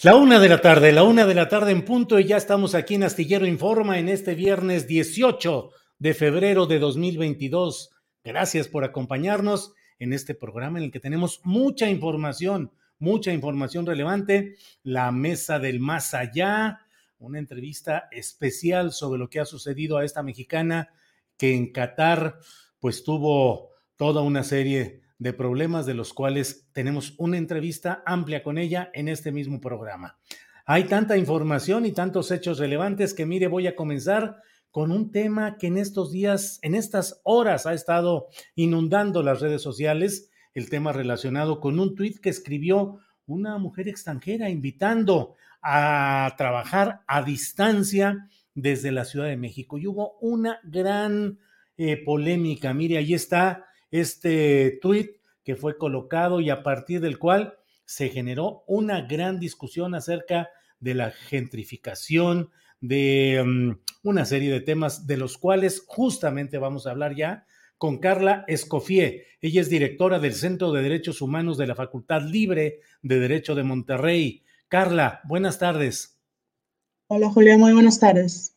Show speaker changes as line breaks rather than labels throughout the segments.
La una de la tarde, la una de la tarde en punto y ya estamos aquí en Astillero Informa en este viernes 18 de febrero de 2022. Gracias por acompañarnos en este programa en el que tenemos mucha información, mucha información relevante, la mesa del más allá, una entrevista especial sobre lo que ha sucedido a esta mexicana que en Qatar pues tuvo toda una serie de problemas de los cuales tenemos una entrevista amplia con ella en este mismo programa. Hay tanta información y tantos hechos relevantes que mire, voy a comenzar con un tema que en estos días, en estas horas ha estado inundando las redes sociales, el tema relacionado con un tuit que escribió una mujer extranjera invitando a trabajar a distancia desde la Ciudad de México. Y hubo una gran eh, polémica. Mire, ahí está este tuit que fue colocado y a partir del cual se generó una gran discusión acerca de la gentrificación, de um, una serie de temas de los cuales justamente vamos a hablar ya con Carla Escofié. Ella es directora del Centro de Derechos Humanos de la Facultad Libre de Derecho de Monterrey. Carla, buenas tardes.
Hola Julia, muy buenas tardes.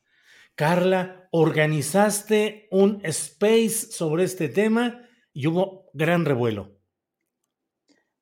Carla, organizaste un space sobre este tema y hubo gran revuelo.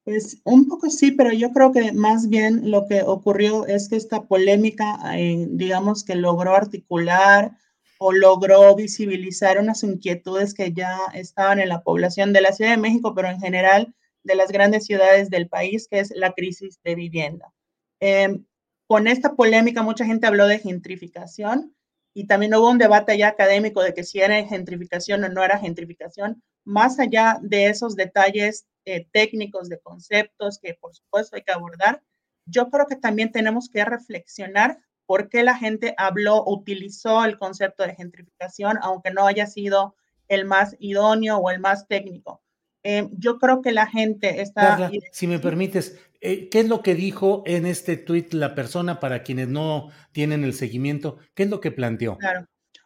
Pues un poco sí, pero yo creo que más bien lo que ocurrió es que esta polémica, eh, digamos que logró articular o logró visibilizar unas inquietudes que ya estaban en la población de la Ciudad de México, pero en general de las grandes ciudades del país, que es la crisis de vivienda. Em, con esta polémica, mucha gente habló de gentrificación y también hubo un debate ya académico de que si era gentrificación o no era gentrificación. Más allá de esos detalles eh, técnicos, de conceptos que por supuesto hay que abordar, yo creo que también tenemos que reflexionar por qué la gente habló, utilizó el concepto de gentrificación, aunque no haya sido el más idóneo o el más técnico. Eh, yo creo que la gente está...
si me permites, eh, ¿qué es lo que dijo en este tweet la persona para quienes no tienen el seguimiento? ¿Qué es lo que planteó?
Claro.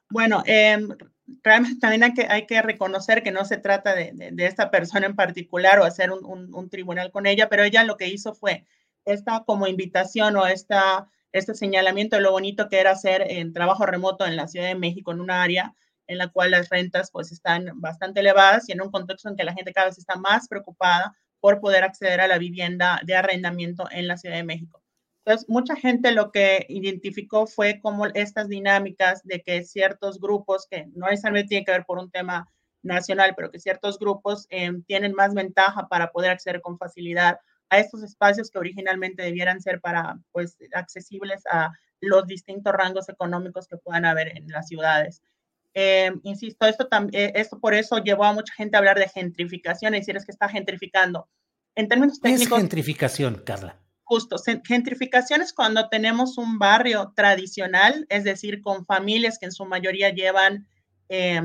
Bueno, eh, realmente también hay que, hay que reconocer que no se trata de, esta persona en particular o hacer un, un, un, tribunal con ella, pero ella lo que hizo fue esta como invitación o esta, este señalamiento de lo bonito que era hacer en trabajo remoto en la Ciudad de México, en un área en la cual las rentas pues están bastante elevadas y en un contexto en que la gente cada vez está más preocupada por poder acceder a la vivienda de arrendamiento en la Ciudad de México. Entonces, mucha gente lo que identificó fue como estas dinámicas de que ciertos grupos, que no necesariamente tiene que ver por un tema nacional, pero que ciertos grupos eh, tienen más ventaja para poder acceder con facilidad a estos espacios que originalmente debieran ser para, pues, accesibles a los distintos rangos económicos que puedan haber en las ciudades. Eh, insisto, esto, también, esto por eso llevó a mucha gente a hablar de gentrificación, es decir, es que está gentrificando. En términos técnicos.
¿Qué es gentrificación, Carla?
Justo, gentrificación es cuando tenemos un barrio tradicional, es decir, con familias que en su mayoría llevan eh,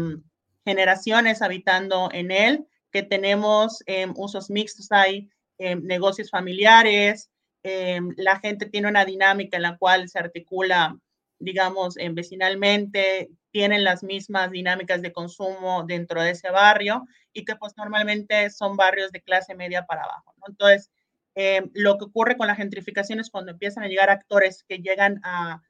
generaciones habitando en él, que tenemos em, usos mixtos, hay em, negocios familiares, em, la gente tiene una dinámica en la cual se articula, digamos, vecinalmente, tienen las mismas dinámicas de consumo dentro de ese barrio y que pues normalmente son barrios de clase media para abajo. Entonces, lo que ocurre con la gentrificación es cuando empiezan a llegar actores que llegan a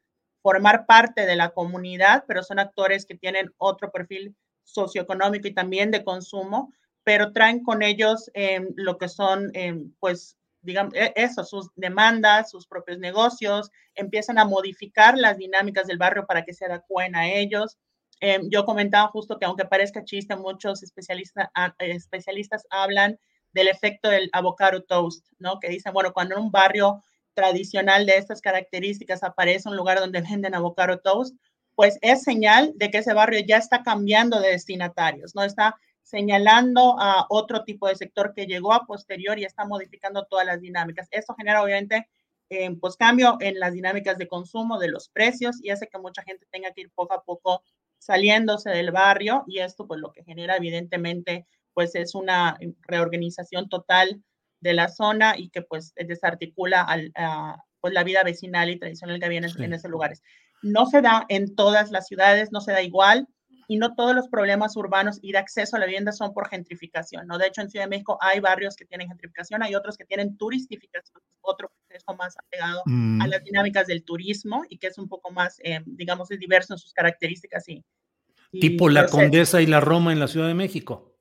formar parte de la comunidad, pero son actores que tienen otro perfil socioeconómico y también de consumo, pero traen con ellos em, lo que son, em, pues, digamos, e, eso, sus demandas, sus propios negocios, empiezan a modificar las dinámicas del barrio para que se adecuen a ellos. Em, yo comentaba justo que aunque parezca chiste, muchos especialistas, especialistas hablan del efecto del avocado toast, ¿no? Que dicen, bueno, cuando en un barrio tradicional de estas características aparece un lugar donde venden avocado toast, pues es señal de que ese barrio ya está cambiando de destinatarios, no está señalando a otro tipo de sector que llegó a posterior y está modificando todas las dinámicas. Esto genera obviamente eh, pues cambio en las dinámicas de consumo, de los precios y hace que mucha gente tenga que ir poco a poco saliéndose del barrio y esto pues lo que genera evidentemente pues es una reorganización total de la zona y que pues desarticula al, pues la vida vecinal y tradicional que había en, en esos lugares. No se da en todas las ciudades, no se da igual y no todos los problemas urbanos y de acceso a la vivienda son por gentrificación, ¿no? De hecho, en Ciudad de México hay barrios que tienen gentrificación, hay otros que tienen turistificación, otro proceso más apegado a mm. las dinámicas del turismo y que es un poco más, eh, digamos, es diverso en sus características y...
tipo la Condesa y la Roma en la Ciudad de México.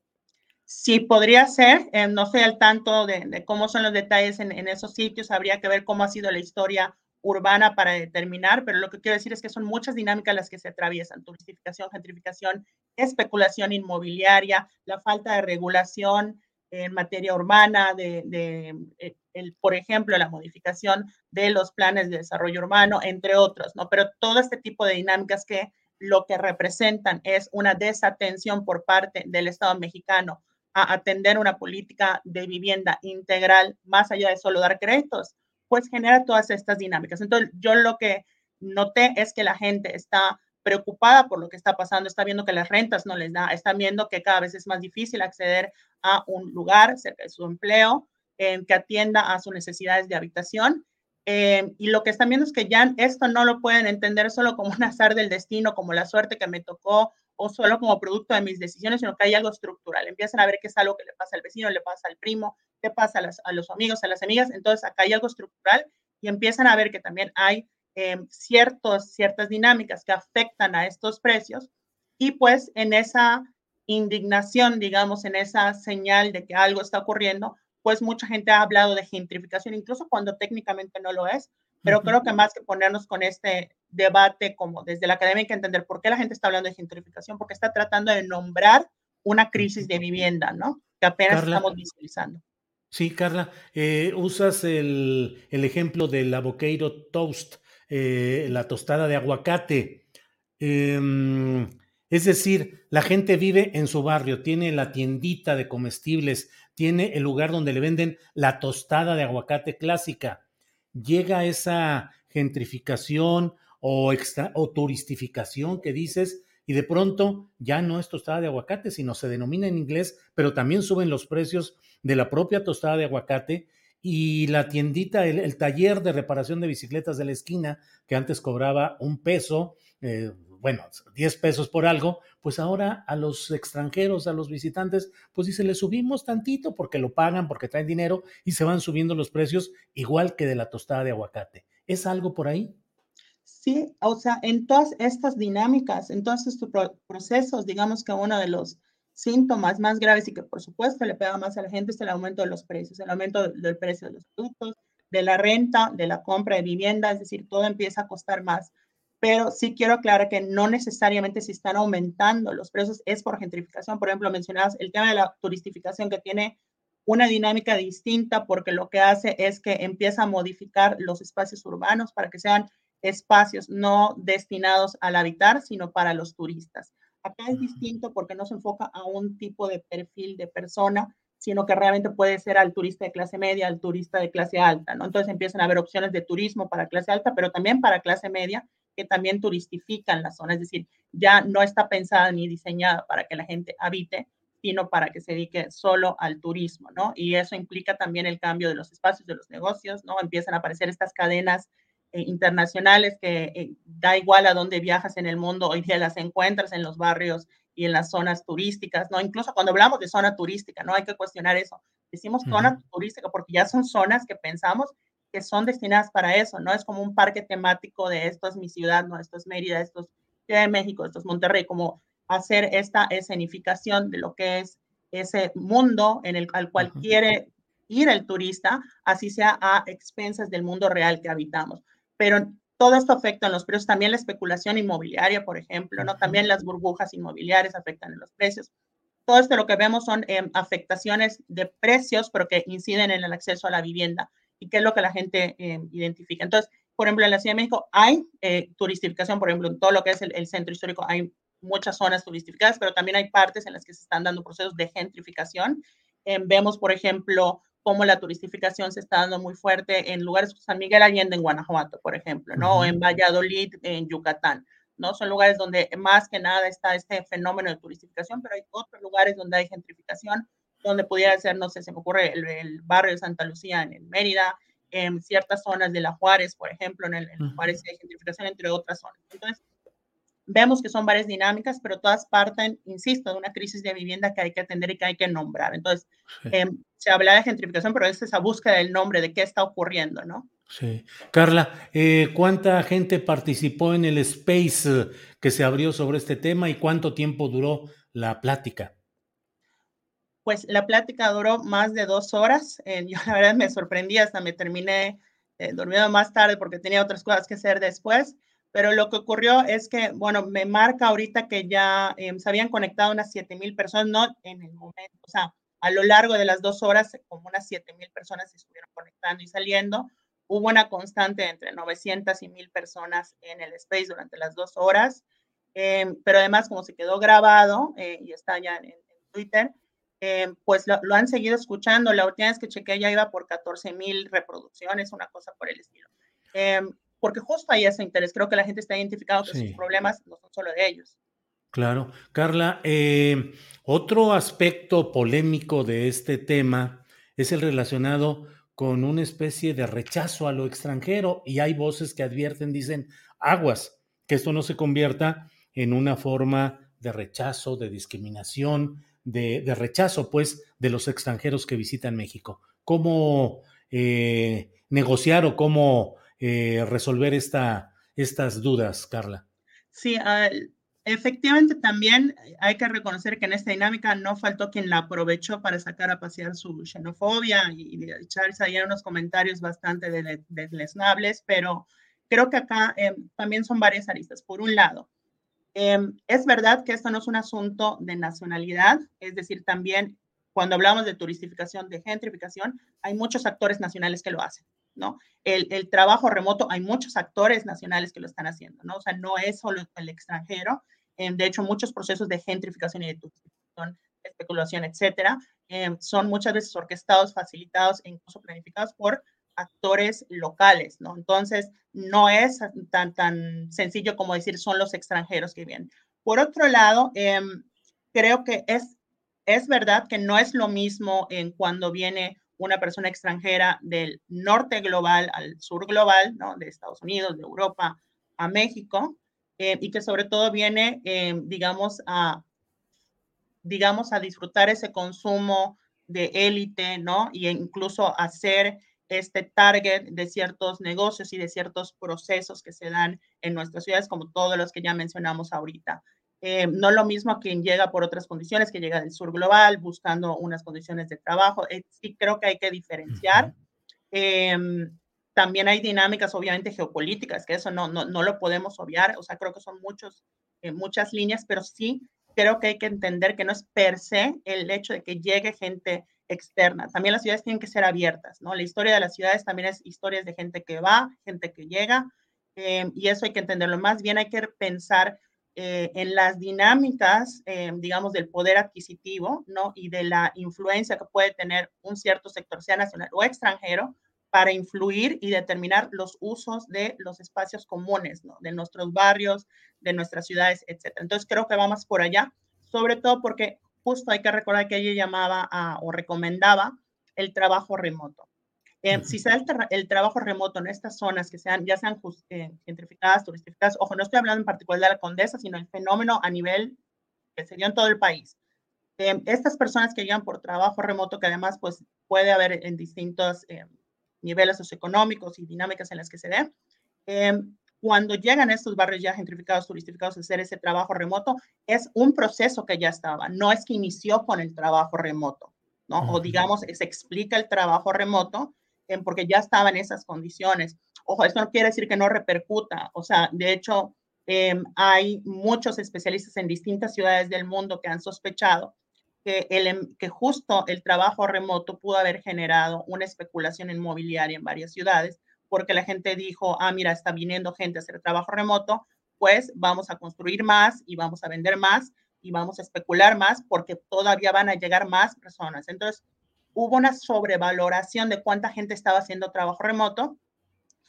Sí, podría ser. Eh, no sé al tanto de, cómo son los detalles en, esos sitios. Habría que ver cómo ha sido la historia urbana para determinar, pero lo que quiero decir es que son muchas dinámicas las que se atraviesan, turistificación, gentrificación, especulación inmobiliaria, la falta de regulación en materia urbana, de, eh, por ejemplo, la modificación de los planes de desarrollo urbano, entre otros, ¿no? Pero todo este tipo de dinámicas que lo que representan es una desatención por parte del Estado mexicano a atender una política de vivienda integral más allá de solo dar créditos, pues genera todas estas dinámicas. Entonces, yo lo que noté es que la gente está preocupada por lo que está pasando, está viendo que las rentas no les da, está viendo que cada vez es más difícil acceder a un lugar cerca de su empleo eh, que atienda a sus necesidades de habitación. Eh, y lo que están viendo es que ya esto no lo pueden entender solo como un azar del destino, como la suerte que me tocó o solo como producto de mis decisiones, sino que hay algo estructural. Empiezan a ver que es algo que le pasa al vecino, le pasa al primo, qué pasa a, los amigos, a las amigas. Entonces, acá hay algo estructural y empiezan a ver que también hay ciertos, ciertas dinámicas que afectan a estos precios. Y pues en esa indignación, digamos, en esa señal de que algo está ocurriendo, pues mucha gente ha hablado de gentrificación, incluso cuando técnicamente no lo es. Pero creo que más que ponernos con este debate como desde la academia hay que entender por qué la gente está hablando de gentrificación, porque está tratando de nombrar una crisis de vivienda, ¿no? Que apenas estamos visualizando.
Sí, Carla, eh, usas el, ejemplo del avocado toast, eh, la tostada de aguacate. Em, es decir, la gente vive en su barrio, tiene la tiendita de comestibles, tiene el lugar donde le venden la tostada de aguacate clásica. Llega esa gentrificación o, extra, o turistificación que dices, y de pronto ya no es tostada de aguacate, sino se denomina en inglés, pero también suben los precios de la propia tostada de aguacate y la tiendita, el, taller de reparación de bicicletas de la esquina, que antes cobraba un peso, eh, bueno, 10 pesos por algo, pues ahora a los extranjeros, a los visitantes, pues dice, le subimos tantito porque lo pagan, porque traen dinero y se van subiendo los precios igual que de la tostada de aguacate. ¿Es algo por ahí?
Sí, o sea, en todas estas dinámicas, en todos estos procesos, digamos que uno de los síntomas más graves y que por supuesto le pega más a la gente es el aumento de los precios, el aumento del precio de los productos, de la renta, de la compra de vivienda, es decir, todo empieza a costar más. Pero sí quiero aclarar que no necesariamente si están aumentando los precios es por gentrificación. Por ejemplo, mencionabas el tema de la turistificación que tiene una dinámica distinta porque lo que hace es que empieza a modificar los espacios urbanos para que sean espacios no destinados al habitar, sino para los turistas. Acá es distinto porque no se enfoca a un tipo de perfil de persona, sino que realmente puede ser al turista de clase media, al turista de clase alta, ¿no? Entonces empiezan a haber opciones de turismo para clase alta, pero también para clase media, que también turistifican la zona, es decir, ya no está pensada ni diseñada para que la gente habite, sino para que se dedique solo al turismo, ¿no? Y eso implica también el cambio de los espacios de los negocios, ¿no? Empiezan a aparecer estas cadenas eh, internacionales que eh, da igual a dónde viajas en el mundo, hoy día las encuentras en los barrios y en las zonas turísticas, ¿no? Incluso cuando hablamos de zona turística, ¿no? Hay que cuestionar eso. Decimos zona turística porque ya son zonas que pensamos que son destinadas para eso, ¿no? Es como un parque temático de esto es mi ciudad, ¿no? Esto es Mérida, esto es Ciudad de México, esto es Monterrey, como hacer esta escenificación de lo que es ese mundo en el al cual quiere ir el turista, así sea a expensas del mundo real que habitamos. Pero todo esto afecta en los precios, también la especulación inmobiliaria, por ejemplo, ¿no? También las burbujas inmobiliarias afectan en los precios. Todo esto lo que vemos son em, afectaciones de precios, pero que inciden en el acceso a la vivienda y qué es lo que la gente em, identifica. Entonces, por ejemplo, en la Ciudad de México hay eh, turistificación, por ejemplo, en todo lo que es el, centro histórico hay muchas zonas turistificadas, pero también hay partes en las que se están dando procesos de gentrificación. Em, vemos, por ejemplo, cómo la turistificación se está dando muy fuerte en lugares como San Miguel Allende, en Guanajuato, por ejemplo, ¿no? O en Valladolid, en Yucatán. ¿no? Son lugares donde más que nada está este fenómeno de turistificación, pero hay otros lugares donde hay gentrificación, donde pudiera ser, no sé, se me ocurre el, barrio de Santa Lucía en, Mérida, en ciertas zonas de La Juárez, por ejemplo, en, el, en Juárez hay gentrificación, entre otras zonas. Entonces, vemos que son varias dinámicas, pero todas parten, insisto, de una crisis de vivienda que hay que atender y que hay que nombrar. Entonces, em, se habla de gentrificación, pero es esa búsqueda del nombre, de qué está ocurriendo, ¿no?
Sí. Carla, eh, ¿cuánta gente participó en el space eh, que se abrió sobre este tema y cuánto tiempo duró la plática?
Pues la plática duró más de dos horas. Eh, yo la verdad me sorprendí, hasta me terminé durmiendo más tarde porque tenía otras cosas que hacer después. Pero lo que ocurrió es que, bueno, me marca ahorita que ya se habían conectado unas 7 mil personas, no en el momento, o sea, a lo largo de las dos horas, como unas 7 mil personas se estuvieron conectando y saliendo Hubo una constante entre 900 y 1000 personas en el space durante las dos horas, em, pero además como se quedó grabado eh, y está ya en, Twitter, em, pues lo, han seguido escuchando. La última vez que chequeé ya iba por 14 mil reproducciones, una cosa por el estilo. Em, porque justo ahí ese interés. Creo que la gente está identificando que sus problemas no son solo de ellos.
Claro. Carla, otro aspecto polémico de este tema es el relacionado con una especie de rechazo a lo extranjero y hay voces que advierten, dicen, aguas, que esto no se convierta en una forma de rechazo, de discriminación, de, rechazo, pues, de los extranjeros que visitan México. ¿Cómo eh, negociar o cómo eh, resolver esta, estas dudas, Carla?
Sí, Efectivamente, también hay que reconocer que en esta dinámica no faltó quien la aprovechó para sacar a pasear su xenofobia y, echarse ahí unos comentarios bastante deslesnables, pero creo que acá eh, también son varias aristas. Por un lado, em, es verdad que esto no es un asunto de nacionalidad, es decir, también cuando hablamos de turistificación, de gentrificación, hay muchos actores nacionales que lo hacen. ¿no? El, trabajo remoto, hay muchos actores nacionales que lo están haciendo, ¿no? O sea, no es solo el extranjero, de hecho, muchos procesos de gentrificación y de especulación, etcétera, em, son muchas veces orquestados, facilitados e incluso planificados por actores locales, ¿no? Entonces, no es tan, tan sencillo como decir son los extranjeros que vienen. Por otro lado, em, creo que es, es verdad que no es lo mismo en cuando viene una persona extranjera del norte global al sur global, ¿no? De Estados Unidos, de Europa a México, eh, y que sobre todo viene, eh, digamos, a, digamos, a disfrutar ese consumo de élite, ¿no? Y incluso hacer este target de ciertos negocios y de ciertos procesos que se dan en nuestras ciudades, como todos los que ya mencionamos ahorita. Eh, no lo mismo quien llega por otras condiciones, que llega del sur global buscando unas condiciones de trabajo. sí creo que hay que diferenciar. También hay dinámicas, obviamente, geopolíticas, que eso no, no, no lo podemos obviar. O sea, creo que son muchos, eh, muchas líneas, pero sí creo que hay que entender que no es per se el hecho de que llegue gente externa. También las ciudades tienen que ser abiertas, ¿no? La historia de las ciudades también es historias de gente que va, gente que llega, eh, y eso hay que entenderlo. Más bien hay que pensar eh, en las dinámicas, digamos, del poder adquisitivo, ¿no? Y de la influencia que puede tener un cierto sector, sea nacional o extranjero, para influir y determinar los usos de los espacios comunes, ¿no? de nuestros barrios, de nuestras ciudades, etc. Entonces creo que vamos por allá, sobre todo porque justo hay que recordar que ella llamaba a, o recomendaba el trabajo remoto. Eh, si se da el, trabajo remoto en estas zonas que sean, ya sean eh, gentrificadas, turistificadas, ojo, no estoy hablando en particular de la Condesa, sino el fenómeno a nivel que se dio en todo el país. Eh, estas personas que llegan por trabajo remoto, que además pues puede haber en distintos niveles socioeconómicos y dinámicas en las que se den, cuando llegan estos barrios ya gentrificados, turistificados, a hacer ese trabajo remoto, es un proceso que ya estaba, no es que inició con el trabajo remoto, ¿no? O digamos, se explica el trabajo remoto porque ya estaba en esas condiciones. Ojo, esto no quiere decir que no repercuta, o sea, de hecho, em, hay muchos especialistas en distintas ciudades del mundo que han sospechado que, el, em, que justo el trabajo remoto pudo haber generado una especulación inmobiliaria en varias ciudades, porque la gente dijo, ah, mira, está viniendo gente a hacer trabajo remoto, pues vamos a construir más y vamos a vender más y vamos a especular más porque todavía van a llegar más personas. Entonces, hubo una sobrevaloración de cuánta gente estaba haciendo trabajo remoto,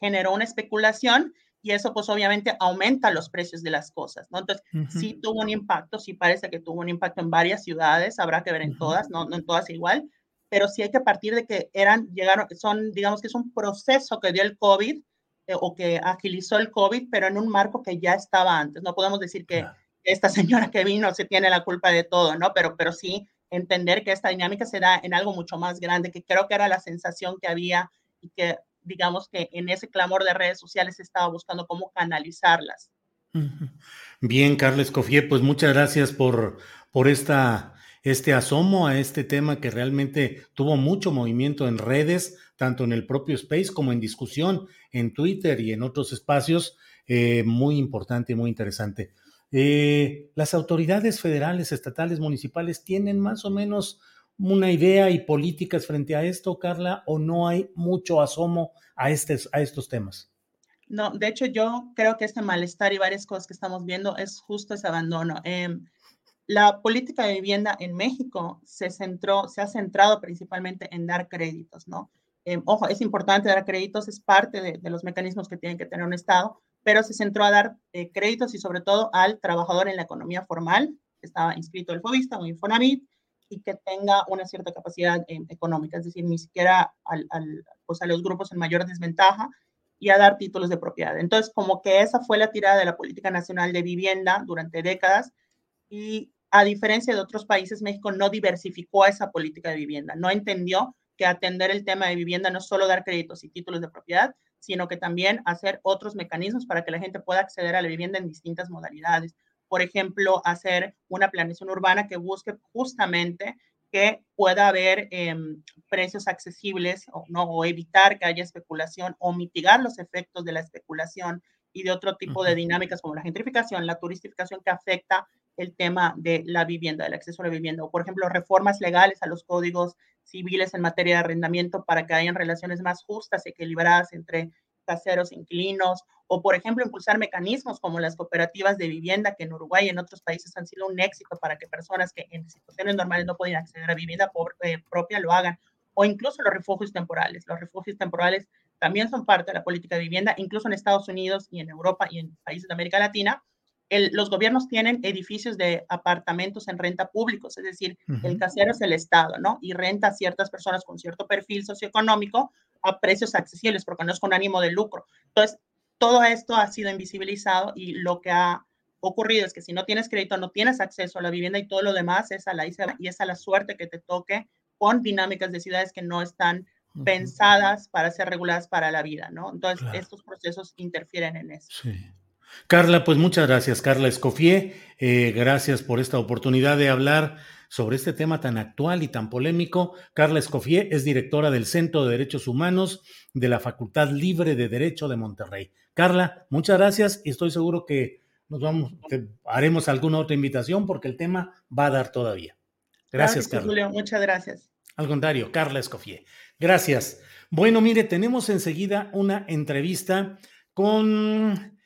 generó una especulación y eso pues obviamente aumenta los precios de las cosas, ¿no? Entonces, sí tuvo un impacto, sí parece que tuvo un impacto en varias ciudades, habrá que ver en todas, no, no en todas igual, pero sí hay que partir de que eran, llegaron, son, digamos que es un proceso que dio el COVID eh, o que agilizó el COVID, pero en un marco que ya estaba antes. No podemos decir que esta señora que vino se tiene la culpa de todo, ¿no? Pero, pero sí entender que esta dinámica se da en algo mucho más grande, que creo que era la sensación que había y que digamos que en ese clamor de redes sociales se estaba buscando cómo canalizarlas.
Bien, Carles Cofier, pues muchas gracias por, por esta, este asomo a este tema que realmente tuvo mucho movimiento en redes, tanto en el propio Space como en discusión en Twitter y en otros espacios. Eh, muy importante y muy interesante. Eh, ¿Las autoridades federales, estatales, municipales tienen más o menos una idea y políticas frente a esto, Carla, o no hay mucho asomo a, a estos temas?
No, de hecho yo creo que este malestar y varias cosas que estamos viendo es justo ese abandono. Em, la política de vivienda en México se centró, se ha centrado principalmente en dar créditos, ¿no? Em, ojo, es importante dar créditos, es parte de, los mecanismos que tiene que tener un Estado, pero se centró a dar eh, créditos y sobre todo al trabajador en la economía formal, que estaba inscrito el FOBISTA o Infonavit, y que tenga una cierta capacidad eh, económica, es decir, ni siquiera pues a los grupos en mayor desventaja y a dar títulos de propiedad. Entonces, como que esa fue la tirada de la política nacional de vivienda durante décadas y a diferencia de otros países, México no diversificó esa política de vivienda, no entendió que atender el tema de vivienda no solo dar créditos y títulos de propiedad, sino que también hacer otros mecanismos para que la gente pueda acceder a la vivienda en distintas modalidades. Por ejemplo, hacer una planeación urbana que busque justamente que pueda haber em, precios accesibles o, ¿no? o evitar que haya especulación o mitigar los efectos de la especulación y de otro tipo de dinámicas como la gentrificación, la turistificación que afecta el tema de la vivienda, del acceso a la vivienda, o por ejemplo, reformas legales a los códigos civiles en materia de arrendamiento para que hayan relaciones más justas, y equilibradas entre caseros e inquilinos, o por ejemplo, impulsar mecanismos como las cooperativas de vivienda que en Uruguay y en otros países han sido un éxito para que personas que en situaciones normales no pueden acceder a vivienda eh, propia lo hagan, o incluso los refugios temporales. Los refugios temporales también son parte de la política de vivienda, incluso en Estados Unidos y en Europa y en países de América Latina los gobiernos tienen edificios de apartamentos en renta públicos, es decir, el casero es el Estado, ¿no? Y renta a ciertas personas con cierto perfil socioeconómico a precios accesibles, porque no es con ánimo de lucro. Entonces, todo esto ha sido invisibilizado y lo que ha ocurrido es que si no tienes crédito, no tienes acceso a la vivienda y todo lo demás es a la y es a la suerte que te toque con dinámicas de ciudades que no están pensadas para ser reguladas para la vida, ¿no? Entonces, estos procesos interfieren en eso. Sí.
Carla, pues muchas gracias, Carla Escofié. Eh, gracias por esta oportunidad de hablar sobre este tema tan actual y tan polémico. Carla Escofié es directora del Centro de Derechos Humanos de la Facultad Libre de Derecho de Monterrey. Carla, muchas gracias y estoy seguro que nos vamos, haremos alguna otra invitación porque el tema va a dar todavía. Gracias, Carla.
Julio, muchas gracias.
Al contrario, Carla Escofié. Gracias. Bueno, mire, tenemos enseguida una entrevista con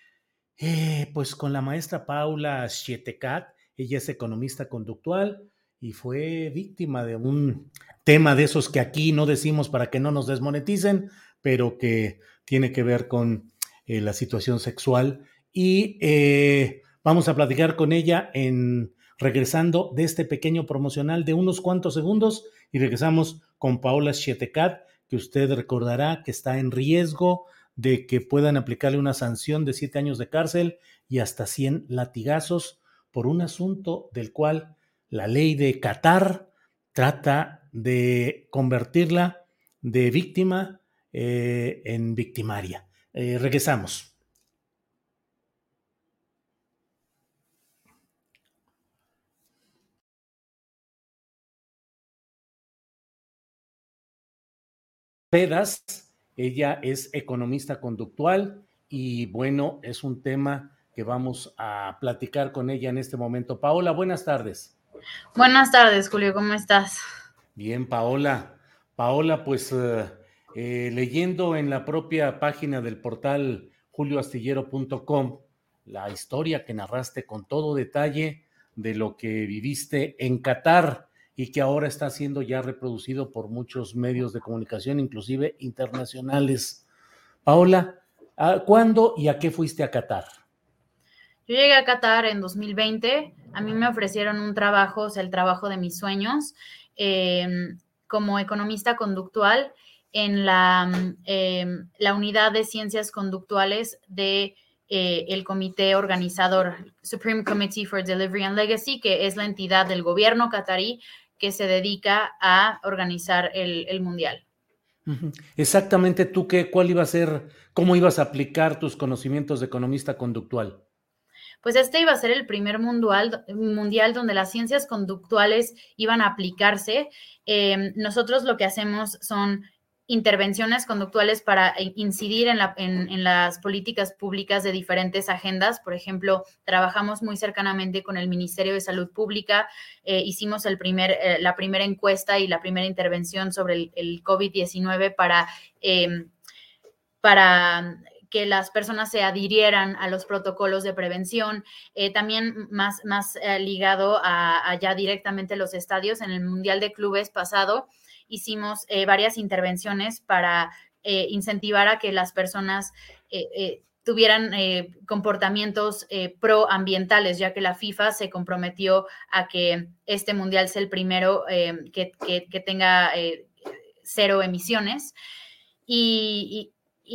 eh, pues con la maestra Paula Schietekat, ella es economista conductual y fue víctima de un tema de esos que aquí no decimos para que no nos desmoneticen, pero que tiene que ver con eh, la situación sexual. Y eh, vamos a platicar con ella en regresando de este pequeño promocional de unos cuantos segundos y regresamos con Paola Chetecat, que usted recordará que está en riesgo de que puedan aplicarle una sanción de siete años de cárcel y hasta 100 latigazos por un asunto del cual la ley de Qatar trata de convertirla de víctima eh, en victimaria. Eh, regresamos. Pedas, ella es economista conductual y bueno, es un tema que vamos a platicar con ella en este momento. Paola, buenas tardes.
Buenas tardes, Julio, ¿cómo estás?
Bien, Paola. Paola, pues eh, eh, leyendo en la propia página del portal julioastillero.com la historia que narraste con todo detalle de lo que viviste en Qatar y que ahora está siendo ya reproducido por muchos medios de comunicación, inclusive internacionales. Paola, ¿cuándo y a qué fuiste a Qatar?
Yo llegué a Qatar en 2020. A mí me ofrecieron un trabajo, o sea, el trabajo de mis sueños, em, como economista conductual en la, em, la, unidad de ciencias conductuales de eh, el comité organizador Supreme Committee for Delivery and Legacy, que es la entidad del gobierno qatarí que se dedica a organizar el, mundial.
Exactamente tú qué, cuál iba a ser, cómo ibas a aplicar tus conocimientos de economista conductual.
Pues este iba a ser el primer mundial, mundial donde las ciencias conductuales iban a aplicarse. Eh, nosotros lo que hacemos son intervenciones conductuales para incidir en, las políticas públicas de diferentes agendas. Por ejemplo, trabajamos muy cercanamente con el Ministerio de Salud Pública, eh, hicimos el primer, eh, la primera encuesta y la primera intervención sobre el, COVID-19 para, em, para que las personas se adhirieran a los protocolos de prevención, eh, también más, más ligado a, ya directamente los estadios en el Mundial de Clubes pasado hicimos eh, varias intervenciones para eh, incentivar a que las personas eh, tuvieran comportamientos proambientales, ya que la FIFA se comprometió a que este mundial sea el primero que, tenga cero emisiones. Y,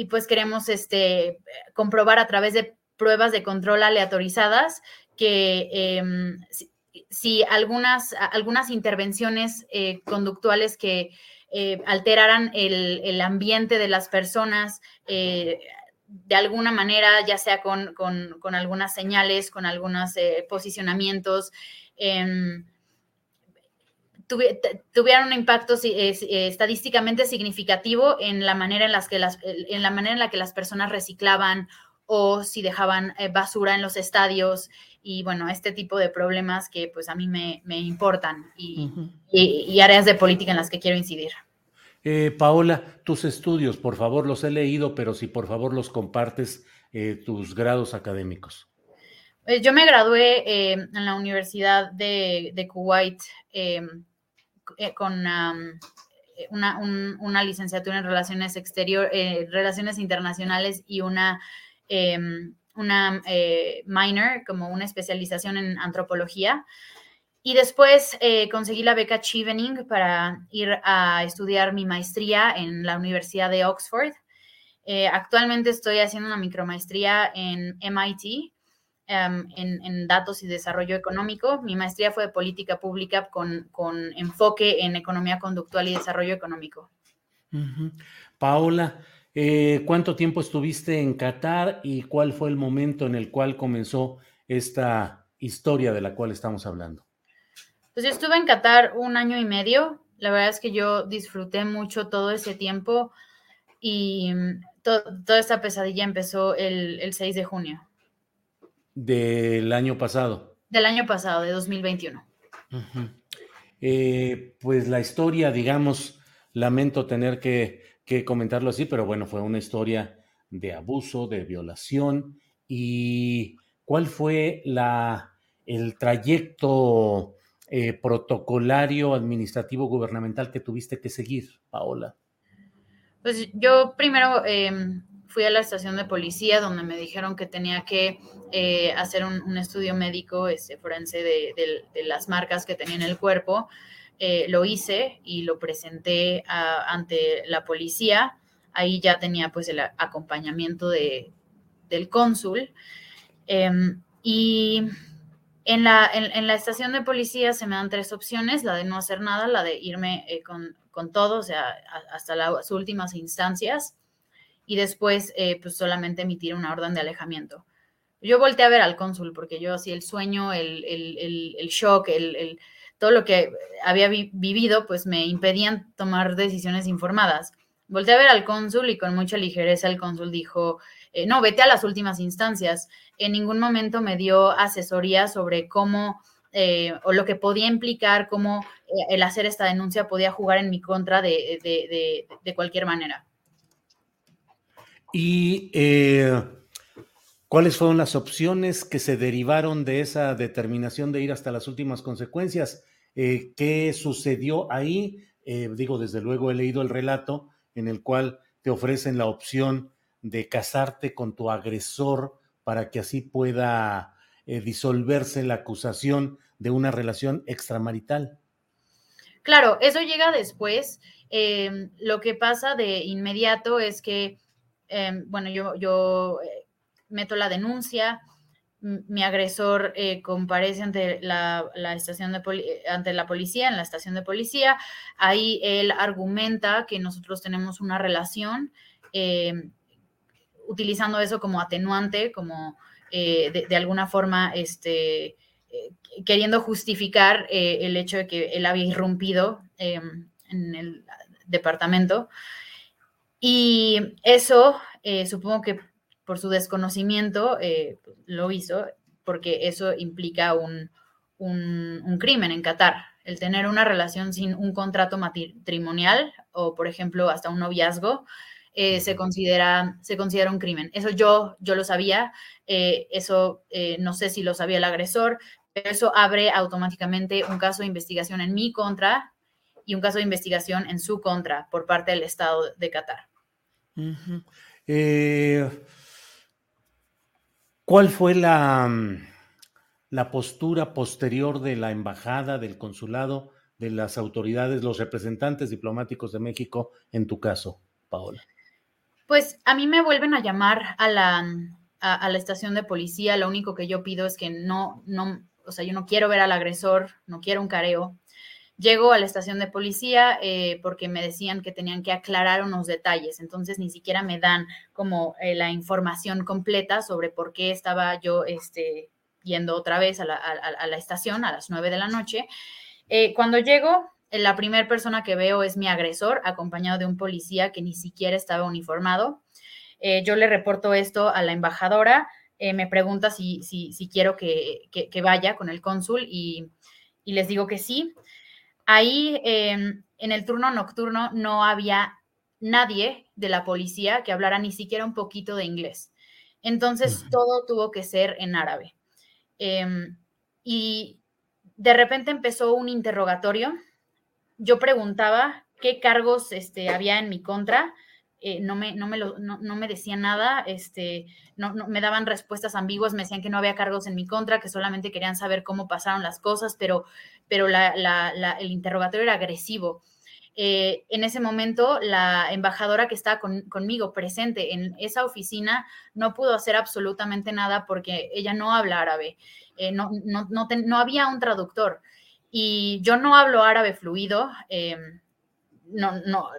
pues queremos este, comprobar a través de pruebas de control aleatorizadas que em, si algunas, algunas intervenciones eh, conductuales que eh, alteraran el, ambiente de las personas eh, de alguna manera, ya sea con, algunas señales, con algunos posicionamientos, em, tuvieran un impacto estadísticamente significativo en la manera en, las que las, en la manera en la que las personas reciclaban o si dejaban basura en los estadios y bueno, este tipo de problemas que pues a mí me, importan y, áreas de política en las que quiero incidir.
Eh, Paola, tus estudios, por favor, los he leído, pero si por favor los compartes, eh, tus grados académicos.
Pues, yo me gradué eh, en la Universidad de, Kuwait con una, una, licenciatura en Relaciones Exteriores, Relaciones Internacionales y una em, una eh, minor, como una especialización en antropología. Y después eh, conseguí la beca Chevening para ir a estudiar mi maestría en la Universidad de Oxford. Eh, actualmente estoy haciendo una micromaestría en MIT, em, en, datos y desarrollo económico. Mi maestría fue de política pública con, enfoque en economía conductual y desarrollo económico.
Paola, eh, ¿Cuánto tiempo estuviste en Qatar y cuál fue el momento en el cual comenzó esta historia de la cual estamos hablando?
Pues yo estuve en Qatar un año y medio. La verdad es que yo disfruté mucho todo ese tiempo y mm, toda esta pesadilla empezó el, 6 de junio.
Del año pasado.
Del año pasado, de 2021.
Eh, pues la historia, digamos, lamento tener que que comentarlo así, pero bueno, fue una historia de abuso, de violación. ¿Y cuál fue la, el trayecto eh, protocolario, administrativo, gubernamental que tuviste que seguir, Paola?
Pues yo primero em, fui a la estación de policía donde me dijeron que tenía que eh, hacer un, estudio médico este, forense de, las marcas que tenía en el cuerpo. Eh, lo hice y lo presenté ante la policía. Ahí ya tenía pues el acompañamiento de, del cónsul. Em, y en la, en, la, estación de policía se me dan tres opciones, la de no hacer nada, la de irme eh, con, con, todo, o sea, hasta las últimas instancias, y después eh, pues solamente emitir una orden de alejamiento. Yo volteé a ver al cónsul porque yo así el sueño, el, el, el shock, el, todo lo que había vivido, pues me impedían tomar decisiones informadas. Volteé a ver al cónsul y con mucha ligereza el cónsul dijo, eh, no, vete a las últimas instancias. En ningún momento me dio asesoría sobre cómo eh, o lo que podía implicar, cómo eh, el hacer esta denuncia podía jugar en mi contra de, cualquier manera.
¿Y cuáles fueron las opciones que se derivaron de esa determinación de ir hasta las últimas consecuencias? ¿Qué sucedió ahí? digo, desde luego he leído el relato en el cual te ofrecen la opción de casarte con tu agresor para que así pueda eh, disolverse la acusación de una relación extramarital.
Claro, eso llega después. Em, lo que pasa de inmediato es que, em, bueno, yo, eh, meto la denuncia, mi agresor eh, comparece ante la, estación de ante la policía, en la estación de policía. Ahí él argumenta que nosotros tenemos una relación em, utilizando eso como atenuante, como eh, de, alguna forma este, eh, queriendo justificar eh, el hecho de que él había irrumpido em, en el departamento. Y eso, supongo que por su desconocimiento, lo hizo, porque eso implica un, un, crimen en Qatar, el tener una relación sin un contrato matrimonial o, por ejemplo, hasta un noviazgo, eh, se, considera, se considera un crimen. Eso yo, yo lo sabía, eh, eso eh, no sé si lo sabía el agresor, pero eso abre automáticamente un caso de investigación en mi contra y un caso de investigación en su contra por parte del Estado de Qatar.
¿Cuál fue la, la postura posterior de la embajada, del consulado, de las autoridades, los representantes diplomáticos de México en tu caso, Paola?
Pues a mí me vuelven a llamar a la, a, la estación de policía. Lo único que yo pido es que no, no, o sea, yo no quiero ver al agresor, no quiero un careo. Llego a la estación de policía eh, porque me decían que tenían que aclarar unos detalles, entonces ni siquiera me dan como eh, la información completa sobre por qué estaba yo este, yendo otra vez a la, a, la estación a las nueve de la noche. Eh, cuando llego, la primera persona que veo es mi agresor, acompañado de un policía que ni siquiera estaba uniformado. Eh, yo le reporto esto a la embajadora, eh, me pregunta si, si, quiero que, vaya con el cónsul y, les digo que sí. Ahí em, en el turno nocturno no había nadie de la policía que hablara ni siquiera un poquito de inglés. Entonces todo tuvo que ser en árabe. Em, y de repente empezó un interrogatorio yo preguntaba qué cargos este, había en mi contra. Eh, no, me, no, me no, me decían nada, este, no, me daban respuestas ambiguas, me decían que no había cargos en mi contra, que solamente querían saber cómo pasaron las cosas, pero, pero el interrogatorio era agresivo. Eh, en ese momento, la embajadora que estaba conmigo presente en esa oficina no pudo hacer absolutamente nada porque ella no habla árabe, eh, no, no había un traductor. Y yo no hablo árabe fluido, em, no, no,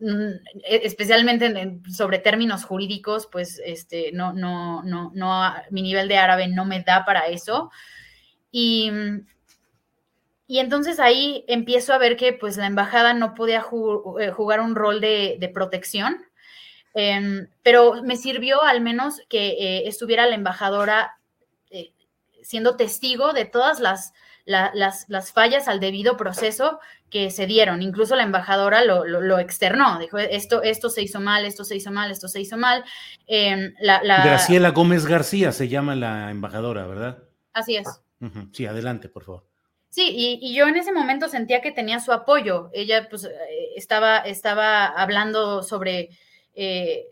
e, especialmente sobre términos jurídicos, pues este, no, no, no, no, mi nivel de árabe no me da para eso. Y, y entonces ahí empiezo a ver que pues la embajada no podía eh, jugar un rol de, protección, em, pero me sirvió al menos que eh, estuviera la embajadora eh, siendo testigo de todas las las, fallas al debido proceso que se dieron. Incluso la embajadora lo, externó, dijo, esto, esto se hizo mal, esto se hizo mal, esto se hizo mal.
Em, Graciela Gómez García se llama la embajadora, ¿verdad?
Así es.
Sí, adelante, por favor.
Sí, y, yo en ese momento sentía que tenía su apoyo. Ella pues eh, estaba, estaba hablando sobre, eh,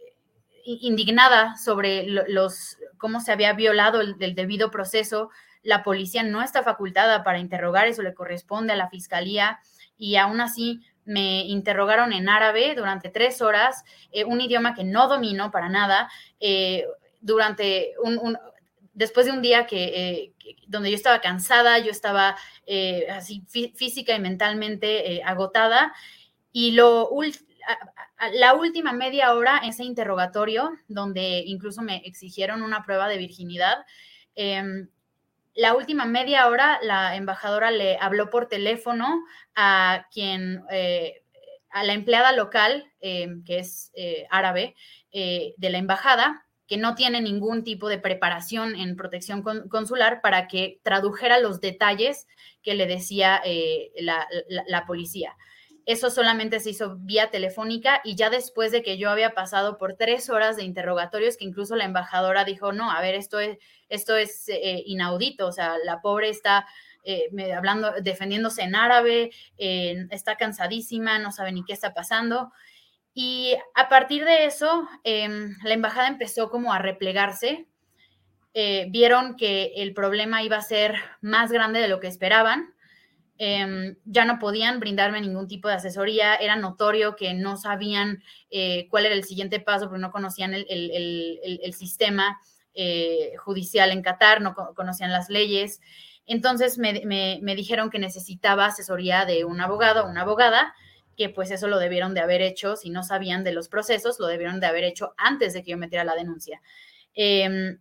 indignada sobre los, cómo se había violado el, debido proceso. La policía no está facultada para interrogar, eso le corresponde a la fiscalía y aún así me interrogaron en árabe durante tres horas, eh, un idioma que no domino para nada, durante un, después de un día que, eh, donde yo estaba cansada, yo estaba eh, así física y mentalmente eh, agotada, y lo la última media hora ese interrogatorio, donde incluso me exigieron una prueba de virginidad, em, la última media hora la embajadora le habló por teléfono a quien, a la empleada local, em, que es árabe, de la embajada, que no tiene ningún tipo de preparación en protección consular para que tradujera los detalles que le decía eh, la, policía. Eso solamente se hizo vía telefónica y ya después de que yo había pasado por tres horas de interrogatorios, que incluso la embajadora dijo, no, a ver, esto es, esto es eh, inaudito, o sea, la pobre está eh, hablando, defendiéndose en árabe, está cansadísima, no sabe ni qué está pasando. Y a partir de eso, em, la embajada empezó como a replegarse. Eh, vieron que el problema iba a ser más grande de lo que esperaban. Em, ya no podían brindarme ningún tipo de asesoría. Era notorio que no sabían eh, cuál era el siguiente paso porque no conocían el, sistema eh, judicial en Qatar, no conocían las leyes. Entonces me, me dijeron que necesitaba asesoría de un abogado o una abogada que pues eso lo debieron de haber hecho, si no sabían de los procesos, lo debieron de haber hecho antes de que yo metiera la denuncia. Em,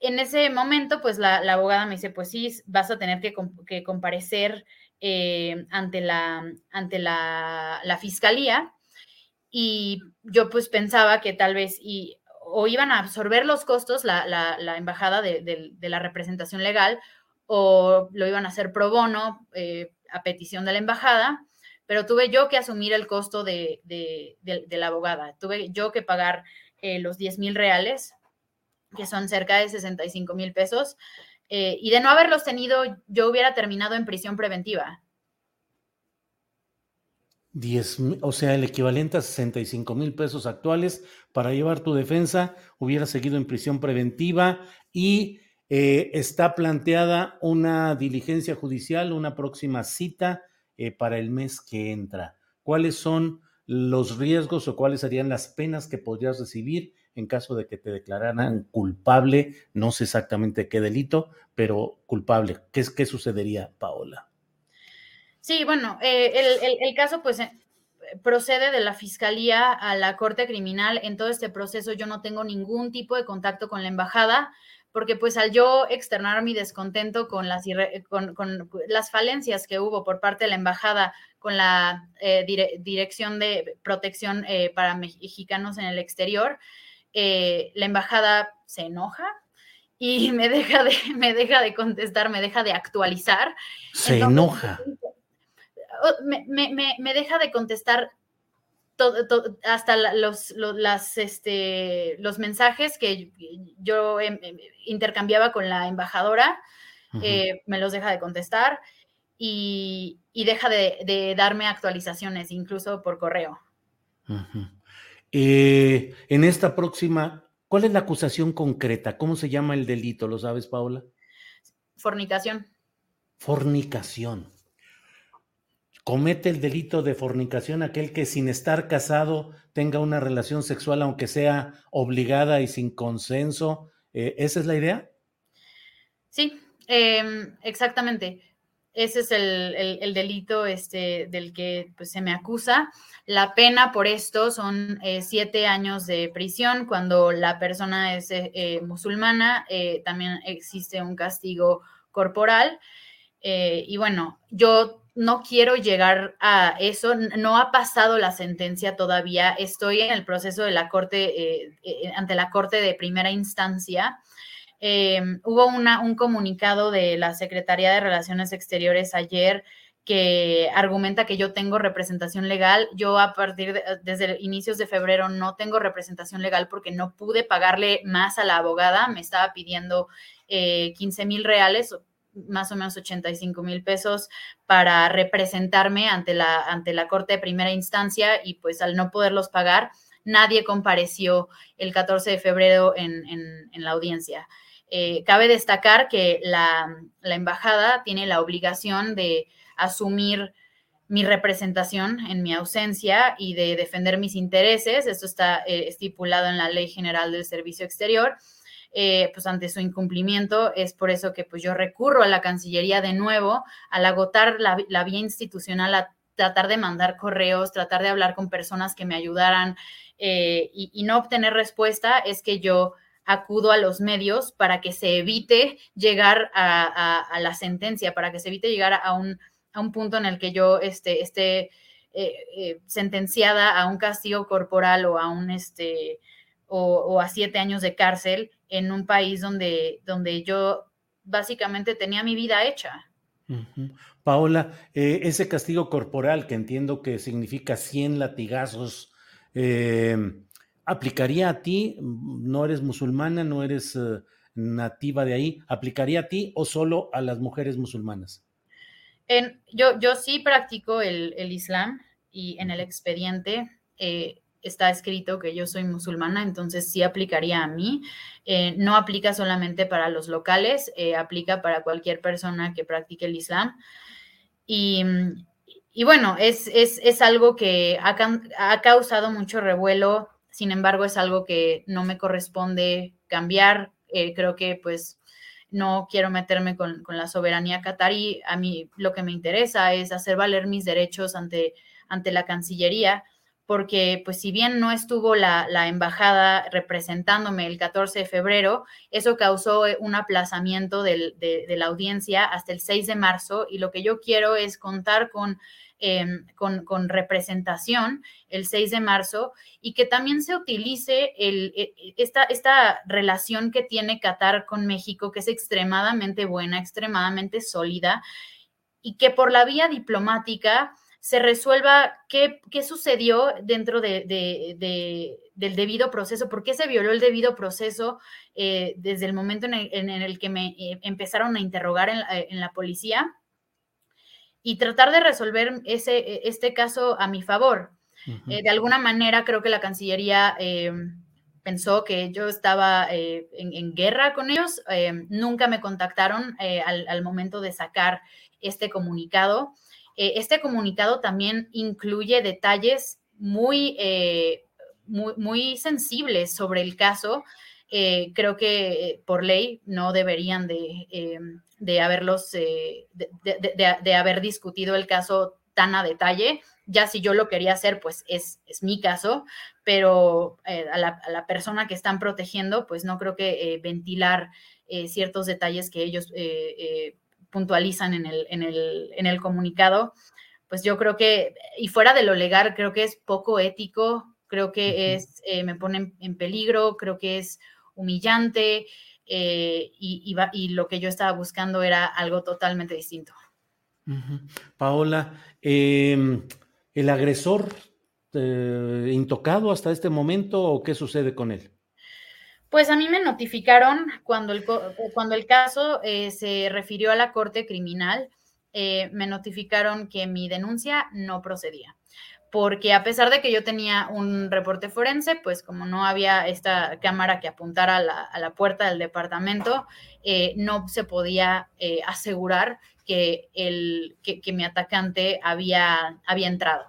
en ese momento, pues la, abogada me dice, pues sí, vas a tener que, comparecer eh, ante, la, ante la, fiscalía. Y yo pues pensaba que tal vez y, o iban a absorber los costos la, embajada de, la representación legal o lo iban a hacer pro bono eh, a petición de la embajada pero tuve yo que asumir el costo de, la abogada. Tuve yo que pagar eh, los 10 mil reales, que son cerca de 65 mil pesos, eh, y de no haberlos tenido, yo hubiera terminado en prisión preventiva.
10, o sea, el equivalente a 65 mil pesos actuales para llevar tu defensa, hubiera seguido en prisión preventiva y eh, está planteada una diligencia judicial, una próxima cita eh, para el mes que entra? ¿Cuáles son los riesgos o cuáles serían las penas que podrías recibir en caso de que te declararan culpable? No sé exactamente qué delito, pero culpable. ¿Qué, qué sucedería, Paola?
Sí, bueno, eh, el, caso pues eh, procede de la fiscalía a la corte criminal. En todo este proceso yo no tengo ningún tipo de contacto con la embajada porque pues al yo externar mi descontento con las, con, las falencias que hubo por parte de la embajada con la eh, Dirección de Protección eh, para Mexicanos en el Exterior, eh, la embajada se enoja y me deja, de, me deja de contestar, me deja de actualizar.
Se enoja.
Me, me, me, deja de contestar hasta los, las, este, los mensajes que yo em, em, intercambiaba con la embajadora, eh, me los deja de contestar y, deja de, darme actualizaciones, incluso por correo.
Eh, en esta próxima, ¿cuál es la acusación concreta? ¿Cómo se llama el delito? ¿Lo sabes, Paula?
Fornicación.
Fornicación comete el delito de fornicación aquel que sin estar casado tenga una relación sexual, aunque sea obligada y sin consenso. Eh, ¿Esa es la idea?
Sí, em, exactamente. Ese es el, delito este, del que pues, se me acusa. La pena por esto son eh, siete años de prisión. Cuando la persona es eh, musulmana, también existe un castigo corporal. y bueno, yo no quiero llegar a eso, no ha pasado la sentencia todavía, estoy en el proceso de la corte, eh, eh, ante la corte de primera instancia. Em, hubo un comunicado de la Secretaría de Relaciones Exteriores ayer que argumenta que yo tengo representación legal. Yo a partir de, desde inicios de febrero no tengo representación legal porque no pude pagarle más a la abogada. Me estaba pidiendo 15 eh, mil reales, más o menos 85 mil pesos para representarme ante la, ante la Corte de Primera Instancia y pues al no poderlos pagar, nadie compareció el 14 de febrero en, la audiencia. Eh, cabe destacar que la, embajada tiene la obligación de asumir mi representación en mi ausencia y de defender mis intereses. Esto está eh, estipulado en la Ley General del Servicio Exterior. Eh, pues ante su incumplimiento es por eso que pues yo recurro a la Cancillería de nuevo al agotar la, la vía institucional a tratar de mandar correos, tratar de hablar con personas que me ayudaran eh, y, no obtener respuesta, es que yo acudo a los medios para que se evite llegar a, la sentencia, para que se evite llegar a un, a un punto en el que yo este, esté eh, sentenciada a un castigo corporal o a un este o, a siete años de cárcel en un país donde, donde yo básicamente tenía mi vida hecha.
Paola, eh, ese castigo corporal que entiendo que significa 100 latigazos, eh, ¿aplicaría a ti? No eres musulmana, no eres eh, nativa de ahí, ¿aplicaría a ti o solo a las mujeres musulmanas?
En, yo, yo sí practico el, el Islam y en el expediente está escrito que yo soy musulmana, entonces sí aplicaría a mí. Eh, no aplica solamente para los locales, eh, aplica para cualquier persona que practique el Islam. Y, bueno, es, es, algo que ha, causado mucho revuelo, sin embargo es algo que no me corresponde cambiar. Eh, creo que pues no quiero meterme con, con, la soberanía catarí. A mí lo que me interesa es hacer valer mis derechos ante, ante la Cancillería porque pues si bien no estuvo la, embajada representándome el 14 de febrero, eso causó eh, un aplazamiento de, la audiencia hasta el 6 de marzo y lo que yo quiero es contar em, con, con, representación el 6 de marzo y que también se utilice e, e, esta, esta relación que tiene Qatar con México, que es extremadamente buena, extremadamente sólida y que por la vía diplomática se resuelva qué, sucedió dentro de, del debido proceso, por qué se violó el debido proceso eh, desde el momento en el, que me eh, empezaron a interrogar en la, policía y tratar de resolver ese, este caso a mi favor. Eh, de alguna manera creo que la Cancillería pensó que yo estaba en, guerra con ellos, nunca me contactaron al, al momento de sacar este comunicado. Eh, este comunicado también incluye detalles muy, eh, muy, sensibles sobre el caso. Eh, creo que por ley no deberían de, haberlos, de, haber discutido el caso tan a detalle. Ya si yo lo quería hacer, pues es, es mi caso, pero a, la, persona que están protegiendo, pues no creo que ventilar ciertos detalles que ellos puntualizan en el, en el, en el comunicado, pues yo creo que, y fuera de lo legal, creo que es poco ético, creo que es, eh, me pone en peligro, creo que es humillante eh, y, y, lo que yo estaba buscando era algo totalmente distinto.
Paola, em, ¿el agresor eh, intocado hasta este momento o qué sucede con él?
Pues a mí me notificaron cuando el, cuando el caso eh, se refirió a la Corte Criminal, eh, me notificaron que mi denuncia no procedía. Porque a pesar de que yo tenía un reporte forense, pues como no había esta cámara que apuntara a la, puerta del departamento, eh, no se podía asegurar que, el, que mi atacante había, había entrado.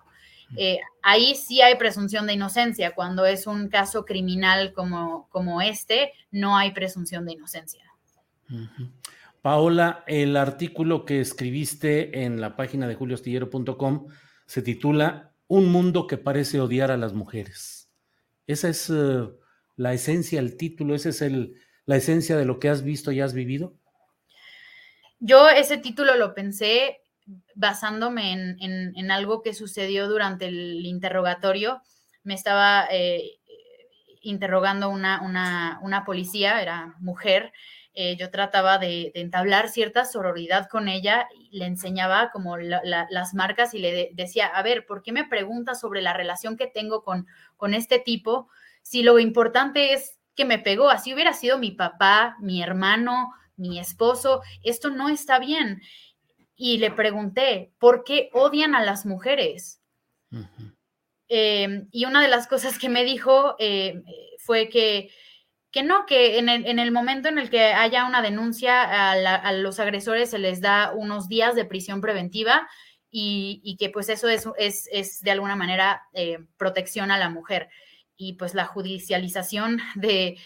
Eh, ahí sí hay presunción de inocencia. Cuando es un caso criminal como, como este, no hay presunción de inocencia.
Paola, el artículo que escribiste en la página de juliostillero.com se titula Un mundo que parece odiar a las mujeres. Esa es eh, la esencia, el título, esa es el, la esencia de lo que has visto y has vivido.
Yo ese título lo pensé basándome en, algo que sucedió durante el interrogatorio. Me estaba eh, interrogando una, una, policía, era mujer. Eh, yo trataba de, entablar cierta sororidad con ella, le enseñaba como las marcas y le decía, a ver, ¿por qué me preguntas sobre la relación que tengo con, con este tipo? Si lo importante es que me pegó, así hubiera sido mi papá, mi hermano, mi esposo, esto no está bien. Y le pregunté, ¿por qué odian a las mujeres? Em, y una de las cosas que me dijo eh, fue que, que no, que en el, momento en el que haya una denuncia a, los agresores se les da unos días de prisión preventiva y, que pues eso es, es, de alguna manera eh, protección a la mujer. Y pues la judicialización de,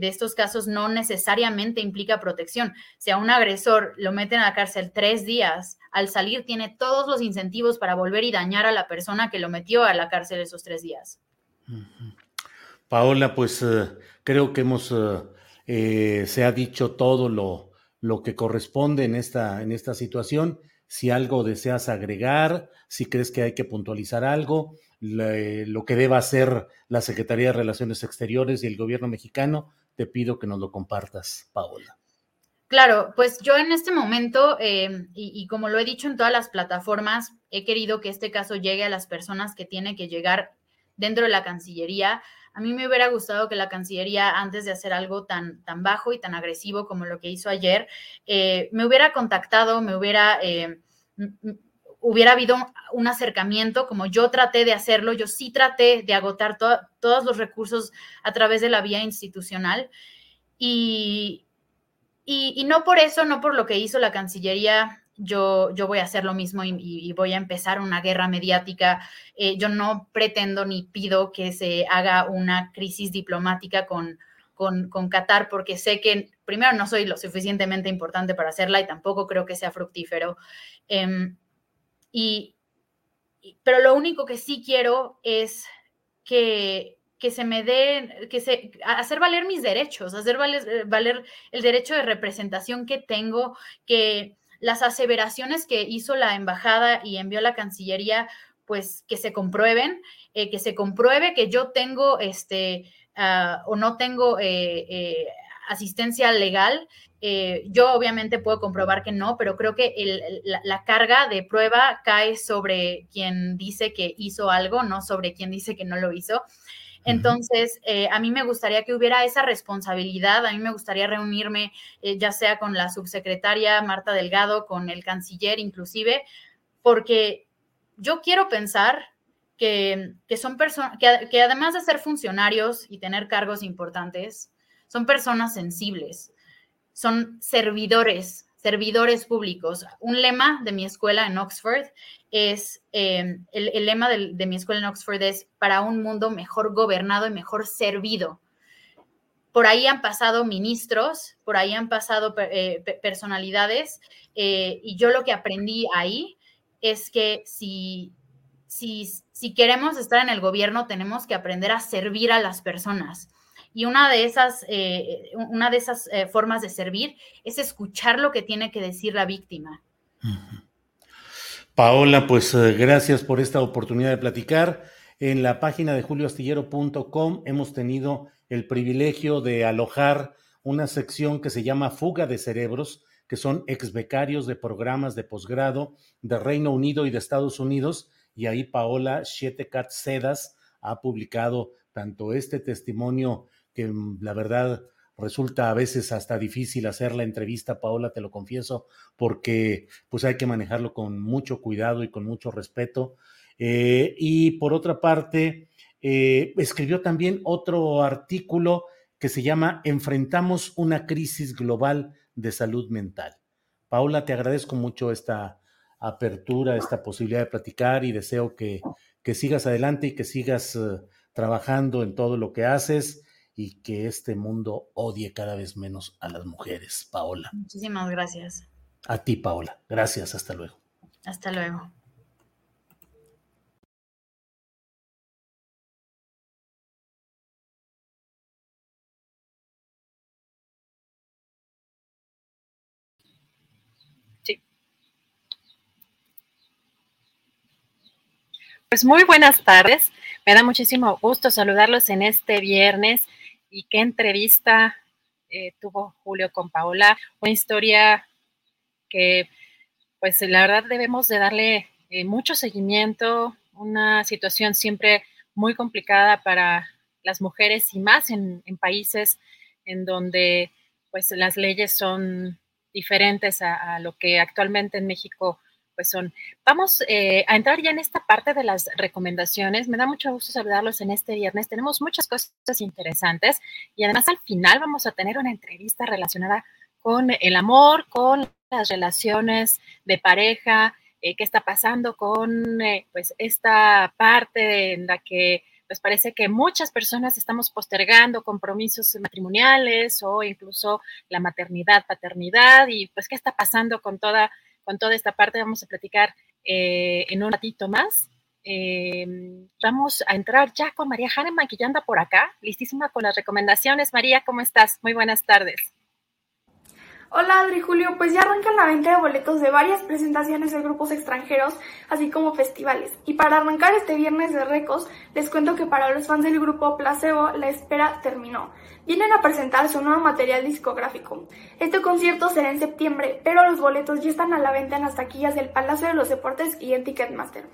estos casos no necesariamente implica protección. Si a un agresor lo meten a la cárcel tres días, al salir tiene todos los incentivos para volver y dañar a la persona que lo metió a la cárcel esos tres días.
Paola, pues eh, creo que hemos, eh, se ha dicho todo lo, lo que corresponde en esta, en esta situación si algo deseas agregar, si crees que hay que puntualizar algo, lo que deba hacer la Secretaría de Relaciones Exteriores y el gobierno mexicano, te pido que nos lo compartas, Paola.
Claro, pues yo en este momento, em, y, como lo he dicho en todas las plataformas, he querido que este caso llegue a las personas que tiene que llegar dentro de la Cancillería. A mí me hubiera gustado que la Cancillería, antes de hacer algo tan, tan bajo y tan agresivo como lo que hizo ayer, eh, me hubiera contactado, me hubiera, eh, hubiera habido un acercamiento como yo traté de hacerlo. Yo sí traté de agotar todos los recursos a través de la vía institucional. Y, y, no por eso, no por lo que hizo la Cancillería yo, voy a hacer lo mismo y, voy a empezar una guerra mediática. Eh, yo no pretendo ni pido que se haga una crisis diplomática con, con, Qatar porque sé que primero no soy lo suficientemente importante para hacerla y tampoco creo que sea fructífero. Em, y, pero lo único que sí quiero es que, que se me dé, que se, hacer valer mis derechos, hacer valer, valer el derecho de representación que tengo, que las aseveraciones que hizo la embajada y envió la Cancillería, pues que se comprueben, eh, que se compruebe que yo tengo este ah, o no tengo eh, eh, asistencia legal. yo obviamente puedo comprobar que no, pero creo que la, carga de prueba cae sobre quien dice que hizo algo, no sobre quien dice que no lo hizo. Entonces, eh, a mí me gustaría que hubiera esa responsabilidad, a mí me gustaría reunirme eh, ya sea con la subsecretaria Marta Delgado, con el canciller inclusive, porque yo quiero pensar que, son personas, que, que además de ser funcionarios y tener cargos importantes, son personas sensibles, son servidores servidores públicos. Un lema de mi escuela en Oxford es, em, el, lema de, mi escuela en Oxford es para un mundo mejor gobernado y mejor servido. Por ahí han pasado ministros, por ahí han pasado eh, personalidades eh, y yo lo que aprendí ahí es que si, si, si queremos estar en el gobierno tenemos que aprender a servir a las personas y una de esas, eh, una de esas eh, formas de servir es escuchar lo que tiene que decir la víctima.
Paola, pues eh, gracias por esta oportunidad de platicar. En la página de julioastillero.com hemos tenido el privilegio de alojar una sección que se llama Fuga de Cerebros, que son ex becarios de programas de posgrado de Reino Unido y de Estados Unidos. Y ahí Paola Sietecat Sedas ha publicado tanto este testimonio que mm, la verdad resulta a veces hasta difícil hacer la entrevista, Paola, te lo confieso, porque pues hay que manejarlo con mucho cuidado y con mucho respeto. Eh, y por otra parte, eh, escribió también otro artículo que se llama Enfrentamos una crisis global de salud mental. Paola, te agradezco mucho esta apertura, esta posibilidad de platicar y deseo que, que sigas adelante y que sigas eh, trabajando en todo lo que haces y que este mundo odie cada vez menos a las mujeres, Paola.
Muchísimas gracias.
A ti, Paola. Gracias, hasta luego.
Hasta luego.
Sí. Pues muy buenas tardes. Me da muchísimo gusto saludarlos en este viernes y qué entrevista eh, tuvo Julio con Paola. Una historia que, pues la verdad debemos de darle eh, mucho seguimiento, una situación siempre muy complicada para las mujeres y más en, países en donde pues las leyes son diferentes a, lo que actualmente en México pues son. Vamos eh, a entrar ya en esta parte de las recomendaciones. Me da mucho gusto saludarlos en este viernes. Tenemos muchas cosas interesantes y además al final vamos a tener una entrevista relacionada con el amor, con las relaciones de pareja, eh, qué está pasando con eh, pues esta parte en la que pues parece que muchas personas estamos postergando compromisos matrimoniales o incluso la maternidad, paternidad y pues qué está pasando con toda, con toda esta parte. Vamos a platicar eh, en un ratito más. Em, vamos a entrar ya con María Hahnemann, que ya anda por acá, listísima con las recomendaciones. María, ¿cómo estás? Muy buenas tardes.
Hola Adri Julio, pues ya arrancan la venta de boletos de varias presentaciones de grupos extranjeros, así como festivales. Y para arrancar este viernes de Recos, les cuento que para los fans del grupo Placebo, la espera terminó. Vienen a presentar su nuevo material discográfico. Este concierto será en septiembre, pero los boletos ya están a la venta en las taquillas del Palacio de los Deportes y en Ticketmaster.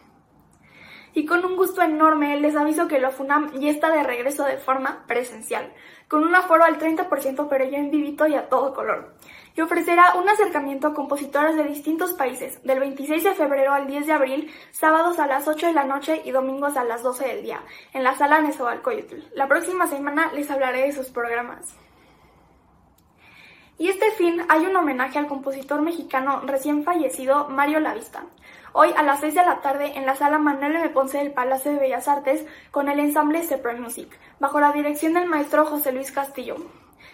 Y con un gusto enorme les aviso que la FUNAM ya está de regreso de forma presencial, con un aforo al 30% pero ya en vivito y a todo color y ofrecerá un acercamiento a compositores de distintos países, del 26 de febrero al 10 de abril, sábados a las 8 de la noche y domingos a las 12 del día, en la sala Nezahualcóyotl. La próxima semana les hablaré de sus programas. Y este fin hay un homenaje al compositor mexicano recién fallecido Mario Lavista. Hoy a las 6 de la tarde en la sala Manuel M. Ponce del Palacio de Bellas Artes con el ensamble Sepra Music, bajo la dirección del maestro José Luis Castillo.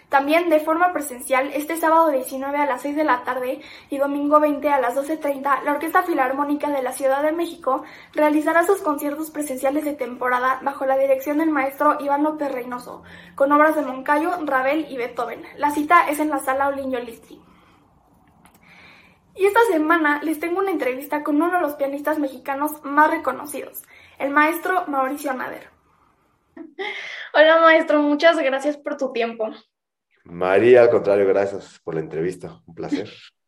También de forma presencial, este sábado 19 a las 6 de la tarde y domingo 20 a las 12.30, la Orquesta Filarmónica de la Ciudad de México realizará sus conciertos presenciales de temporada bajo la dirección del maestro Iván López Reynoso, con obras de Moncayo, Ravel y Beethoven. La cita es en la sala Oliño. Y esta semana les tengo una entrevista con uno de los pianistas mexicanos más reconocidos, el maestro Mauricio Nader. Hola maestro, muchas gracias por tu tiempo.
María, al contrario, gracias por la entrevista. Un placer.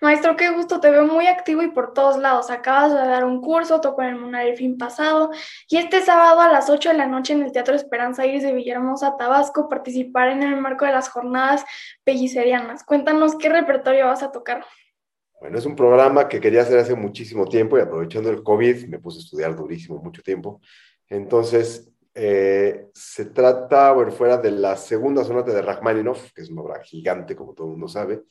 Maestro, qué gusto, te veo muy activo y por todos lados. Acabas de dar un curso, tocó en el Munar el fin pasado y este sábado a las 8 de la noche en el Teatro Esperanza Iris de Villahermosa, Tabasco, participar en el marco de las jornadas pellicerianas. Cuéntanos qué repertorio vas a tocar.
Bueno, es un programa que quería hacer hace muchísimo tiempo y aprovechando el COVID me puse a estudiar durísimo mucho tiempo. Entonces eh, se trata, bueno, fuera de la segunda sonata de Rachmaninoff, que es una obra gigante, como todo el mundo sabe.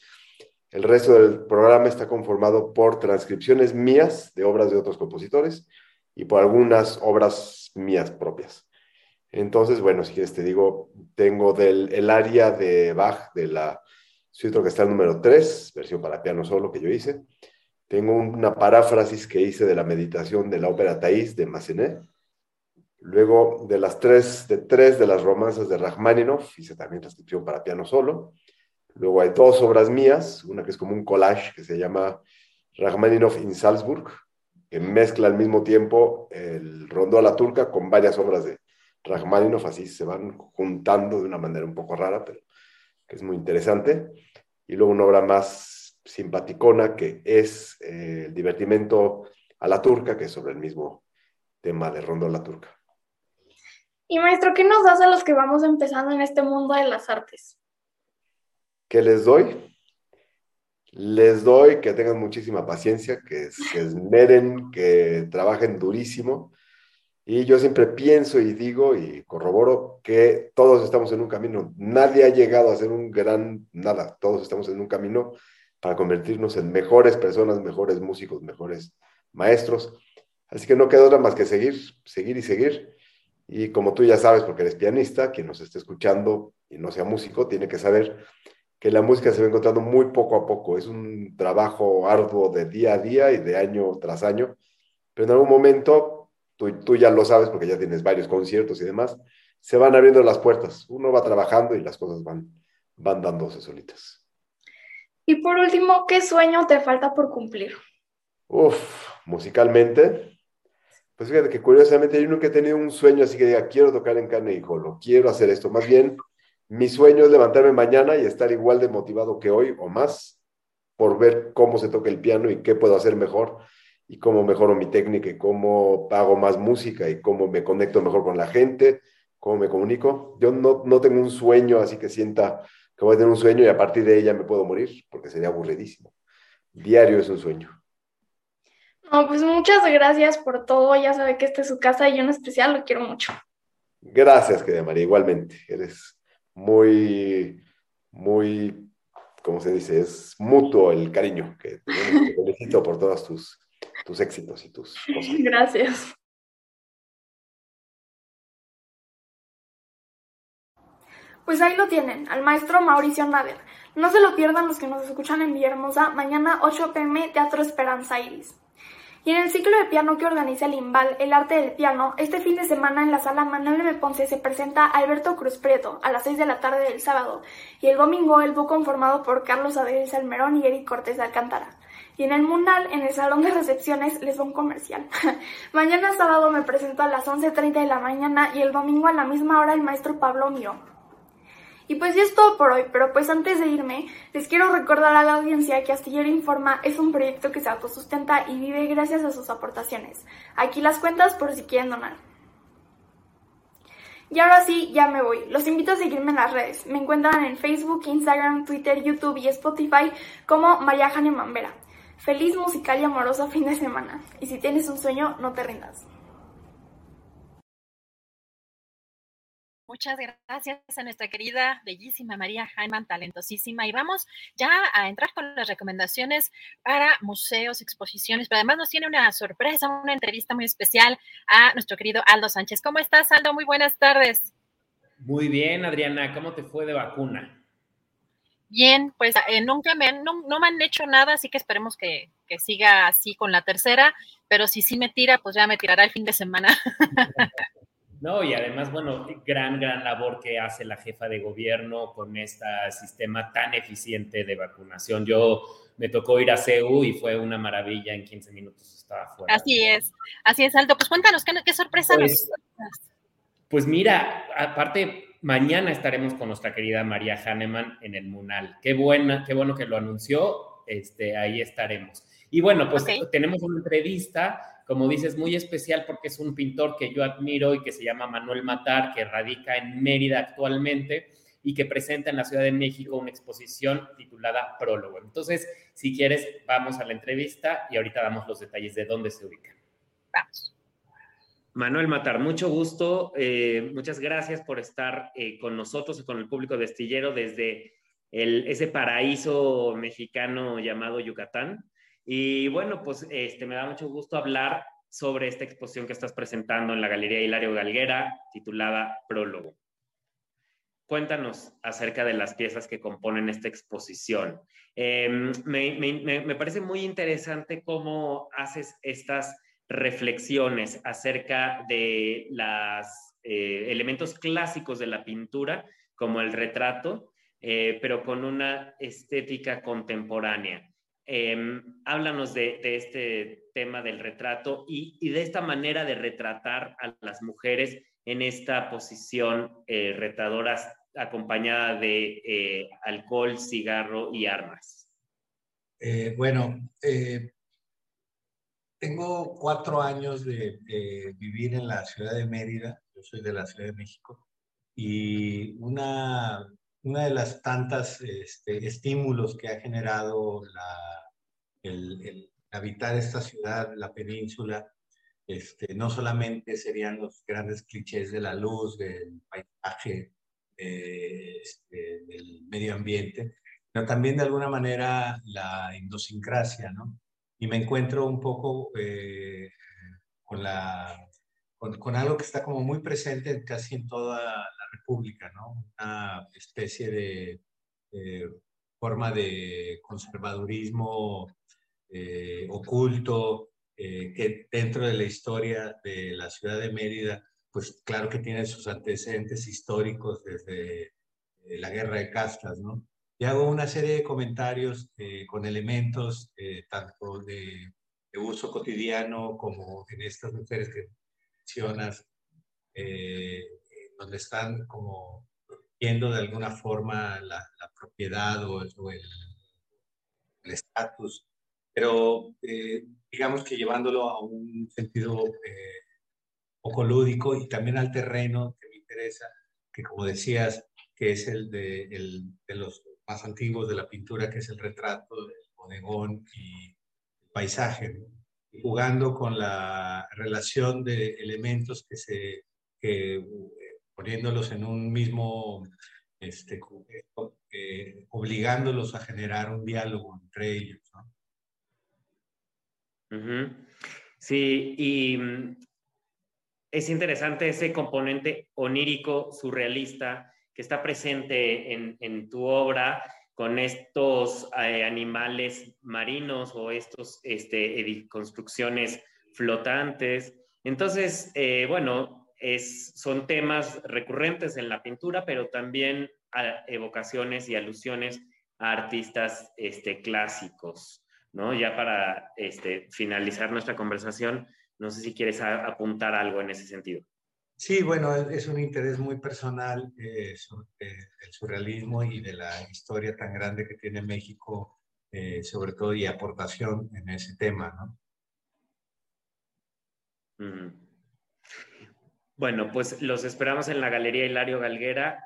El resto del programa está conformado por transcripciones mías de obras de otros compositores y por algunas obras mías propias. Entonces, bueno, si quieres te digo, tengo del el área de Bach de la suite el número 3, versión para piano solo que yo hice. Tengo una paráfrasis que hice de la meditación de la ópera Thais de Massenet Luego de las tres, de tres de las romanzas de Rachmaninoff, hice también transcripción para piano solo. Luego hay dos obras mías, una que es como un collage que se llama Rachmaninoff in Salzburg, que mezcla al mismo tiempo el rondo a la turca con varias obras de Rachmaninoff, así se van juntando de una manera un poco rara, pero que es muy interesante. Y luego una obra más simpaticona que es eh, el divertimento a la turca, que es sobre el mismo tema de rondo a la turca.
Y maestro, ¿qué nos das a los que vamos empezando en este mundo de las artes?
¿Qué les doy? Les doy que tengan muchísima paciencia, que se esmeren, que trabajen durísimo. Y yo siempre pienso y digo y corroboro que todos estamos en un camino. Nadie ha llegado a ser un gran nada. Todos estamos en un camino para convertirnos en mejores personas, mejores músicos, mejores maestros. Así que no queda otra más que seguir, seguir y seguir. Y como tú ya sabes, porque eres pianista, quien nos esté escuchando y no sea músico, tiene que saber que la música se va encontrando muy poco a poco. Es un trabajo arduo de día a día y de año tras año, pero en algún momento, tú, tú ya lo sabes porque ya tienes varios conciertos y demás, se van abriendo las puertas. Uno va trabajando y las cosas van, van dándose solitas.
Y por último, ¿qué sueño te falta por cumplir?
Uf, musicalmente, pues fíjate que curiosamente yo nunca he tenido un sueño así que diga, quiero tocar en carne lo quiero hacer esto. Más bien, mi sueño es levantarme mañana y estar igual de motivado que hoy o más por ver cómo se toca el piano y qué puedo hacer mejor y cómo mejoro mi técnica y cómo hago más música y cómo me conecto mejor con la gente, cómo me comunico. Yo no, no tengo un sueño así que sienta que voy a tener un sueño y a partir de ella me puedo morir, porque sería aburridísimo. Diario es un sueño.
No, pues muchas gracias por todo. Ya sabe que esta es su casa y yo en especial lo quiero mucho.
Gracias, querida María, igualmente. Eres muy, muy, ¿cómo se dice? Es mutuo el cariño que te felicito por todos tus, tus éxitos y tus cosas.
Gracias. Pues ahí lo tienen, al maestro Mauricio Nader. No se lo pierdan los que nos escuchan en Villahermosa, mañana 8 pm, Teatro Esperanza Iris. Y en el ciclo de piano que organiza el IMBAL, El Arte del Piano, este fin de semana en la sala Manuel M. Ponce se presenta Alberto Cruz Prieto a las 6 de la tarde del sábado, y el domingo el buco conformado por Carlos Adriel Salmerón y Eric Cortés de Alcántara. Y en el Munal, en el salón de recepciones, les va un comercial. mañana sábado me presento a las 11.30 de la mañana y el domingo a la misma hora el maestro Pablo Mío. Y pues ya es todo por hoy, pero pues antes de irme, les quiero recordar a la audiencia que Astillero Informa es un proyecto que se autosustenta y vive gracias a sus aportaciones. Aquí las cuentas por si quieren donar. Y ahora sí, ya me voy. Los invito a seguirme en las redes. Me encuentran en Facebook, Instagram, Twitter, YouTube y Spotify como María Jane Mambera. Feliz musical y amoroso fin de semana. Y si tienes un sueño, no te rindas.
Muchas gracias a nuestra querida, bellísima María Jaiman, talentosísima. Y vamos ya a entrar con las recomendaciones para museos, exposiciones, pero además nos tiene una sorpresa, una entrevista muy especial a nuestro querido Aldo Sánchez. ¿Cómo estás, Aldo? Muy buenas tardes.
Muy bien, Adriana. ¿Cómo te fue de vacuna?
Bien, pues eh, nunca me han, no, me han hecho nada, así que esperemos que, que siga así con la tercera, pero si sí me tira, pues ya me tirará el fin de semana.
No, y además, bueno, gran, gran labor que hace la jefa de gobierno con este sistema tan eficiente de vacunación. Yo me tocó ir a CEU y fue una maravilla, en 15 minutos estaba fuera.
Así es, así es, Aldo. Pues cuéntanos, ¿qué, sorpresa pues, nos...
Pues mira, aparte, mañana estaremos con nuestra querida María Hahnemann en el Munal. Qué buena, qué bueno que lo anunció, este, ahí estaremos. Y bueno, pues tenemos una entrevista como dices, muy especial porque es un pintor que yo admiro y que se llama Manuel Matar, que radica en Mérida actualmente y que presenta en la Ciudad de México una exposición titulada Prólogo. Entonces, si quieres, vamos a la entrevista y ahorita damos los detalles de dónde se ubica.
Vamos.
Manuel Matar, mucho gusto. Eh, muchas gracias por estar eh, con nosotros y con el público de Astillero desde ese paraíso mexicano llamado Yucatán. Y bueno, pues este, me da mucho gusto hablar sobre esta exposición que estás presentando en la Galería Hilario Galguera, titulada Prólogo. Cuéntanos acerca de las piezas que componen esta exposición. Em, me, parece muy interesante cómo haces estas reflexiones acerca de los eh, elementos clásicos de la pintura, como el retrato, eh, pero con una estética contemporánea. Em, háblanos de, este tema del retrato y, de esta manera de retratar a las mujeres en esta posición eh, retadora acompañada de alcohol, cigarro y armas.
Bueno, tengo cuatro años de, vivir en la ciudad de Mérida, yo soy de la Ciudad de México, y una, una de las tantas este, estímulos que ha generado la el, habitar esta ciudad, la península, este, no solamente serían los grandes clichés de la luz, del paisaje, este, del medio ambiente, pero también de alguna manera la idiosincrasia, ¿no? Y me encuentro un poco eh, con, la, con, algo que está como muy presente casi en toda la República, ¿no? Una especie de forma de conservadurismo eh, oculto, eh, que dentro de la historia de la ciudad de Mérida, pues claro que tiene sus antecedentes históricos desde eh, la guerra de castas, ¿no? Y hago una serie de comentarios con elementos tanto de, uso cotidiano como en estas mujeres que mencionas, donde están como viendo de alguna forma la, propiedad o, el estatus. Pero eh, digamos que llevándolo a un sentido eh, poco lúdico y también al terreno que me interesa, que como decías, que es el de, el, de los más antiguos de la pintura, que es el retrato, el bodegón y el paisaje, jugando con la relación de elementos que se, que, poniéndolos en un mismo, este, eh, obligándolos a generar un diálogo entre ellos.
Sí, y mm, es interesante ese componente onírico, surrealista, que está presente en, tu obra con estos eh, animales marinos o estos este, construcciones flotantes. Entonces, eh, bueno, son temas recurrentes en la pintura, pero también evocaciones y alusiones a artistas este, clásicos, ¿no? Ya para este, finalizar nuestra conversación, no sé si quieres apuntar algo en ese sentido.
Sí, bueno, es un interés muy personal eh, eh, del surrealismo y de la historia tan grande que tiene México, eh, sobre todo, y aportación en ese tema,
¿no? Bueno, pues los esperamos en la Galería Hilario Galguera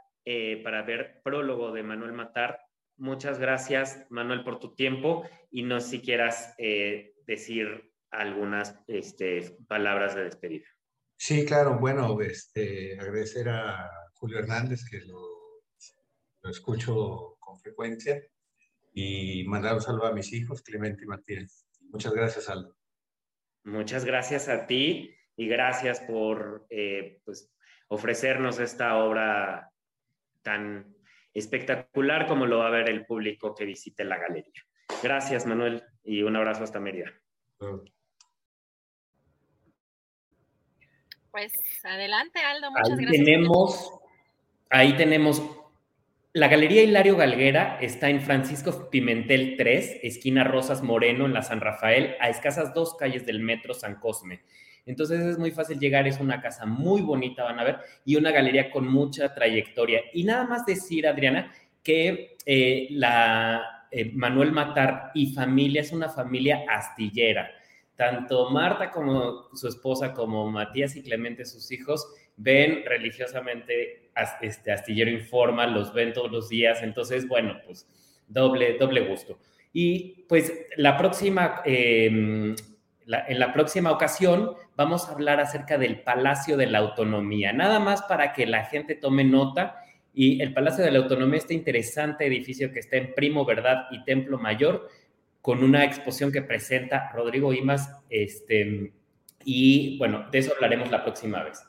para ver prólogo de Manuel Matar. Muchas gracias, Manuel, por tu tiempo y no si quieras decir algunas este, palabras de despedida.
Sí, claro. Bueno, este, agradecer a Julio Hernández, que lo, lo escucho con frecuencia, y mandar un saludo a mis hijos, Clemente y Martínez. Muchas gracias, Aldo.
Muchas gracias a ti y gracias por eh, pues, ofrecernos esta obra tan espectacular como lo va a ver el público que visite la galería. Gracias, Manuel, y un abrazo hasta Mérida.
Pues adelante, Aldo, muchas ahí
gracias. Tenemos, ahí tenemos, la Galería Hilario Galguera está en Francisco Pimentel 3, esquina Rosas Moreno, en la San Rafael, a escasas dos calles del metro San Cosme. Entonces es muy fácil llegar, es una casa muy bonita, van a ver, y una galería con mucha trayectoria. Y nada más decir, Adriana, que eh, la eh, Manuel Matar y familia es una familia astillera tanto Marta como su esposa, como Matías y Clemente, sus hijos, ven religiosamente este Astillero Informa, los ven todos los días, entonces, bueno, pues doble, doble gusto. Y pues la próxima, em, en la próxima ocasión vamos a hablar acerca del Palacio de la Autonomía, nada más para que la gente tome nota. Y el Palacio de la Autonomía, este interesante edificio que está en Primo Verdad y Templo Mayor, con una exposición que presenta Rodrigo Imas, este, y bueno, de eso hablaremos la próxima vez.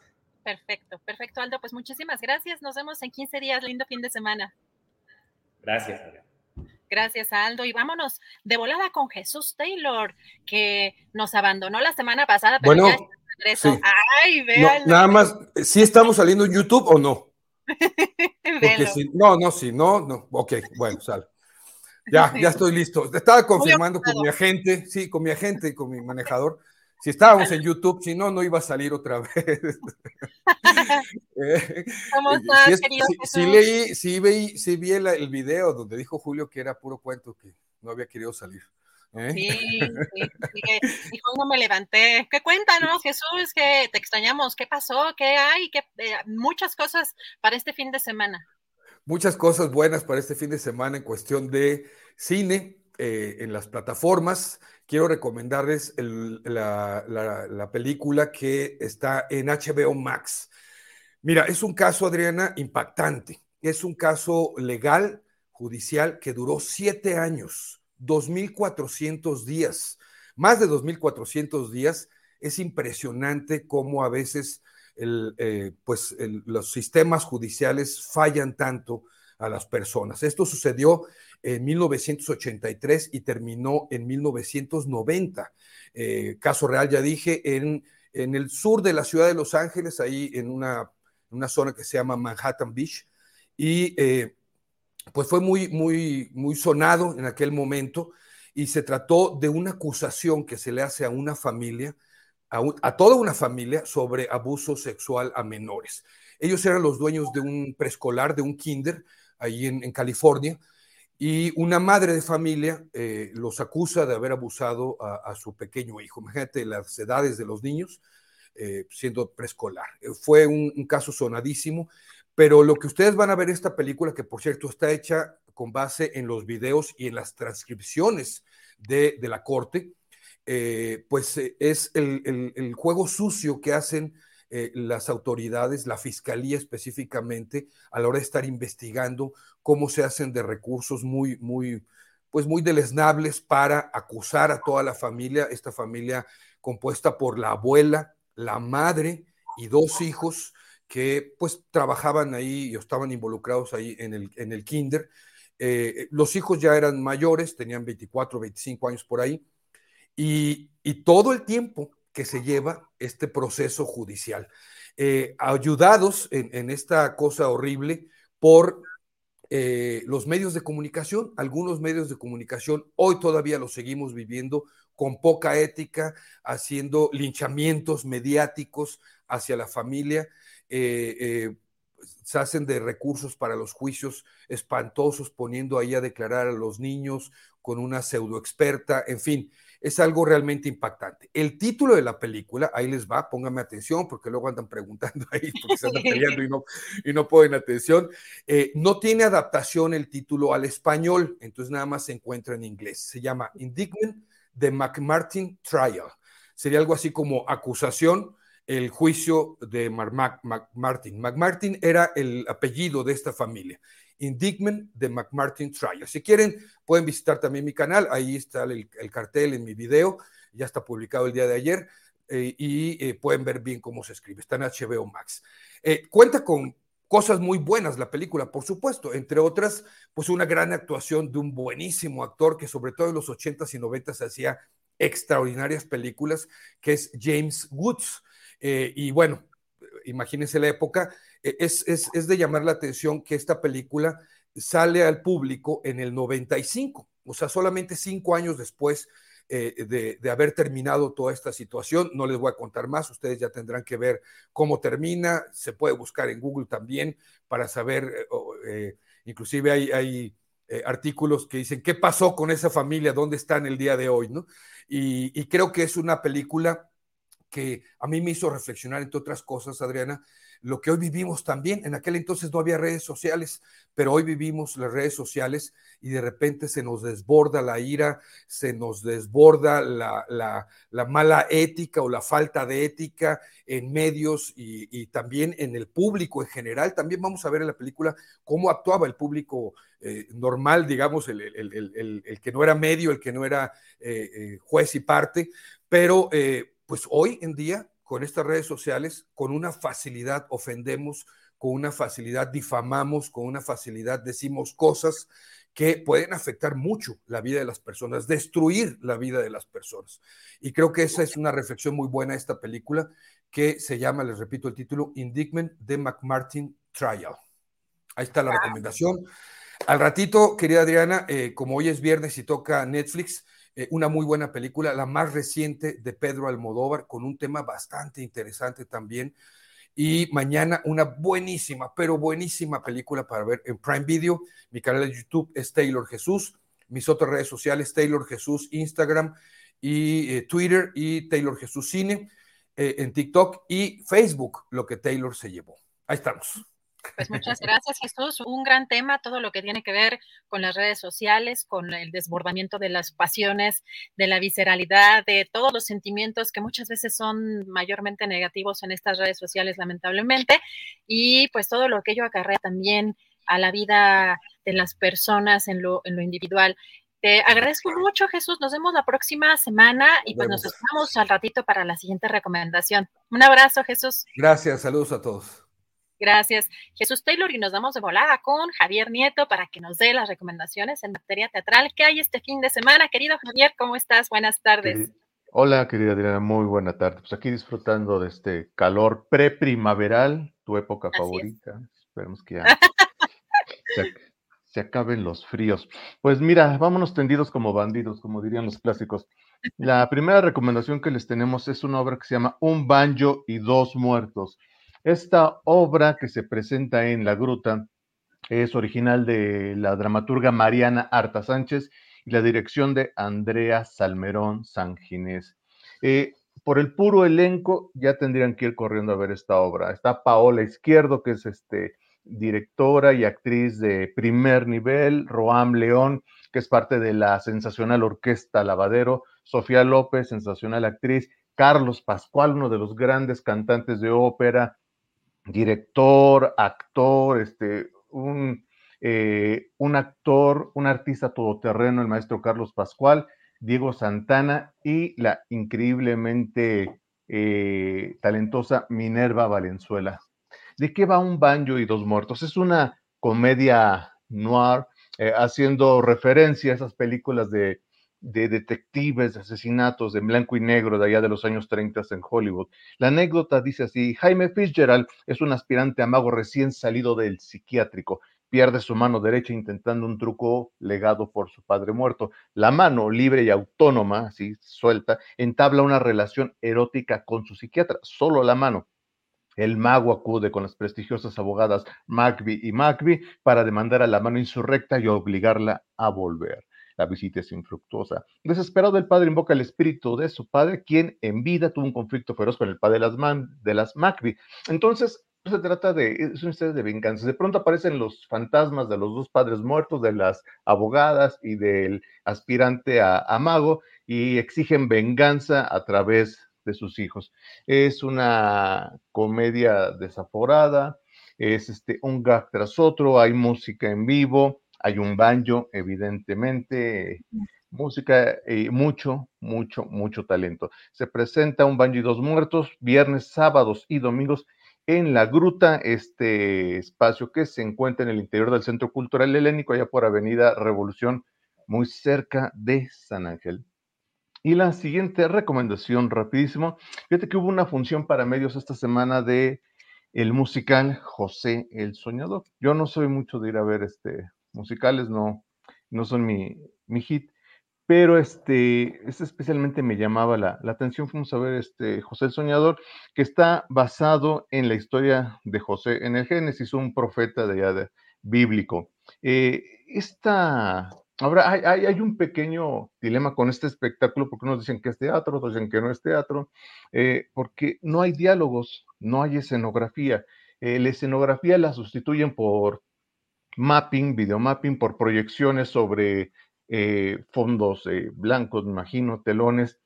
Perfecto, perfecto, Aldo. Pues muchísimas gracias. Nos vemos en 15 días. Lindo fin de semana.
Gracias,
Gracias, Aldo. Y vámonos de volada con Jesús Taylor, que nos abandonó la semana pasada, pero
bueno, ya sí. Ay, nada más, ¿sí estamos saliendo en YouTube o no? Porque si, no, no, sí, no, no. Ok, bueno, sal. Ya, ya estoy listo. Estaba confirmando con mi agente, sí, con mi agente y con mi manejador. Si estábamos en YouTube, si no, no iba a salir otra vez. Eh,
¿Cómo estás, querido
sí, leí, sí, vi, sí vi el, el, video donde dijo Julio que era puro cuento, que no había querido salir.
¿eh? Sí, sí, sí, dijo, no me levanté. ¿Qué cuéntanos, Jesús? Que te extrañamos. ¿Qué pasó? ¿Qué hay? ¿Qué, eh, muchas cosas para este fin de semana
muchas cosas buenas para este fin de semana en cuestión de cine eh, en las plataformas. Quiero recomendarles la, película que está en HBO Max. Mira, es un caso, Adriana, impactante. Es un caso legal, judicial, que duró siete años, 2.400 días, más de 2.400 días. Es impresionante cómo a veces eh, pues los sistemas judiciales fallan tanto a las personas. Esto sucedió en 1983 y terminó en 1990. Eh, caso real, ya dije, en, en, el sur de la ciudad de Los Ángeles, ahí en una, una zona que se llama Manhattan Beach. Y eh, pues fue muy, muy, muy sonado en aquel momento y se trató de una acusación que se le hace a una familia a, toda una familia sobre abuso sexual a menores. Ellos eran los dueños de un preescolar, de un kinder, ahí en, California, y una madre de familia eh, los acusa de haber abusado a, su pequeño hijo. Imagínate las edades de los niños eh, siendo preescolar. Eh, fue un, caso sonadísimo. Pero lo que ustedes van a ver esta película, que por cierto está hecha con base en los videos y en las transcripciones de, la corte, eh, pues eh, es el, juego sucio que hacen eh, las autoridades, la fiscalía específicamente, a la hora de estar investigando cómo se hacen de recursos muy, muy, pues muy deleznables para acusar a toda la familia, esta familia compuesta por la abuela, la madre y dos hijos que pues trabajaban ahí y estaban involucrados ahí en el, en el kinder. Los hijos ya eran mayores, tenían 24, 25 años por ahí, y, todo el tiempo que se lleva este proceso judicial, eh, ayudados en, esta cosa horrible por eh, los medios de comunicación, algunos medios de comunicación hoy todavía los seguimos viviendo con poca ética, haciendo linchamientos mediáticos hacia la familia, se hacen de recursos para los juicios espantosos, poniendo ahí a declarar a los niños con una pseudo experta, en fin, es algo realmente impactante. El título de la película, ahí les va, pónganme atención, porque luego andan preguntando ahí, porque se andan peleando y no, y no ponen atención. Eh, no tiene adaptación el título al español, entonces nada más se encuentra en inglés. Se llama Indictment de McMartin Trial. Sería algo así como acusación el juicio de McMartin. McMartin era el apellido de esta familia. Indictment de McMartin Trial. Si quieren, pueden visitar también mi canal. Ahí está el, cartel en mi video. Ya está publicado el día de ayer. Eh, y eh, pueden ver bien cómo se escribe. Está en HBO Max. Eh, cuenta con cosas muy buenas la película, por supuesto, entre otras, pues una gran actuación de un buenísimo actor que sobre todo en los 80s y 90s hacía extraordinarias películas, que es James Woods. Y bueno, imagínense la época, e, es, de llamar la atención que esta película sale al público en el 95, o sea, solamente cinco años después eh, de, haber terminado toda esta situación. No les voy a contar más, ustedes ya tendrán que ver cómo termina, se puede buscar en Google también para saber, eh, inclusive hay, artículos que dicen qué pasó con esa familia, dónde están el día de hoy, ¿no? y creo que es una película que a mí me hizo reflexionar, entre otras cosas, Adriana, lo que hoy vivimos también. En aquel entonces no había redes sociales, pero hoy vivimos las redes sociales y de repente se nos desborda la ira, se nos desborda la, mala ética o la falta de ética en medios y, también en el público en general. También vamos a ver en la película cómo actuaba el público eh, normal, digamos, el, que no era medio, el que no era eh, eh, juez y parte, pero pues hoy en día con estas redes sociales, con una facilidad ofendemos, con una facilidad difamamos, con una facilidad decimos cosas que pueden afectar mucho la vida de las personas, destruir la vida de las personas. Y creo que esa es una reflexión muy buena de esta película que se llama, les repito el título, Indictment de McMartin Trial. Ahí está la recomendación. Al ratito, querida Adriana, eh, como hoy es viernes y toca Netflix, eh, una muy buena película, la más reciente de Pedro Almodóvar, con un tema bastante interesante también. Y mañana una buenísima, pero buenísima película para ver en Prime Video. Mi canal de YouTube es Taylor Jesús. Mis otras redes sociales, Taylor Jesús, Instagram y eh, Twitter y Taylor Jesús Cine. Eh, en TikTok y Facebook, lo que Taylor se llevó. Ahí estamos.
Pues muchas gracias, Jesús. Un gran tema, todo lo que tiene que ver con las redes sociales, con el desbordamiento de las pasiones, de la visceralidad, de todos los sentimientos que muchas veces son mayormente negativos en estas redes sociales, lamentablemente, y pues todo lo que ello acarrea también a la vida de las personas en lo, en lo individual. Te agradezco mucho, Jesús. Nos vemos la próxima semana y pues nos esperamos al ratito para la siguiente recomendación. Un abrazo, Jesús.
Gracias, saludos a todos.
Gracias, Jesús Taylor, y nos damos de volada con Javier Nieto para que nos dé las recomendaciones en materia teatral que hay este fin de semana. Querido Javier, ¿cómo estás? Buenas tardes.
Hola, querida Adriana, muy buena tarde. Pues aquí disfrutando de este calor preprimaveral, tu época favorita. Esperemos que ya se, acaben los fríos. Pues mira, vámonos tendidos como bandidos, como dirían los clásicos. La primera recomendación que les tenemos es una obra que se llama Un banjo y dos muertos. Esta obra que se presenta en La Gruta es original de la dramaturga Mariana Arta Sánchez y la dirección de Andrea Salmerón Sanginés. Eh, por el puro elenco ya tendrían que ir corriendo a ver esta obra. Está Paola Izquierdo, que es este, directora y actriz de primer nivel, Roam León, que es parte de la sensacional orquesta Lavadero, Sofía López, sensacional actriz, Carlos Pascual, uno de los grandes cantantes de ópera, director, actor, este, un, eh, un actor, un artista todoterreno, el maestro Carlos Pascual, Diego Santana y la increíblemente eh, talentosa Minerva Valenzuela. ¿De qué va un banjo y dos muertos? Es una comedia noir eh, haciendo referencia a esas películas de, de, detectives, de asesinatos en blanco y negro de allá de los años 30 en Hollywood. La anécdota dice así, Jaime Fitzgerald es un aspirante a mago recién salido del psiquiátrico. Pierde su mano derecha intentando un truco legado por su padre muerto. La mano, libre y autónoma, así suelta, entabla una relación erótica con su psiquiatra, solo la mano. El mago acude con las prestigiosas abogadas Magby y Magby para demandar a la mano insurrecta y obligarla a volver. La visita es infructuosa. Desesperado, el padre invoca el espíritu de su padre, quien en vida tuvo un conflicto feroz con el padre de las, man, de las Magby. Entonces, se trata de, es una historia de venganza. De pronto aparecen los fantasmas de los dos padres muertos, de las abogadas y del aspirante a, a mago, y exigen venganza a través de sus hijos. Es una comedia desaforada, es este, un gag tras otro, hay música en vivo, hay un banjo, evidentemente, música y mucho, mucho, mucho talento. Se presenta un banjo y dos muertos, viernes, sábados y domingos en la Gruta, este espacio que se encuentra en el interior del Centro Cultural Helénico, allá por Avenida Revolución, muy cerca de San Ángel. Y la siguiente recomendación, rapidísimo. Fíjate que hubo una función para medios esta semana de el musical José el Soñador. Yo no soy mucho de ir a ver este musicales, no, no son mi, mi hit, pero este, este especialmente me llamaba la, la, atención. Fuimos a ver este José el Soñador, que está basado en la historia de José en el Génesis, un profeta de, de bíblico. Eh, esta Ahora, hay, hay, un pequeño dilema con este espectáculo, porque unos dicen que es teatro, otros dicen que no es teatro, eh, porque no hay diálogos, no hay escenografía. Eh, la escenografía la sustituyen por mapping, videomapping, por proyecciones sobre eh, fondos blancos, me imagino, telones.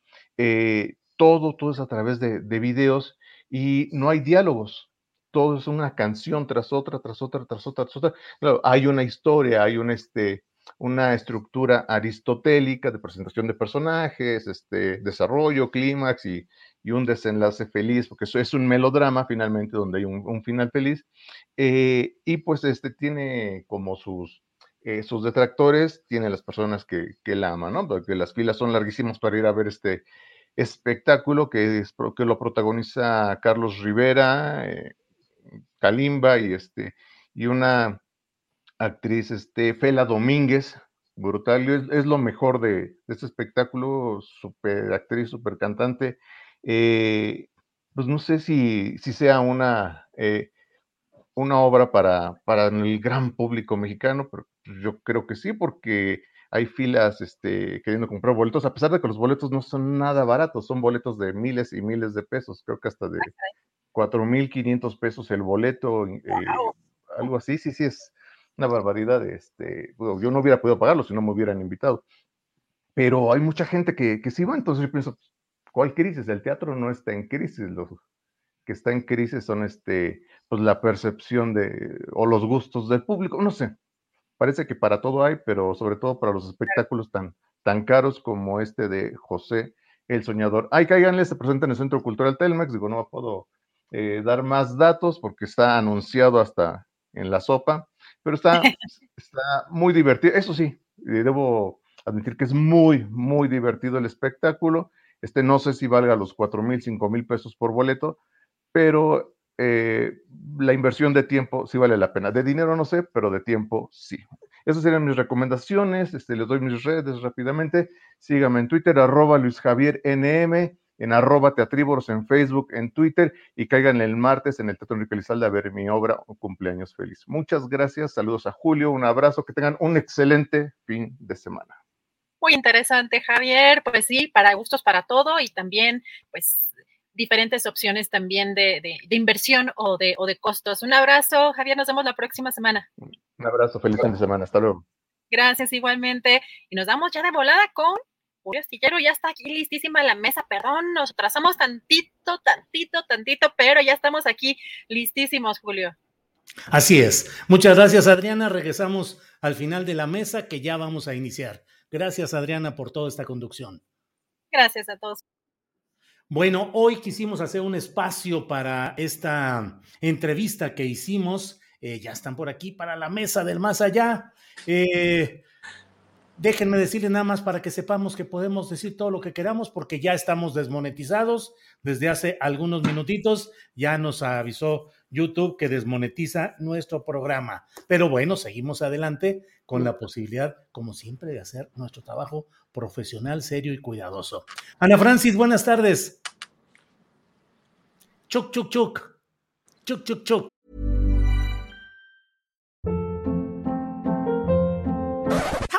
todo, todo es a través de, de videos y no hay diálogos todo es una canción tras otra, tras otra, tras otra, tras otra. Claro, hay una historia, hay un, este, una estructura aristotélica de presentación de personajes, este, desarrollo, clímax y, un desenlace feliz, porque eso es un melodrama finalmente donde hay un, final feliz. Eh, y pues este tiene como sus, eh, sus detractores, tiene las personas que, que la aman, ¿no? Porque las filas son larguísimas para ir a ver este espectáculo que, es, que lo protagoniza Carlos Rivera, eh, Kalimba y, este, y una actriz este, Fela Domínguez, brutal, es, lo mejor de, este espectáculo, super actriz, super cantante. Eh, pues no sé si, si sea una, eh, una obra para, para el gran público mexicano, pero yo creo que sí, porque hay filas este, queriendo comprar boletos, a pesar de que los boletos no son nada baratos, son boletos de miles y miles de pesos, creo que hasta de 4.500 pesos el boleto, eh, algo así, sí, sí, es, una barbaridad. Este, yo no hubiera podido pagarlo si no me hubieran invitado. Pero hay mucha gente que, que sí va, entonces yo pienso, ¿cuál crisis? El teatro no está en crisis, lo que está en crisis son este, pues la percepción de, o los gustos del público, no sé. Parece que para todo hay, pero sobre todo para los espectáculos tan, tan caros como este de José el Soñador. Ay, cáiganle, se presenta en el Centro Cultural Telmex. Digo, no puedo eh, dar más datos porque está anunciado hasta en la sopa pero está, está muy divertido. Eso sí, debo admitir que es muy, muy divertido el espectáculo. Este no sé si valga los 4 mil, 5 mil pesos por boleto, pero eh, la inversión de tiempo sí vale la pena. De dinero no sé, pero de tiempo sí. Esas serían mis recomendaciones. Este, les doy mis redes rápidamente. Síganme en Twitter, arroba Luis Javier NM en arroba teatriboros en Facebook, en Twitter y caigan el martes en el Teatro Enrique Lizalde a ver mi obra Un cumpleaños feliz. Muchas gracias, saludos a Julio, un abrazo, que tengan un excelente fin de semana.
Muy interesante, Javier. Pues sí, para gustos para todo y también, pues diferentes opciones también de, de, inversión o de, o de costos. Un abrazo, Javier, nos vemos la próxima semana.
Un abrazo, feliz fin de semana, hasta luego.
Gracias igualmente. Y nos damos ya de volada con Julio Astillero, ya está aquí listísima la mesa, perdón, nos trazamos tantito, tantito, tantito, pero ya estamos aquí listísimos, Julio.
Así es. Muchas gracias, Adriana. Regresamos al final de la mesa que ya vamos a iniciar. Gracias, Adriana, por toda esta conducción.
Gracias a todos.
Bueno, hoy quisimos hacer un espacio para esta entrevista que hicimos. Eh, ya están por aquí para la mesa del más allá. Eh, déjenme decirles nada más para que sepamos que podemos decir todo lo que queramos porque ya estamos desmonetizados desde hace algunos minutitos. Ya nos avisó YouTube que desmonetiza nuestro programa. Pero bueno, seguimos adelante con la posibilidad, como siempre, de hacer nuestro trabajo profesional, serio y cuidadoso. Ana Francis, buenas tardes. Chuc, chuc, chuc. Chuc, chuc, chuc.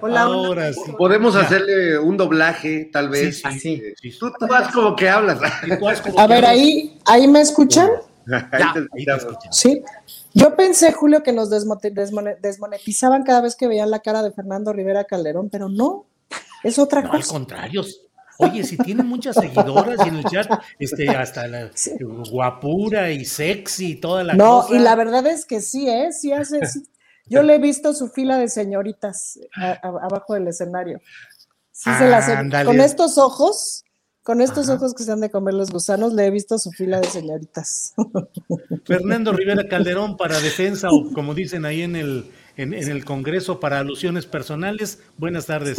Hola,
Ahora sí.
Podemos
Ya.
hacerle un doblaje, tal vez.
Sí, sí,
Tú, tú vas como que hablas.
A ver, ahí, ahí me escuchan.
Ahí te escuchamos.
Sí. Yo pensé, Julio, que nos desmonetizaban cada vez que veían la cara de Fernando Rivera Calderón, pero no, es otra
No, al
cosa.
contrario. Oye, si tiene muchas seguidoras y en el chat, este, hasta la guapura y sexy y toda la
No,
cosa.
y la verdad es que sí, ¿eh? Sí hace. sí. Yo le he visto su fila de señoritas a- a- abajo del escenario. Sí se las he-
Ándale.
Con estos ojos, con estos ojos que se han de comer los gusanos, le he visto su fila de señoritas.
Fernando Rivera Calderón para defensa o como dicen ahí en el, en, en el Congreso para alusiones personales. Buenas tardes.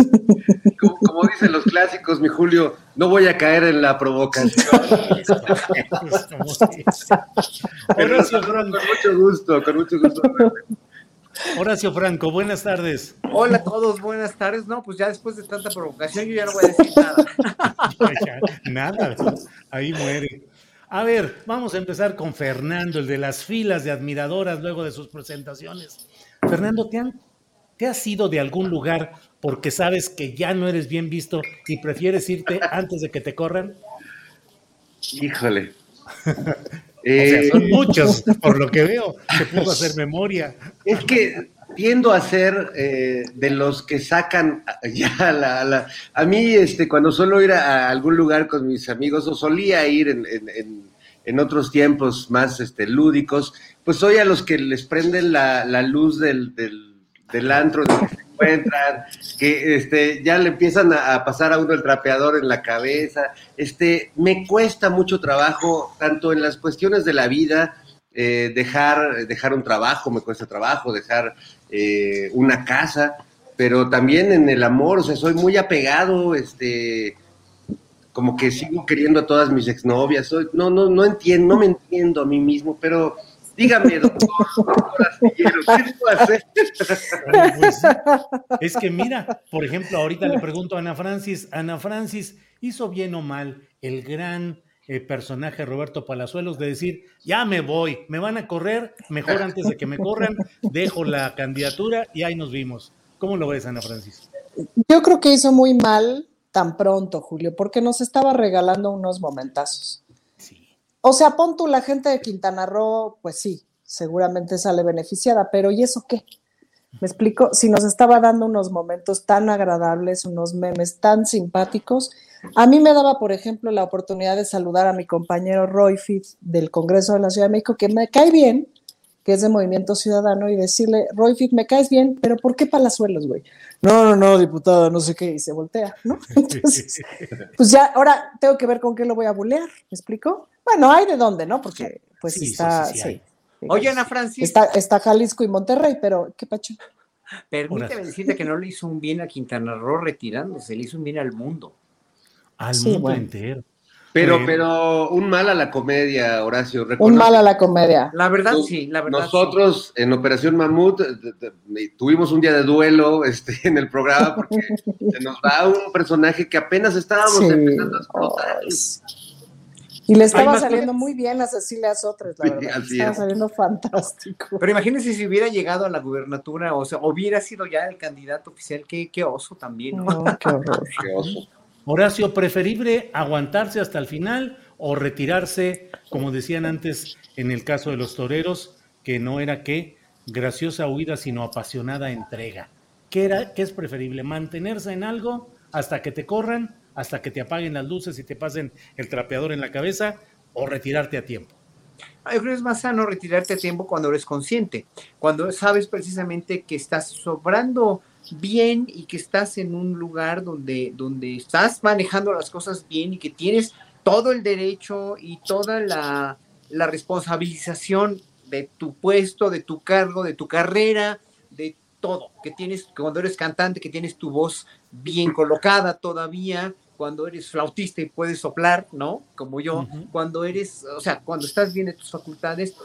Como, como dicen los clásicos, mi Julio, no voy a caer en la provocación. Pero
Horacio
con
Franco.
mucho gusto, con mucho gusto.
Horacio Franco, buenas tardes.
Hola a todos, buenas tardes. No, pues ya después de tanta provocación, yo ya no voy a decir nada.
Nada, ahí muere. A ver, vamos a empezar con Fernando, el de las filas de admiradoras luego de sus presentaciones. Fernando, ¿te, han, ¿te has ido de algún lugar porque sabes que ya no eres bien visto y prefieres irte antes de que te corran?
Híjole.
O sea,
Eh,
son muchos, por lo que veo. Se pudo hacer memoria.
Es que tiendo a ser eh, de los que sacan ya la, la- A mí, este, cuando suelo ir a, algún lugar con mis amigos, o solía ir en, en- en- en otros tiempos más este, lúdicos, pues soy a los que les prenden la, la luz del, del, del antro encuentran, que este, ya le empiezan a, pasar a uno el trapeador en la cabeza. Este, me cuesta mucho trabajo, tanto en las cuestiones de la vida, eh, dejar, dejar un trabajo, me cuesta trabajo, dejar eh, una casa, pero también en el amor, o sea, soy muy apegado, este, como que sigo queriendo a todas mis exnovias, soy, no, no, no entiendo, no me entiendo a mí mismo, pero dígame, doctor, doctor Astillero, ¿qué puedo hacer?
Pues, sí. es que mira, por ejemplo, ahorita le pregunto a Ana Francis, Ana Francis, ¿hizo bien o mal el gran eh, personaje Roberto Palazuelos de decir, ya me voy, me van a correr, mejor antes de que me corran, dejo la candidatura y ahí nos vimos? ¿Cómo lo ves, Ana Francis?
Yo creo que hizo muy mal tan pronto, Julio, porque nos estaba regalando unos momentazos. O sea, pon tú la gente de Quintana Roo, pues sí, seguramente sale beneficiada, pero ¿y eso qué? ¿Me explico? Si nos estaba dando unos momentos tan agradables, unos memes tan simpáticos. A mí me daba, por ejemplo, la oportunidad de saludar a mi compañero Roy Fitz del Congreso de la Ciudad de México, que me cae bien, que es de Movimiento Ciudadano, y decirle, Roy Fitz, me caes bien, pero ¿por qué Palazuelos, güey? No, no, no, diputada, no sé qué, y se voltea, ¿no? Entonces, pues ya, ahora tengo que ver con qué lo voy a bulear, ¿me explico? Bueno, hay de dónde, ¿no? Porque pues
Sí, sí,
está,
sí, sí
sí.
hay. Oye, Ana Francis.
Está, está Jalisco y Monterrey, pero ¿qué pacho?
Permíteme decirte que no le hizo un bien a Quintana Roo retirándose, le hizo un bien al mundo.
Al
Sí,
mundo
bueno.
entero.
Pero, pero un mal a la comedia, Horacio.
Un
reconoce.
mal a la comedia.
La verdad,
Nos-
sí, la verdad.
Nosotros en Operación Mamut eh, tuvimos un día de duelo este, en el programa porque se nos va un personaje que apenas estábamos
Sí.
empezando a explotar.
Y le estaba saliendo muy bien a Cecilia Sotres, la
Sí,
verdad.
así
Estaba
es.
saliendo fantástico.
Pero imagínense si hubiera llegado a la gubernatura, o sea, hubiera sido ya el candidato oficial, qué, qué oso también, ¿no?
No, qué horror.
Qué oso.
Horacio, ¿preferible aguantarse hasta el final o retirarse, como decían antes en el caso de los toreros, que no era qué, graciosa huida, sino apasionada entrega? ¿Qué, era, ¿Qué es preferible? ¿Mantenerse en algo hasta que te corran, hasta que te apaguen las luces y te pasen el trapeador en la cabeza o retirarte a tiempo?
Yo creo que es más sano retirarte a tiempo cuando eres consciente, cuando sabes precisamente que estás sobrando bien y que estás en un lugar donde, donde estás manejando las cosas bien y que tienes todo el derecho y toda la, la responsabilización de tu puesto, de tu cargo, de tu carrera, de todo, que tienes cuando eres cantante, que tienes tu voz bien colocada todavía, cuando eres flautista y puedes soplar, ¿no? Como yo, cuando eres, o sea, cuando estás bien de tus facultades,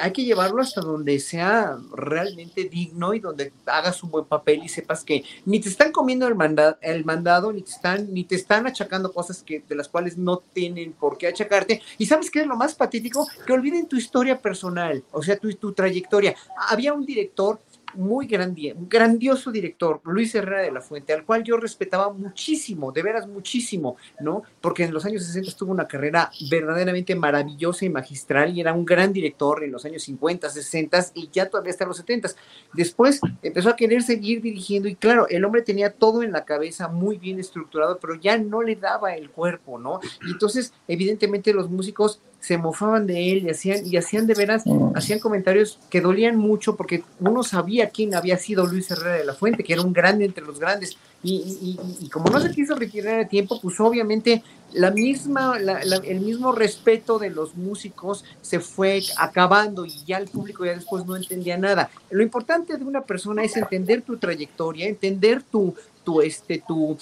hay que llevarlo hasta donde sea realmente digno y donde hagas un buen papel y sepas que ni te están comiendo el, manda- el mandado, ni te están, ni te están achacando cosas que, de las cuales no tienen por qué achacarte. Y sabes qué es lo más patético? Que olviden tu historia personal, o sea, tu, tu trayectoria. Había un director muy grandi- un grandioso director, Luis Herrera de la Fuente, al cual yo respetaba muchísimo, de veras muchísimo, ¿no? Porque en los años 60 tuvo una carrera verdaderamente maravillosa y magistral y era un gran director en los años 50, 60 y ya todavía en los 70. Después empezó a querer seguir dirigiendo y claro, el hombre tenía todo en la cabeza muy bien estructurado, pero ya no le daba el cuerpo, ¿no? Y entonces, evidentemente los músicos se mofaban de él y hacían, y hacían de veras, hacían comentarios que dolían mucho porque uno sabía quién había sido Luis Herrera de la Fuente, que era un grande entre los grandes. Y, y- y- y como no se quiso retirar a tiempo, pues obviamente la misma, la- la- el mismo respeto de los músicos se fue acabando y ya el público ya después no entendía nada. Lo importante de una persona es entender tu trayectoria, entender tu, tu, este, tu,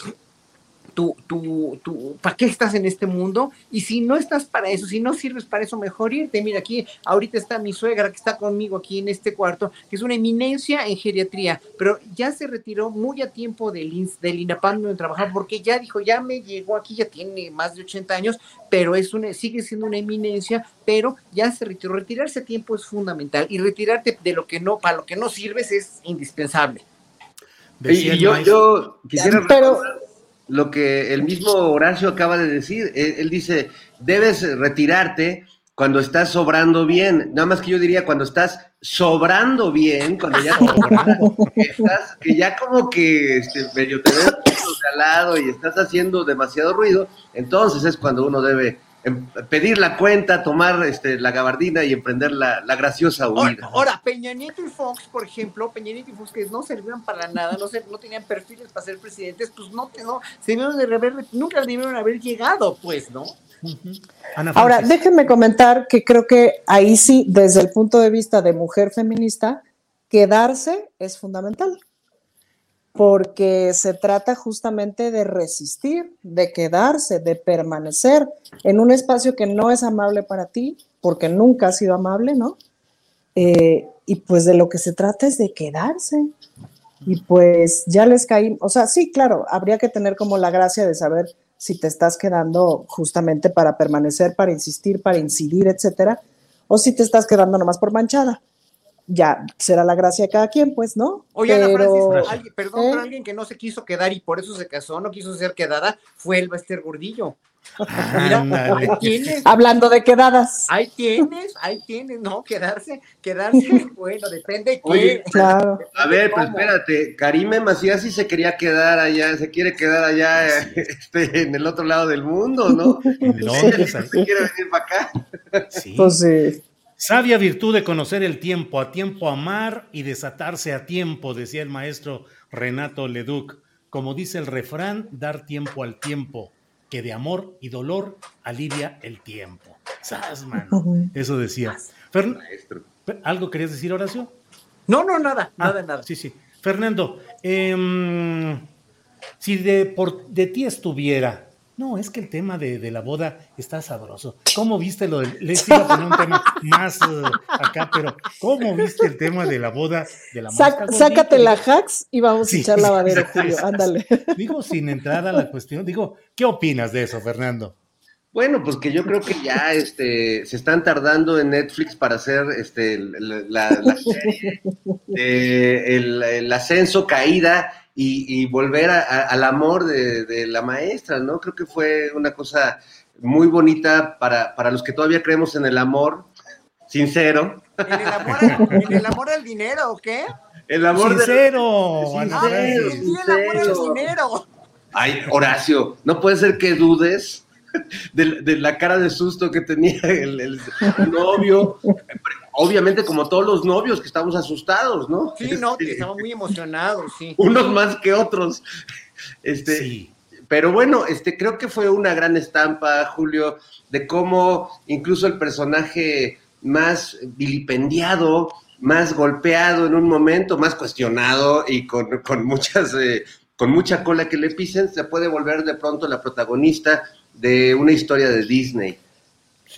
tu, tu, tu, ¿para qué estás en este mundo? Y si no estás para eso, si no sirves para eso, mejor irte. Mira, aquí ahorita está mi suegra que está conmigo aquí en este cuarto, que es una eminencia en geriatría, pero ya se retiró muy a tiempo del, INS del INAPAM donde trabajaba, porque ya dijo, ya me llegó aquí, ya tiene más de 80 años, pero es una, sigue siendo una eminencia, pero ya se retiró. Retirarse a tiempo es fundamental y retirarte de lo que no, para lo que no sirves es indispensable.
Y, y yo, yo quisiera
Pero-
recordar lo que el mismo Horacio acaba de decir. Él, él dice, debes retirarte cuando estás sobrando bien. Nada más que yo diría cuando estás sobrando bien, cuando ya, estás- que ya como que este, medio te ves de al lado y estás haciendo demasiado ruido, entonces es cuando uno debe pedir la cuenta, tomar este, la gabardina y emprender la, la graciosa huida.
Ahora, Peña Nieto y Fox, por ejemplo, Peña Nieto y Fox que no servían para nada, no, se- no tenían perfiles para ser presidentes, pues no, no se debieron de haber, nunca debieron haber llegado, pues, ¿no?
Ahora, déjenme comentar que creo que ahí sí, desde el punto de vista de mujer feminista, quedarse es fundamental, porque se trata justamente de resistir, de quedarse, de permanecer en un espacio que no es amable para ti, porque nunca ha sido amable, ¿no? Eh, y pues de lo que se trata es de quedarse. Y pues ya les caí, o sea, sí, claro, habría que tener como la gracia de saber si te estás quedando justamente para permanecer, para insistir, para incidir, etcétera, o si te estás quedando nomás por manchada. Ya será la gracia de cada quien, pues, ¿no?
Oye, pero, perdón, pero ¿eh? alguien que no se quiso quedar y por eso se casó, no quiso ser quedada, fue el Bester Gordillo.
Mira, ahí tienes. Hablando de quedadas.
Ahí tienes, ahí tienes, no, quedarse, quedarse, bueno, depende
Oye, claro. A ver, pues espérate, Karime Macías sí se quería quedar allá, se quiere quedar allá este, en el otro lado del mundo, ¿no? ¿Dónde se quiere venir para acá?
Sí. Pues sí. Sabia virtud de conocer el tiempo, a tiempo amar y desatarse a tiempo, decía el maestro Renato Leduc. Como dice el refrán, dar tiempo al tiempo, que de amor y dolor alivia el tiempo. ¿Sabes, Eso decía. ¿Algo querías decir, Horacio?
No, no, nada, ah, nada, nada.
Sí, sí. Fernando, em, si de, por, de ti estuviera no, es que el tema de, la boda está sabroso. ¿Cómo viste lo de.? Les iba a poner un tema más uh, acá, pero ¿cómo viste el tema de la boda de la
Sácate la hacks y vamos a echar lavadero, Julio. Ándale.
Digo, sin entrar a la cuestión, digo, ¿qué opinas de eso, Fernando?
Bueno, pues que yo creo que ya este, se están tardando en Netflix para hacer este, la, serie, el ascenso, caída y, volver al amor de, la maestra, ¿no? Creo que fue una cosa muy bonita para, para los que todavía creemos en el amor sincero.
¿En el amor, ¿en el amor al dinero o qué?
El amor
sincero. sincero, sí, el amor al dinero.
Ay, Horacio, no puede ser que dudes de, la cara de susto que tenía el, el novio obviamente como todos los novios que estamos asustados, ¿no?
Sí, no, que estamos muy emocionados, sí.
Unos más que otros. Este, sí. Pero bueno, este, creo que fue una gran estampa, Julio, de cómo incluso el personaje más vilipendiado, más golpeado en un momento, más cuestionado y con, muchas, eh, con mucha cola que le pisen, se puede volver de pronto la protagonista de una historia de Disney.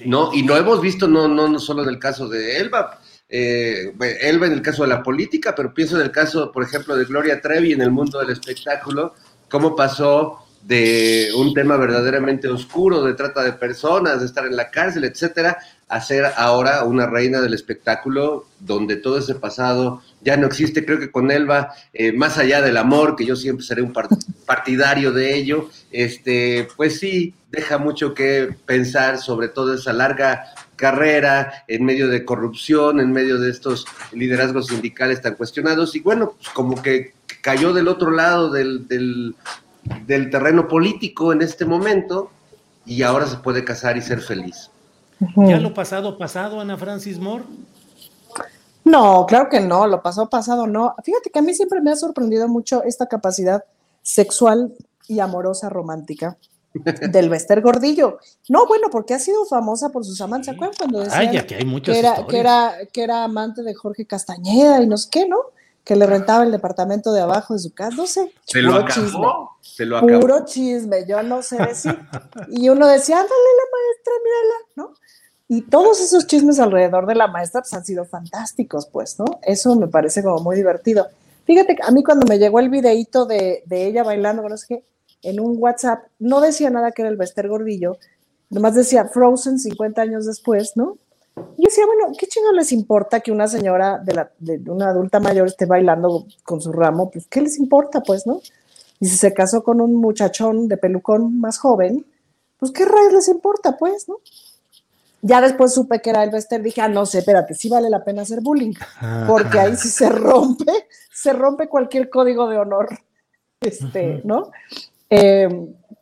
¿no? Y lo hemos visto no, no, no solo en el caso de Elba, eh, Elba en el caso de la política, pero pienso en el caso, por ejemplo, de Gloria Trevi en el mundo del espectáculo, cómo pasó de un tema verdaderamente oscuro, de trata de personas, de estar en la cárcel, etcétera, a ser ahora una reina del espectáculo donde todo ese pasado ya no existe. Creo que con Elba, eh, más allá del amor, que yo siempre seré un partidario de ello, este, pues sí, deja mucho que pensar sobre toda esa larga carrera en medio de corrupción, en medio de estos liderazgos sindicales tan cuestionados y bueno, pues como que cayó del otro lado del, del, terreno político en este momento y ahora se puede casar y ser feliz.
¿Ya lo pasado pasado, Ana Francis Moore?
No, claro que no, lo pasado pasado no. Fíjate que a mí siempre me ha sorprendido mucho esta capacidad sexual y amorosa romántica del Bester Gordillo. No, bueno, porque ha sido famosa por sus amantes. ¿Se acuerdan cuando decían
que, hay
era, que, era, que era amante de Jorge Castañeda y no sé qué, ¿no? Que le rentaba el departamento de abajo de su casa, no sé.
Se lo acabó. Chisme. Se lo
acabó. Puro chisme, yo no sé decir. Y uno decía, ándale la maestra, mírala, ¿no? Y todos esos chismes alrededor de la maestra pues, han sido fantásticos, pues, ¿no? Eso me parece como muy divertido. Fíjate, a mí cuando me llegó el videíto de, de ella bailando, no sé qué, en un WhatsApp, no decía nada que era el Bester Gordillo, nomás decía Frozen 50 años después, ¿no? Y decía, bueno, ¿qué chingo les importa que una señora de, la, de una adulta mayor esté bailando con su ramo? Pues, ¿qué les importa, pues, no? Y si se casó con un muchachón de pelucón más joven, pues, ¿qué rayos les importa, pues, no? Ya después supe que era el Bester, dije, ah, no sé, espérate, sí vale la pena hacer bullying, porque ahí sí se rompe, se rompe cualquier código de honor, este, ¿no? Eh,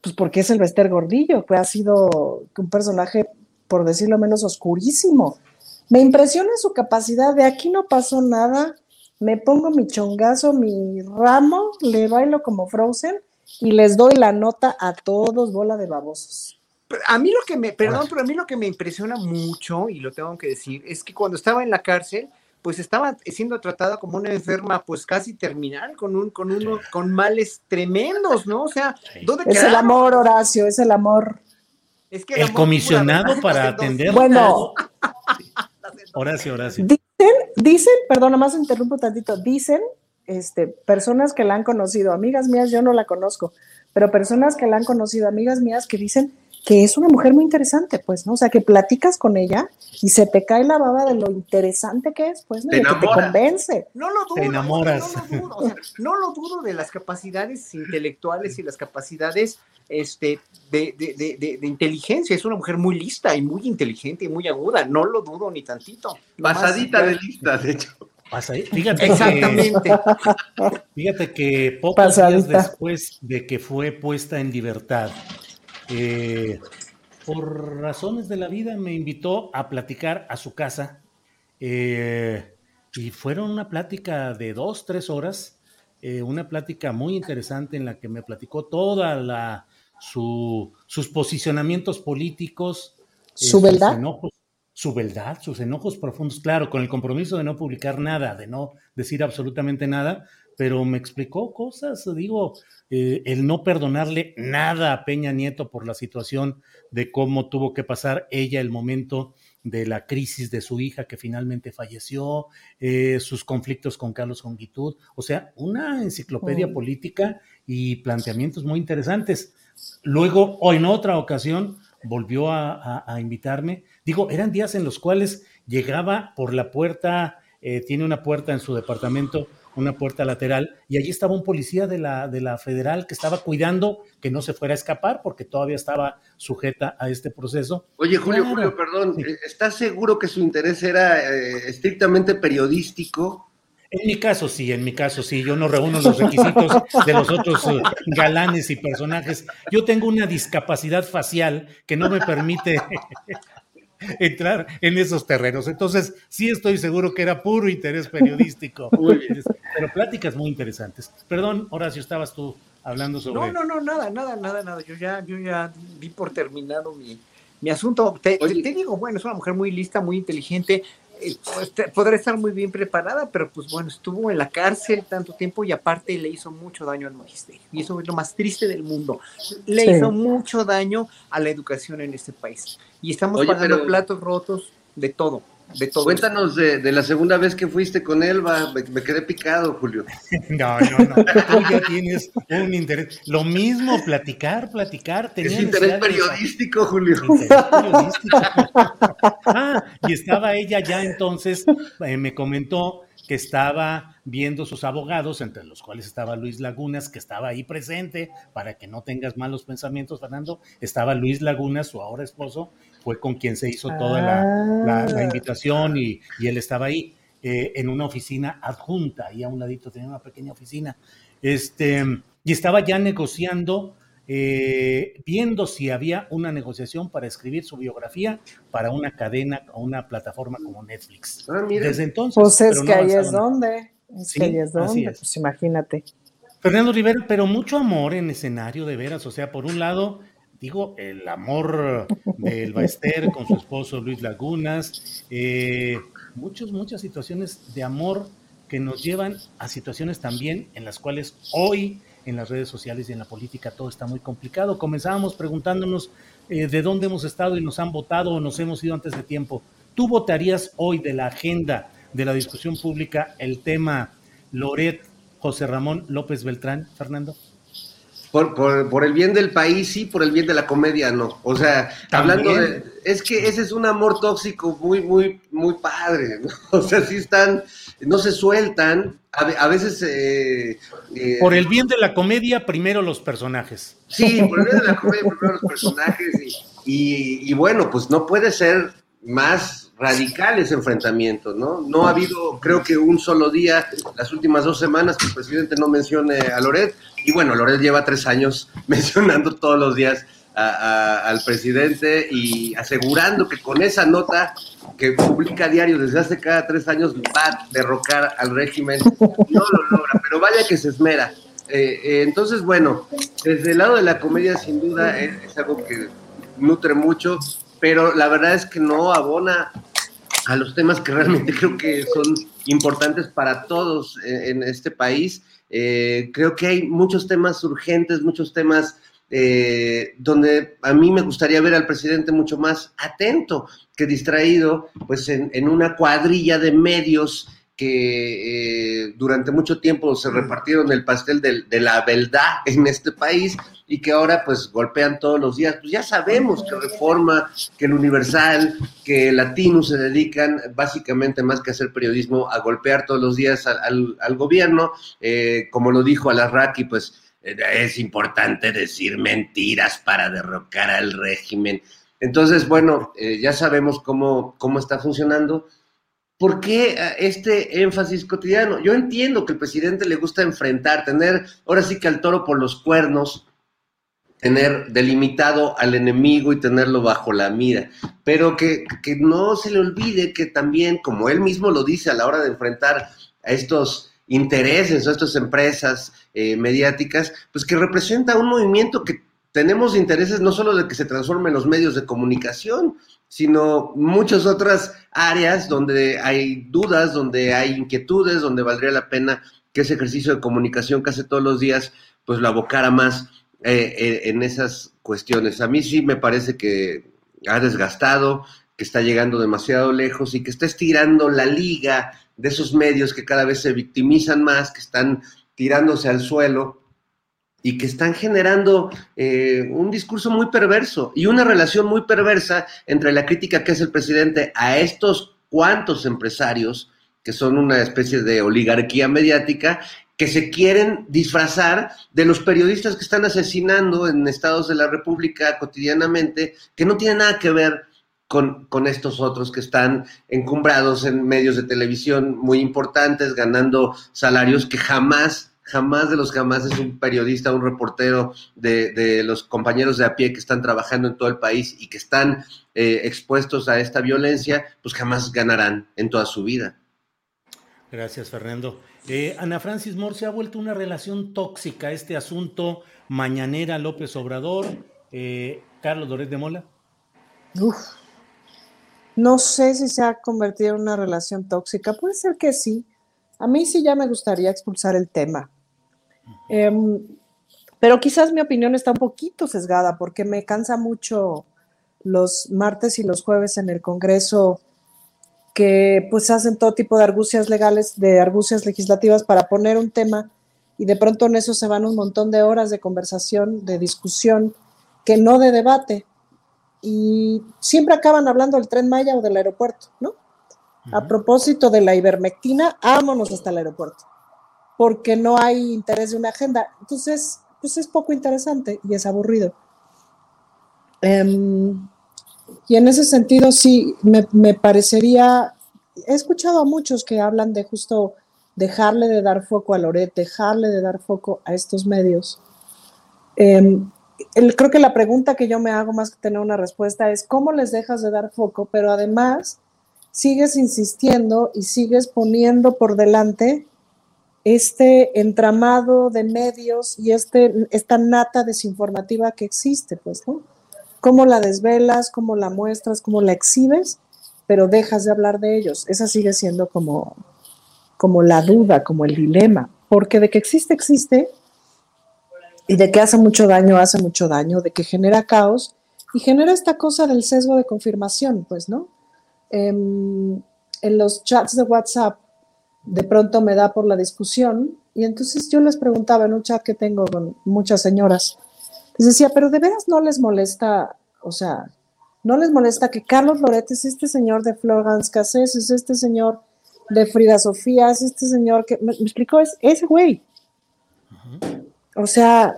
pues porque es el Bester Gordillo, que ha sido un personaje, por decirlo menos, oscurísimo. Me impresiona su capacidad de aquí no pasó nada, me pongo mi chongazo, mi ramo, le bailo como Frozen y les doy la nota a todos, bola de babosos.
A mí lo que me, perdón, pero a mí lo que me impresiona mucho, y lo tengo que decir, es que cuando estaba en la cárcel, pues estaba siendo tratada como una enferma pues casi terminal, con un, con uno, con males tremendos, ¿no? O sea, ¿dónde
Es el amor, Horacio, es el amor.
Es que el, comisionado para atender.
Bueno.
Horacio, Horacio.
Dicen, dicen, perdón, más interrumpo tantito, dicen, este, personas que la han conocido, amigas mías, yo no la conozco, pero personas que la han conocido, amigas mías, que dicen que es una mujer muy interesante, pues, ¿no? O sea, que platicas con ella y se te cae la baba de lo interesante que es, pues, ¿no?
Te
que te convence.
No lo dudo.
Te enamoras.
No lo dudo, o sea, no lo dudo de las capacidades intelectuales y las capacidades este, de, de, de, de, inteligencia. Es una mujer muy lista y muy inteligente y muy aguda. No lo dudo ni tantito.
Pasadita de lista, de hecho.
Fíjate
Exactamente.
Que, fíjate que pocos
Pasadita.
días después de que fue puesta en libertad, eh, por razones de la vida me invitó a platicar a su casa eh, y fueron una plática de dos, tres horas, eh, una plática muy interesante en la que me platicó toda la su, sus posicionamientos políticos,
¿Su
eh, sus
verdad?
enojos, su verdad, sus enojos profundos, claro, con el compromiso de no publicar nada, de no decir absolutamente nada, pero me explicó cosas, digo, eh, el no perdonarle nada a Peña Nieto por la situación de cómo tuvo que pasar ella el momento de la crisis de su hija que finalmente falleció, eh, sus conflictos con Carlos Jongitud, o sea, una enciclopedia
Mm.
política y planteamientos muy interesantes. Luego, o en otra ocasión, volvió a, a- a invitarme. Digo, eran días en los cuales llegaba por la puerta, eh, tiene una puerta en su departamento, una puerta lateral, y allí estaba un policía de la, de la federal que estaba cuidando que no se fuera a escapar porque todavía estaba sujeta a este proceso.
Oye, Julio,
Claro.
Julio, perdón, ¿estás seguro que su interés era eh, estrictamente periodístico?
En mi caso sí, en mi caso sí, yo no reúno los requisitos de los otros eh, galanes y personajes. Yo tengo una discapacidad facial que no me permite entrar en esos terrenos. Entonces, sí estoy seguro que era puro interés periodístico.
Muy bien.
Pero pláticas muy interesantes. Perdón, Horacio, estabas tú hablando sobre...
No, no, no, nada, nada, nada, nada. Yo ya, yo ya di por terminado mi, mi asunto. Te, te- te digo, bueno, es una mujer muy lista, muy inteligente. Eh, pues, te- podrá estar muy bien preparada, pero pues bueno, estuvo en la cárcel tanto tiempo y aparte le hizo mucho daño al magisterio. Y eso es lo más triste del mundo. Le
Sí.
hizo mucho daño a la educación en este país. Y estamos
Oye,
pagando
pero-
platos rotos de todo, de todo.
Cuéntanos de, de la segunda vez que fuiste con él, va, me, me quedé picado, Julio.
No, no, no. Tú ya tienes un interés. Lo mismo, platicar, platicar. tenía
Es interés
de
periodístico, Julio.
Interés periodístico. Ah, y estaba ella ya entonces, eh, me comentó que estaba viendo sus abogados, entre los cuales estaba Luis Lagunas, que estaba ahí presente, para que no tengas malos pensamientos, Fernando. Estaba Luis Lagunas, su ahora esposo, fue con quien se hizo toda la, la- la
Ah.
invitación y, y él estaba ahí eh, en una oficina adjunta, ahí a un ladito tenía una pequeña oficina. Este, y estaba ya negociando, eh, viendo si había una negociación para escribir su biografía para una cadena o una plataforma como Netflix.
Ah, mira.
Desde entonces.
Pues es
pero no
que ahí es donde. Es
Sí,
que ahí es
así
donde.
es.
Pues imagínate.
Fernando Rivera, pero mucho amor en escenario, de veras. O sea, por un lado, digo, el amor del Baester con su esposo Luis Lagunas, eh, muchas, muchas situaciones de amor que nos llevan a situaciones también en las cuales hoy en las redes sociales y en la política todo está muy complicado. Comenzábamos preguntándonos eh, de dónde hemos estado y nos han votado o nos hemos ido antes de tiempo. ¿Tú votarías hoy de la agenda de la discusión pública el tema Loret José Ramón López Beltrán, Fernando?
Por, por, por el bien del país, sí, por el bien de la comedia, no. O sea,
También.
hablando de. Es que ese es un amor tóxico muy, muy, muy padre, ¿no? O sea, sí están. No se sueltan. A, a veces. eh, eh,
Por el bien de la comedia, primero los personajes.
Sí, por el bien de la comedia, primero los personajes. Y, y- y bueno, pues no puede ser más radical ese enfrentamiento, ¿no? No ha habido, creo que un solo día, las últimas dos semanas, que el presidente no mencione a Loret. Y bueno, Loret lleva tres años mencionando todos los días al presidente y asegurando que con esa nota que publica diario desde hace cada tres años va a derrocar al régimen. No lo logra, pero vaya que se esmera. Eh, eh, entonces, bueno, desde el lado de la comedia, sin duda, es, es algo que nutre mucho, pero la verdad es que no abona a los temas que realmente creo que son importantes para todos en, en este país. Eh, creo que hay muchos temas urgentes, muchos temas eh, donde a mí me gustaría ver al presidente mucho más atento que distraído, pues en una cuadrilla de medios que eh, durante mucho tiempo se repartieron el pastel de, la verdad en este país y que ahora pues golpean todos los días. Pues ya sabemos que Reforma, que el Universal, que Latino se dedican básicamente más que a hacer periodismo a golpear todos los días al, gobierno, eh, como lo dijo Alarraqui, pues eh, es importante decir mentiras para derrocar al régimen. Entonces, bueno, ya sabemos cómo, cómo está funcionando ¿Por qué eh, este énfasis cotidiano? Yo entiendo que al presidente le gusta enfrentar, tener ahora sí que al toro por los cuernos, tener delimitado al enemigo y tenerlo bajo la mira, pero que, no se le olvide que también, como él mismo lo dice a la hora de enfrentar a estos intereses, a estas empresas eh, mediáticas, pues que representa un movimiento que tenemos intereses no solo de que se transformen los medios de comunicación, sino muchas otras áreas donde hay dudas, donde hay inquietudes, donde valdría la pena que ese ejercicio de comunicación que hace todos los días, pues lo abocara más eh, eh, en esas cuestiones. A mí sí me parece que ha desgastado, que está llegando demasiado lejos y que está estirando la liga de esos medios que cada vez se victimizan más, que están tirándose al suelo y que están generando eh, un discurso muy perverso y una relación muy perversa entre la crítica que hace el presidente a estos cuantos empresarios, que son una especie de oligarquía mediática, que se quieren disfrazar de los periodistas que están asesinando en estados de la República cotidianamente, que no tienen nada que ver con, con, estos otros que están encumbrados en medios de televisión muy importantes, ganando salarios que jamás jamás de los jamás es un periodista, un reportero de, los compañeros de a pie que están trabajando en todo el país y que están eh, expuestos a esta violencia, pues jamás ganarán en toda su vida.
Gracias, Fernando. Eh, Ana Francis Moore se ha vuelto una relación tóxica este asunto mañanera López Obrador. Eh, Carlos Doret de Mola.
Uf, no sé si se ha convertido en una relación tóxica. Puede ser que sí. A mí sí ya me gustaría expulsar el tema. Em, pero quizás mi opinión está un poquito sesgada porque me cansa mucho los martes y los jueves en el Congreso que pues hacen todo tipo de argucias legales, de argucias legislativas para poner un tema y de pronto en eso se van un montón de horas de conversación, de discusión, que no de debate. Y siempre acaban hablando del tren Maya o del aeropuerto, ¿no? A propósito de la ivermectina, vámonos hasta el aeropuerto porque no hay interés de una agenda. Entonces, pues es poco interesante y es aburrido. Em, y en ese sentido, sí, me, parecería, he escuchado a muchos que hablan de justo dejarle de dar foco a Loret, dejarle de dar foco a estos medios. Em, creo que la pregunta que yo me hago más que tener una respuesta es, ¿cómo les dejas de dar foco? Pero además, sigues insistiendo y sigues poniendo por delante este entramado de medios y este, esta nata desinformativa que existe, pues, ¿no? Cómo la desvelas, cómo la muestras, cómo la exhibes, pero dejas de hablar de ellos. Esa sigue siendo como, como la duda, como el dilema, porque de que existe, existe, y de que hace mucho daño, hace mucho daño, de que genera caos y genera esta cosa del sesgo de confirmación, pues, ¿no? Em, en los chats de WhatsApp de pronto me da por la discusión y entonces yo les preguntaba en un chat que tengo con muchas señoras, les decía, pero de veras no les molesta, o sea, no les molesta que Carlos Loret es este señor de Florence Cassés, es este señor de Frida Sofía, es este señor que, me, explicó, es ese güey. O sea,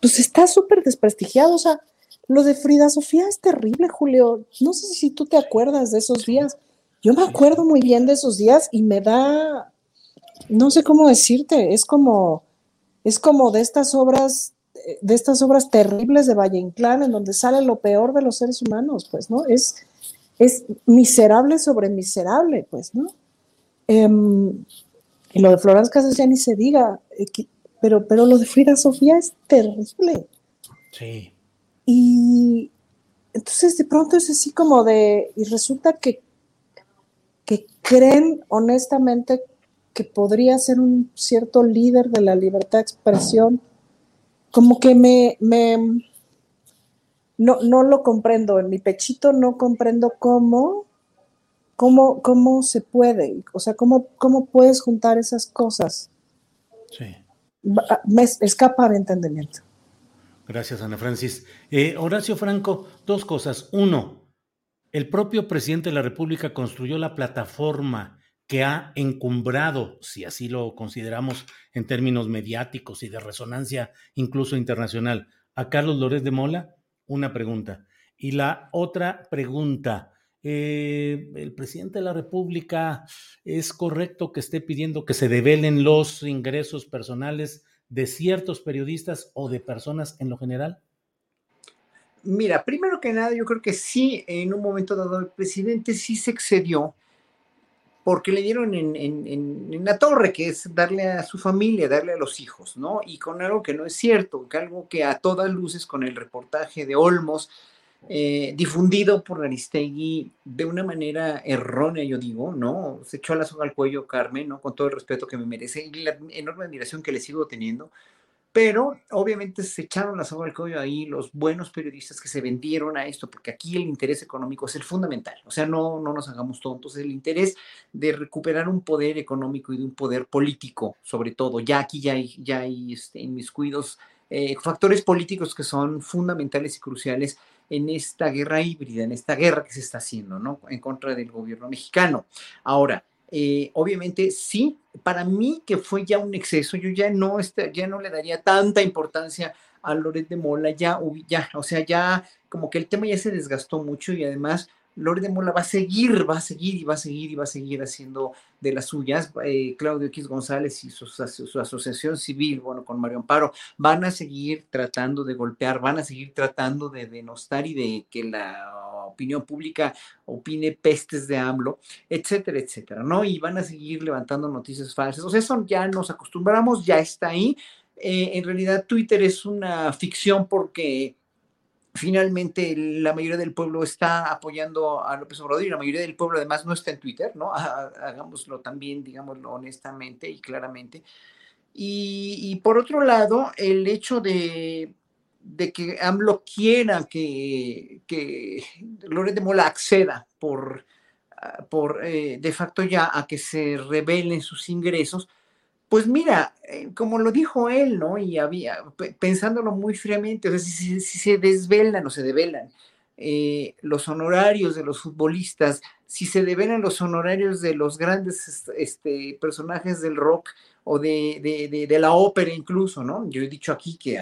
pues está súper desprestigiado, o sea, lo de Frida Sofía es terrible, Julio. No sé si tú te acuerdas de esos días. Yo me acuerdo muy bien de esos días y me da, no sé cómo decirte, es como, es como de estas obras, de estas obras terribles de Valle Inclán, en donde sale lo peor de los seres humanos, pues, ¿no? Es, es miserable sobre miserable, pues, ¿no? Em, y lo de Florence Casas ya ni se diga, eh, pero, pero lo de Frida Sofía es terrible.
Sí.
Y entonces de pronto es así como de, y resulta que que creen honestamente que podría ser un cierto líder de la libertad de expresión, como que me, me no, no lo comprendo, en mi pechito no comprendo cómo ¿Cómo, cómo se puede? O sea, ¿cómo, ¿cómo puedes juntar esas cosas?
Sí.
Me escapa de entendimiento.
Gracias, Ana Francis. Eh, Horacio Franco, dos cosas. Uno, el propio presidente de la República construyó la plataforma que ha encumbrado, si así lo consideramos en términos mediáticos y de resonancia incluso internacional, a Carlos Lórez de Mola? Una pregunta. Y la otra pregunta, eh, el presidente de la República, ¿es correcto que esté pidiendo que se develen los ingresos personales de ciertos periodistas o de personas en lo general?
Mira, primero que nada, yo creo que sí, en un momento dado, el presidente sí se excedió porque le dieron en, la torre, que es darle a su familia, darle a los hijos, ¿no? Y con algo que no es cierto, que algo que a todas luces con el reportaje de Olmos, eh, difundido por Aristegui de una manera errónea, yo digo, ¿no? Se echó la soga al cuello Carmen, ¿no? Con todo el respeto que me merece y la enorme admiración que le sigo teniendo. Pero obviamente se echaron la soga al cuello ahí los buenos periodistas que se vendieron a esto, porque aquí el interés económico es el fundamental. O sea, no, no nos hagamos tontos. El interés de recuperar un poder económico y de un poder político, sobre todo. Ya aquí ya hay, ya hay este, en mis cuidos eh, factores políticos que son fundamentales y cruciales en esta guerra híbrida, en esta guerra que se está haciendo, ¿no? En contra del gobierno mexicano. Ahora, eh, obviamente sí, para mí que fue ya un exceso, yo ya no, este, ya no le daría tanta importancia a Loret de Mola, ya, ya, o sea, ya como que el tema ya se desgastó mucho y además Lore de Mola va a seguir, va a seguir y va a seguir y va a seguir haciendo de las suyas. Eh, Claudio X González y su, asociación civil, bueno, con Mario Amparo, van a seguir tratando de golpear, van a seguir tratando de denostar y de que la opinión pública opine pestes de AMLO, etcétera, etcétera, ¿no? Y van a seguir levantando noticias falsas. O sea, eso ya nos acostumbramos, ya está ahí. Eh, en realidad, Twitter es una ficción porque finalmente la mayoría del pueblo está apoyando a López Obrador y la mayoría del pueblo además no está en Twitter, ¿no? Hagámoslo también, digámoslo honestamente y claramente. Y, por otro lado, el hecho de, que AMLO quiera que, que Loret de Mola acceda por, ah, por eh, de facto ya a que se revelen sus ingresos, pues mira, eh, como lo dijo él, ¿no? Y había, pensándolo muy fríamente, o sea, si, se desvelan o se develan eh, los honorarios de los futbolistas, si se develan los honorarios de los grandes este, personajes del rock o de, de, la ópera incluso, ¿no? Yo he dicho aquí que,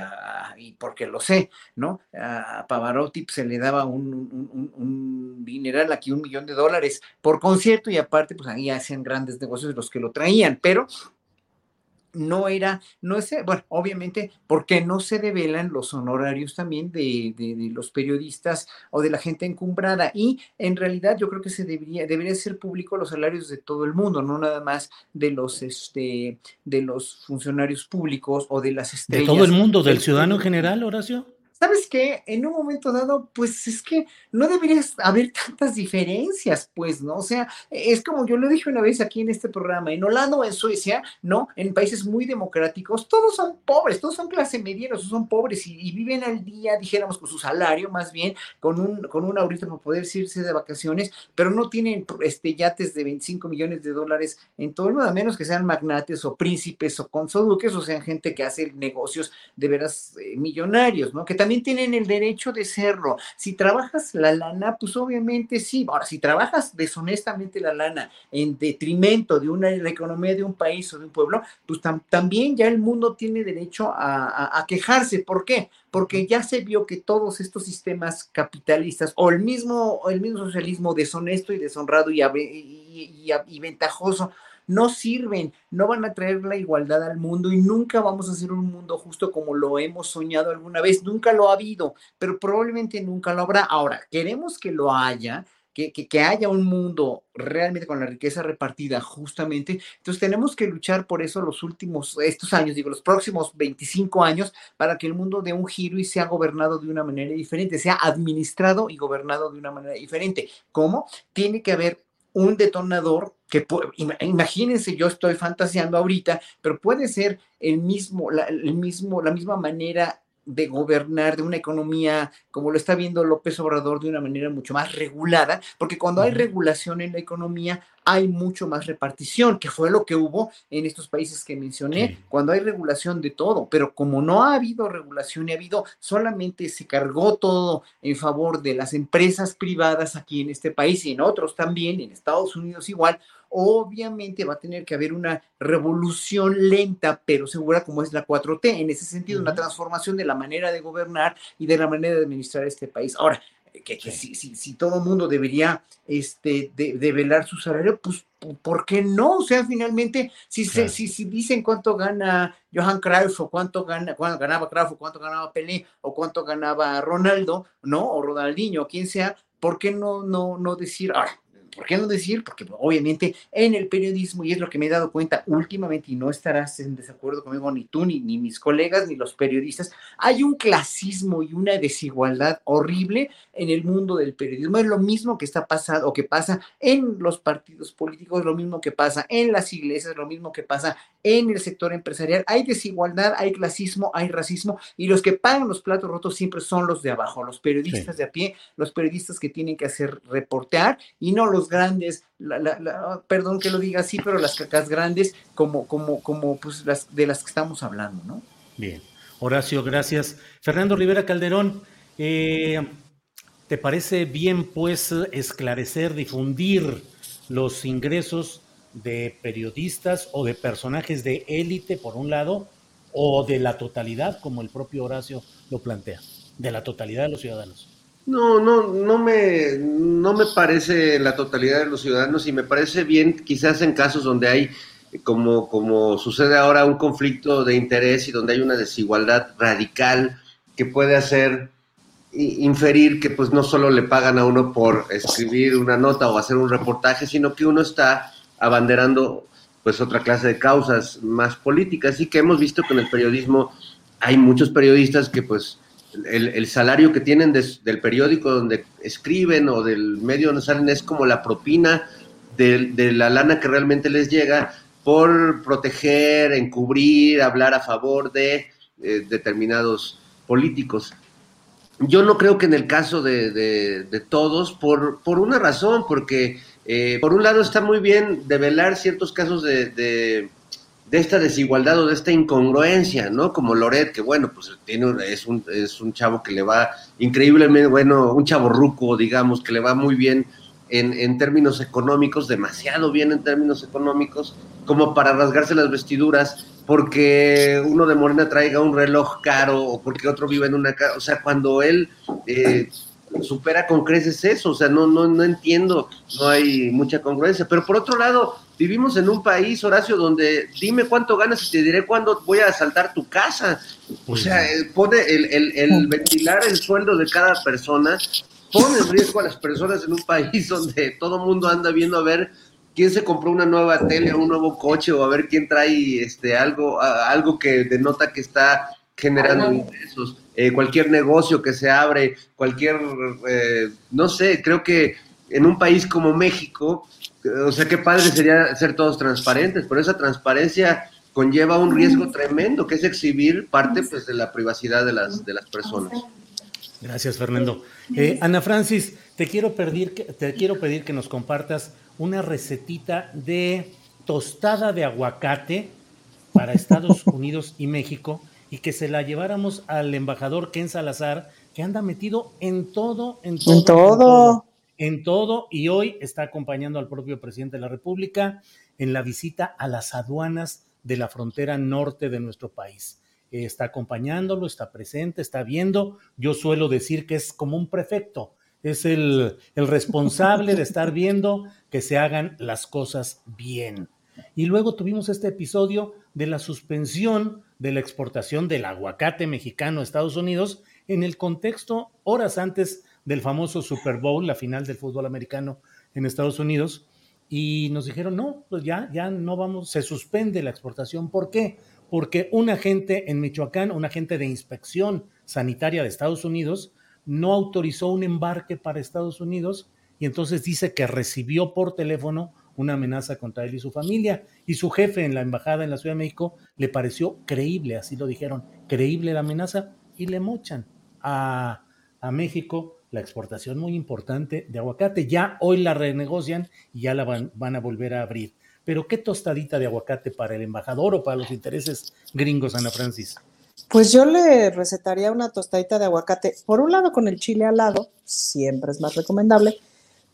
y porque lo sé, ¿no? A Pavarotti pues, se le daba un, un, un, dineral aquí, un millón de dólares por concierto y aparte pues ahí hacían grandes negocios los que lo traían, pero no era, no es, bueno, obviamente, porque no se develan los honorarios también de, los periodistas o de la gente encumbrada. Y en realidad yo creo que se debería, debería ser público los salarios de todo el mundo, no nada más de los, este, de los funcionarios públicos o de las estrellas.
De todo el mundo, del ciudadano en general, Horacio.
¿Sabes qué? En un momento dado, pues es que no deberías haber tantas diferencias, pues, ¿no? O sea, es como yo lo dije una vez aquí en este programa, en Holanda o en Suecia, ¿no? En países muy democráticos, todos son pobres, todos son clase media, todos son pobres y, viven al día, dijéramos, con su salario, más bien, con un, con un ahorita para poder irse de vacaciones, pero no tienen este, yates de 25 millones de dólares en todo el mundo, a menos que sean magnates o príncipes o consoduques, o sean gente que hace negocios de veras eh, millonarios, ¿no? Que también tienen el derecho de serlo. Si trabajas la lana, pues obviamente sí. Ahora, si trabajas deshonestamente la lana en detrimento de una la economía de un país o de un pueblo, pues también ya el mundo tiene derecho a, quejarse. ¿Por qué? Porque ya se vio que todos estos sistemas capitalistas o el mismo, el mismo socialismo deshonesto y deshonrado y, y ventajoso, no sirven, no van a traer la igualdad al mundo y nunca vamos a hacer un mundo justo como lo hemos soñado alguna vez. Nunca lo ha habido, pero probablemente nunca lo habrá. Ahora, queremos que lo haya. Que, que, haya un mundo realmente con la riqueza repartida justamente. Entonces tenemos que luchar por eso los últimos, estos años, digo, los próximos 25 años, para que el mundo dé un giro y sea gobernado de una manera diferente, sea administrado y gobernado de una manera diferente. ¿Cómo? Tiene que haber un detonador que imagínense, yo estoy fantaseando ahorita, pero puede ser el mismo, la, el mismo, la misma manera de gobernar de una economía como lo está viendo López Obrador de una manera mucho más regulada, porque cuando hay regulación en la economía hay mucho más repartición, que fue lo que hubo en estos países que mencioné, cuando hay regulación de todo, pero como no ha habido regulación y ha habido, solamente se cargó todo en favor de las empresas privadas aquí en este país y en otros también, en Estados Unidos igual, obviamente va a tener que haber una revolución lenta pero segura como es la 4T. En ese sentido, una transformación de la manera de gobernar y de la manera de administrar este país. Ahora, que, si, si, todo el mundo debería este, de, velar su salario, pues ¿por qué no? O sea, finalmente, si, se, si, si, dicen cuánto gana Johan Cruyff o cuánto, gana, cuánto ganaba Cruyff o cuánto ganaba Pelé o cuánto ganaba Ronaldo, ¿no? O Ronaldinho, o quien sea, ¿por qué no, no, no decir, ahora, ¿Por qué no decir? Porque obviamente en el periodismo, y es lo que me he dado cuenta últimamente, y no estarás en desacuerdo conmigo ni tú, ni, ni mis colegas, ni los periodistas, hay un clasismo y una desigualdad horrible en el mundo del periodismo. Es lo mismo que está pasando o que pasa en los partidos políticos, es lo mismo que pasa en las iglesias, es lo mismo que pasa en el sector empresarial. Hay desigualdad, hay clasismo, hay racismo, y los que pagan los platos rotos siempre son los de abajo, los periodistas de a pie, los periodistas que tienen que hacer reportear y no los grandes, perdón que lo diga así, pero las cacas grandes como, como, como pues las de las que estamos hablando, ¿no?
Bien. Horacio, gracias. Fernando Rivera Calderón, eh, ¿te parece bien pues esclarecer, difundir los ingresos de periodistas o de personajes de élite, por un lado, o de la totalidad, como el propio Horacio lo plantea, de la totalidad de los ciudadanos?
No, no, no me, no me parece la totalidad de los ciudadanos y me parece bien quizás en casos donde hay, como, como sucede ahora, un conflicto de interés y donde hay una desigualdad radical que puede hacer inferir que pues no solo le pagan a uno por escribir una nota o hacer un reportaje, sino que uno está abanderando pues otra clase de causas más políticas. Y que hemos visto que en el periodismo hay muchos periodistas que pues el, salario que tienen del periódico donde escriben o del medio donde salen es como la propina de, la lana que realmente les llega por proteger, encubrir, hablar a favor de eh, determinados políticos. Yo no creo que en el caso de, todos, por, por, una razón, porque eh, por un lado está muy bien develar ciertos casos de de esta desigualdad o de esta incongruencia, ¿no? Como Loret, que bueno, pues tiene, es, un, es un chavo que le va increíblemente, bueno, un chavo ruco, digamos, que le va muy bien en, en, términos económicos, demasiado bien en términos económicos, como para rasgarse las vestiduras, porque uno de Morena traiga un reloj caro o porque otro vive en una casa, o sea, cuando él eh, supera con creces eso, o sea, no, no, no entiendo, no hay mucha congruencia, pero por otro lado, Vivimos en un país, Horacio, donde dime cuánto ganas y te diré cuándo voy a asaltar tu casa. O sea, pone el, ventilar el sueldo de cada persona, pone en riesgo a las personas en un país donde todo el mundo anda viendo a ver quién se compró una nueva tele o un nuevo coche o a ver quién trae este algo, algo que denota que está generando ingresos. Eh, cualquier negocio que se abre, cualquier, eh, no sé, creo que en un país como México, o sea, qué padre sería ser todos transparentes, pero esa transparencia conlleva un riesgo tremendo, que es exhibir parte pues, de la privacidad de las, de las personas.
Gracias, Fernando. Eh, Ana Francis, te quiero, pedir, te quiero pedir que nos compartas una recetita de tostada de aguacate para Estados Unidos y México y que se la lleváramos al embajador Ken Salazar, que anda metido en todo, en todo. En todo en todo y hoy está acompañando al propio presidente de la República en la visita a las aduanas de la frontera norte de nuestro país. Está acompañándolo, está presente, está viendo. Yo suelo decir que es como un prefecto, es el, el responsable de estar viendo que se hagan las cosas bien. Y luego tuvimos este episodio de la suspensión de la exportación del aguacate mexicano a Estados Unidos en el contexto horas antes del famoso Super Bowl, la final del fútbol americano en Estados Unidos, y nos dijeron, no, pues ya, ya no vamos, se suspende la exportación. ¿Por qué? Porque un agente en Michoacán, un agente de inspección sanitaria de Estados Unidos, no autorizó un embarque para Estados Unidos y entonces dice que recibió por teléfono una amenaza contra él y su familia. Y su jefe en la embajada en la Ciudad de México le pareció creíble, así lo dijeron, creíble la amenaza y le mochan a, a México la exportación muy importante de aguacate. Ya hoy la renegocian y ya la van, van, a volver a abrir. Pero qué tostadita de aguacate para el embajador o para los intereses gringos, Ana Francis.
Pues yo le recetaría una tostadita de aguacate, por un lado con el chile al lado, siempre es más recomendable,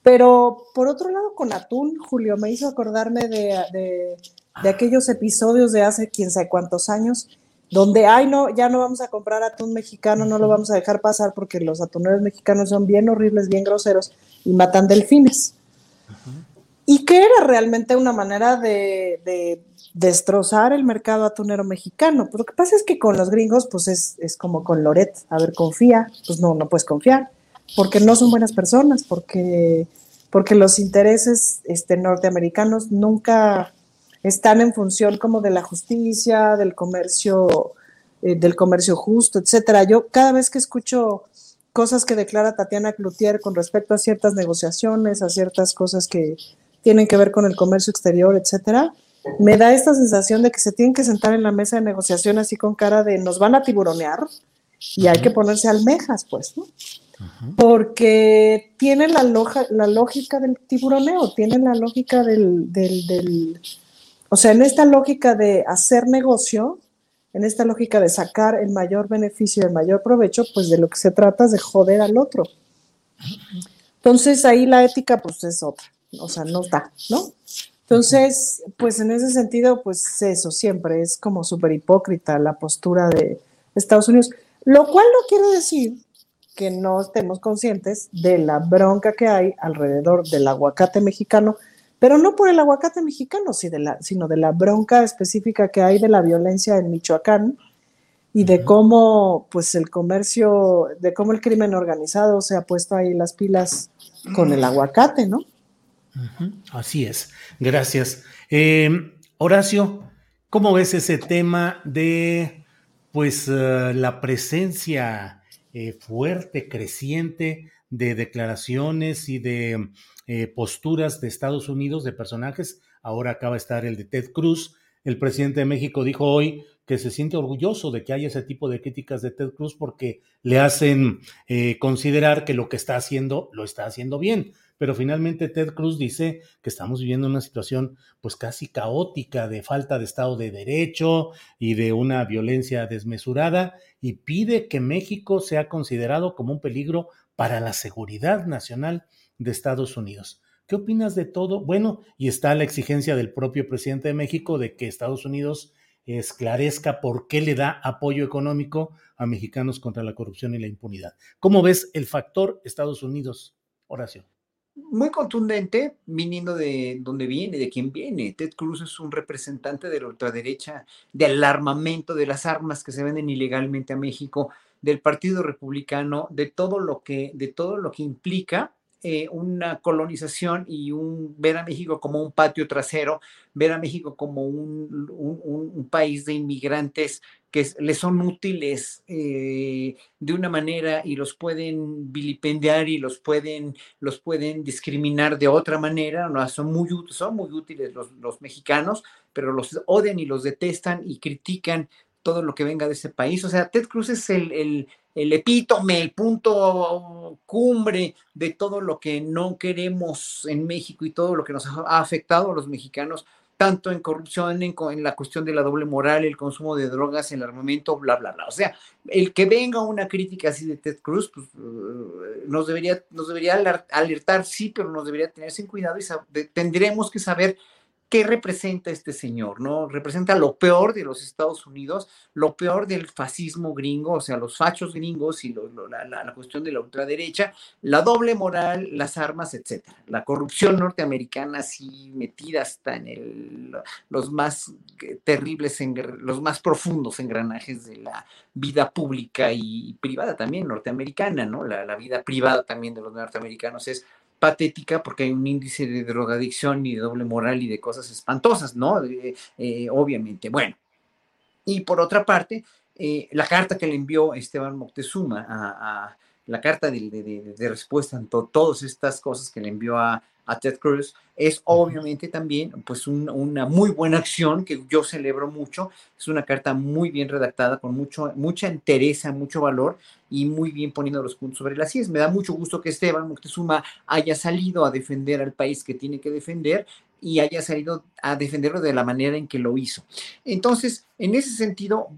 pero por otro lado con atún, Julio, me hizo acordarme de, de, de aquellos episodios de hace quién sabe cuántos años donde, ay, no, ya no vamos a comprar atún mexicano, no lo vamos a dejar pasar porque los atuneros mexicanos son bien horribles, bien groseros y matan delfines. Y que era realmente una manera de, de, destrozar el mercado atunero mexicano. Pero lo que pasa es que con los gringos, pues es, es como con Loret, a ver, confía, pues no, no puedes confiar, porque no son buenas personas, porque, porque los intereses este, norteamericanos nunca están en función como de la justicia, del comercio, eh, del comercio justo, etcétera. Yo cada vez que escucho cosas que declara Tatiana Cloutier con respecto a ciertas negociaciones, a ciertas cosas que tienen que ver con el comercio exterior, etcétera, me da esta sensación de que se tienen que sentar en la mesa de negociación así con cara de nos van a tiburonear y hay que ponerse almejas, pues, ¿no? Porque tiene la, la lógica del tiburoneo, tiene la lógica del, del o sea, en esta lógica de hacer negocio, en esta lógica de sacar el mayor beneficio, el mayor provecho, pues de lo que se trata es de joder al otro. Entonces ahí la ética pues es otra, o sea, no está, ¿no? Entonces, pues en ese sentido, pues eso siempre es como súper hipócrita la postura de Estados Unidos, lo cual no quiere decir que no estemos conscientes de la bronca que hay alrededor del aguacate mexicano, pero no por el aguacate mexicano, sino de la bronca específica que hay de la violencia en Michoacán y de cómo pues el comercio, de cómo el crimen organizado se ha puesto ahí las pilas con el aguacate, ¿no?
Así es, gracias. Em, Horacio, ¿cómo ves ese tema de pues eh, la presencia eh, fuerte, creciente de declaraciones y de eh, posturas de Estados Unidos, de personajes. Ahora acaba de estar el de Ted Cruz. El presidente de México dijo hoy que se siente orgulloso de que haya ese tipo de críticas de Ted Cruz porque le hacen eh, considerar que lo que está haciendo lo está haciendo bien. Pero finalmente Ted Cruz dice que estamos viviendo una situación pues casi caótica de falta de Estado de Derecho y de una violencia desmesurada y pide que México sea considerado como un peligro para la seguridad nacional de Estados Unidos. ¿Qué opinas de todo? Bueno, y está la exigencia del propio presidente de México de que Estados Unidos esclarezca por qué le da apoyo económico a mexicanos contra la corrupción y la impunidad. ¿Cómo ves el factor Estados Unidos, Horacio?
Muy contundente, viniendo de donde viene, de quién viene. Ted Cruz es un representante de la ultraderecha, del armamento, de las armas que se venden ilegalmente a México, del Partido Republicano, de todo lo que, de todo lo que implica eh, una colonización y un, ver a México como un patio trasero, ver a México como un, un, país de inmigrantes que les son útiles eh, de una manera y los pueden vilipendiar y los pueden, los pueden discriminar de otra manera, ¿no? son, muy, son muy útiles los, los mexicanos, pero los odian y los detestan y critican todo lo que venga de ese país. O sea, Ted Cruz es el, epítome, el punto cumbre de todo lo que no queremos en México y todo lo que nos ha afectado a los mexicanos, tanto en corrupción, en, en, la cuestión de la doble moral, el consumo de drogas, el armamento, bla, bla, bla. O sea, el que venga una crítica así de Ted Cruz, pues, uh, nos, debería, nos debería alertar, sí, pero nos debería tener sin cuidado y tendremos que saber ¿qué representa este señor? ¿No? Representa lo peor de los Estados Unidos, lo peor del fascismo gringo, o sea, los fachos gringos y la, cuestión de la ultraderecha, la doble moral, las armas, etcétera. La corrupción norteamericana, así metida hasta en los más terribles, los más profundos engranajes de la vida pública y privada también norteamericana, ¿no? La vida privada también de los norteamericanos es patética porque hay un índice de drogadicción y de doble moral y de cosas espantosas, ¿no? Eh, obviamente. Bueno, y por otra parte, eh, la carta que le envió Esteban Moctezuma la carta de, respuesta en todas estas cosas que le envió a, a Ted Cruz, es obviamente también pues una muy buena acción que yo celebro mucho. Es una carta muy bien redactada, con mucho, mucha entereza, mucho valor y muy bien poniendo los puntos sobre las sillas. Me da mucho gusto que Esteban Moctezuma haya salido a defender al país que tiene que defender y haya salido a defenderlo de la manera en que lo hizo. Entonces, en ese sentido,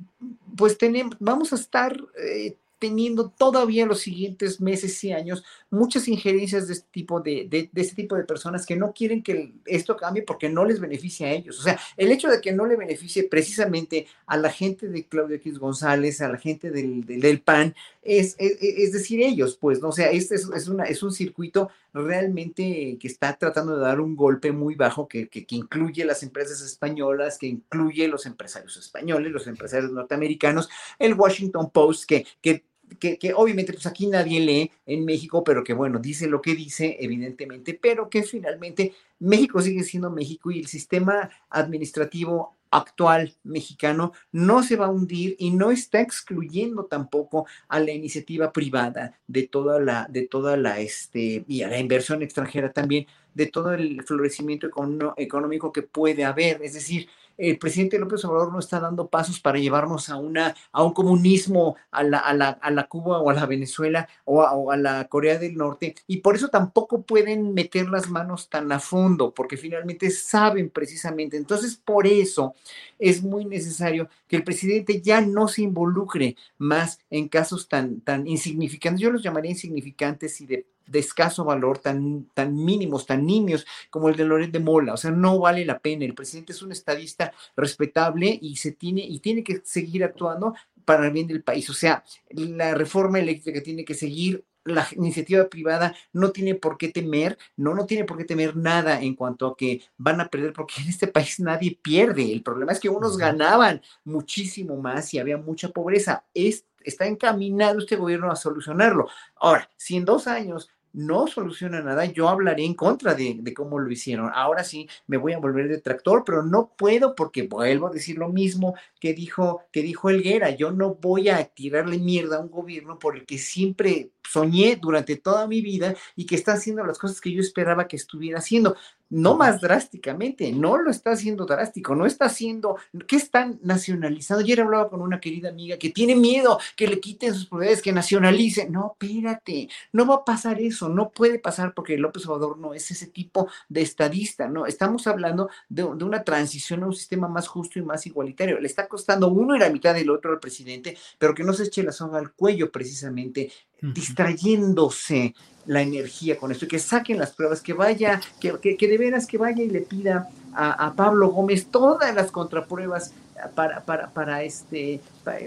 pues tenemos, vamos a estar eh, teniendo todavía los siguientes meses y años muchas injerencias de este tipo de, de, este tipo de personas que no quieren que esto cambie porque no les beneficia a ellos. O sea, el hecho de que no le beneficie precisamente a la gente de Claudio X González, a la gente del, del, PAN, es, es, decir, ellos, pues, ¿no? O sea, este es, es, una, es un circuito realmente que está tratando de dar un golpe muy bajo que, que, que incluye las empresas españolas, que incluye los empresarios españoles, los empresarios norteamericanos, el Washington Post, que, que que, obviamente pues aquí nadie lee en México, pero que bueno, dice lo que dice, evidentemente, pero que finalmente México sigue siendo México y el sistema administrativo actual mexicano no se va a hundir y no está excluyendo tampoco a la iniciativa privada de toda la de toda la este y a la inversión extranjera también de todo el florecimiento económico que puede haber, es decir, el presidente López Obrador no está dando pasos para llevarnos a, una, a un comunismo, a la, a, la, a la Cuba o a la Venezuela o a, la Corea del Norte, y por eso tampoco pueden meter las manos tan a fondo, porque finalmente saben precisamente. Entonces, por eso es muy necesario que el presidente ya no se involucre más en casos tan, tan insignificantes. Yo los llamaría insignificantes y de de escaso valor, tan, tan mínimos, tan nimios como el de Loret de Mola. O sea, no vale la pena. El presidente es un estadista respetable y se tiene, y tiene que seguir actuando para el bien del país. O sea, la reforma eléctrica tiene que seguir la iniciativa privada no tiene por qué temer, no, no tiene por qué temer nada en cuanto a que van a perder, porque en este país nadie pierde. El problema es que unos ganaban muchísimo más y había mucha pobreza. Es, está encaminado este gobierno a solucionarlo. Ahora, si en dos años no soluciona nada, yo hablaré en contra de, cómo lo hicieron. Ahora sí me voy a volver detractor, pero no puedo porque vuelvo a decir lo mismo que dijo, que dijo Elguera. Yo no voy a tirarle mierda a un gobierno por el que siempre soñé durante toda mi vida y que está haciendo las cosas que yo esperaba que estuviera haciendo no más drásticamente, no lo está haciendo drástico, no está haciendo, ¿qué están nacionalizando? Ayer hablaba con una querida amiga que tiene miedo que le quiten sus propiedades, que nacionalicen. No, espérate, no va a pasar eso, no puede pasar porque López Obrador no es ese tipo de estadista, no, estamos hablando de, una transición a un sistema más justo y más igualitario. Le está costando uno y la mitad del otro al presidente, pero que no se eche la soga al cuello precisamente, distrayéndose la energía con esto, que saquen las pruebas, que vaya, que, que, de veras que vaya y le pida a, Pablo Gómez todas las contrapruebas para, para, para, este,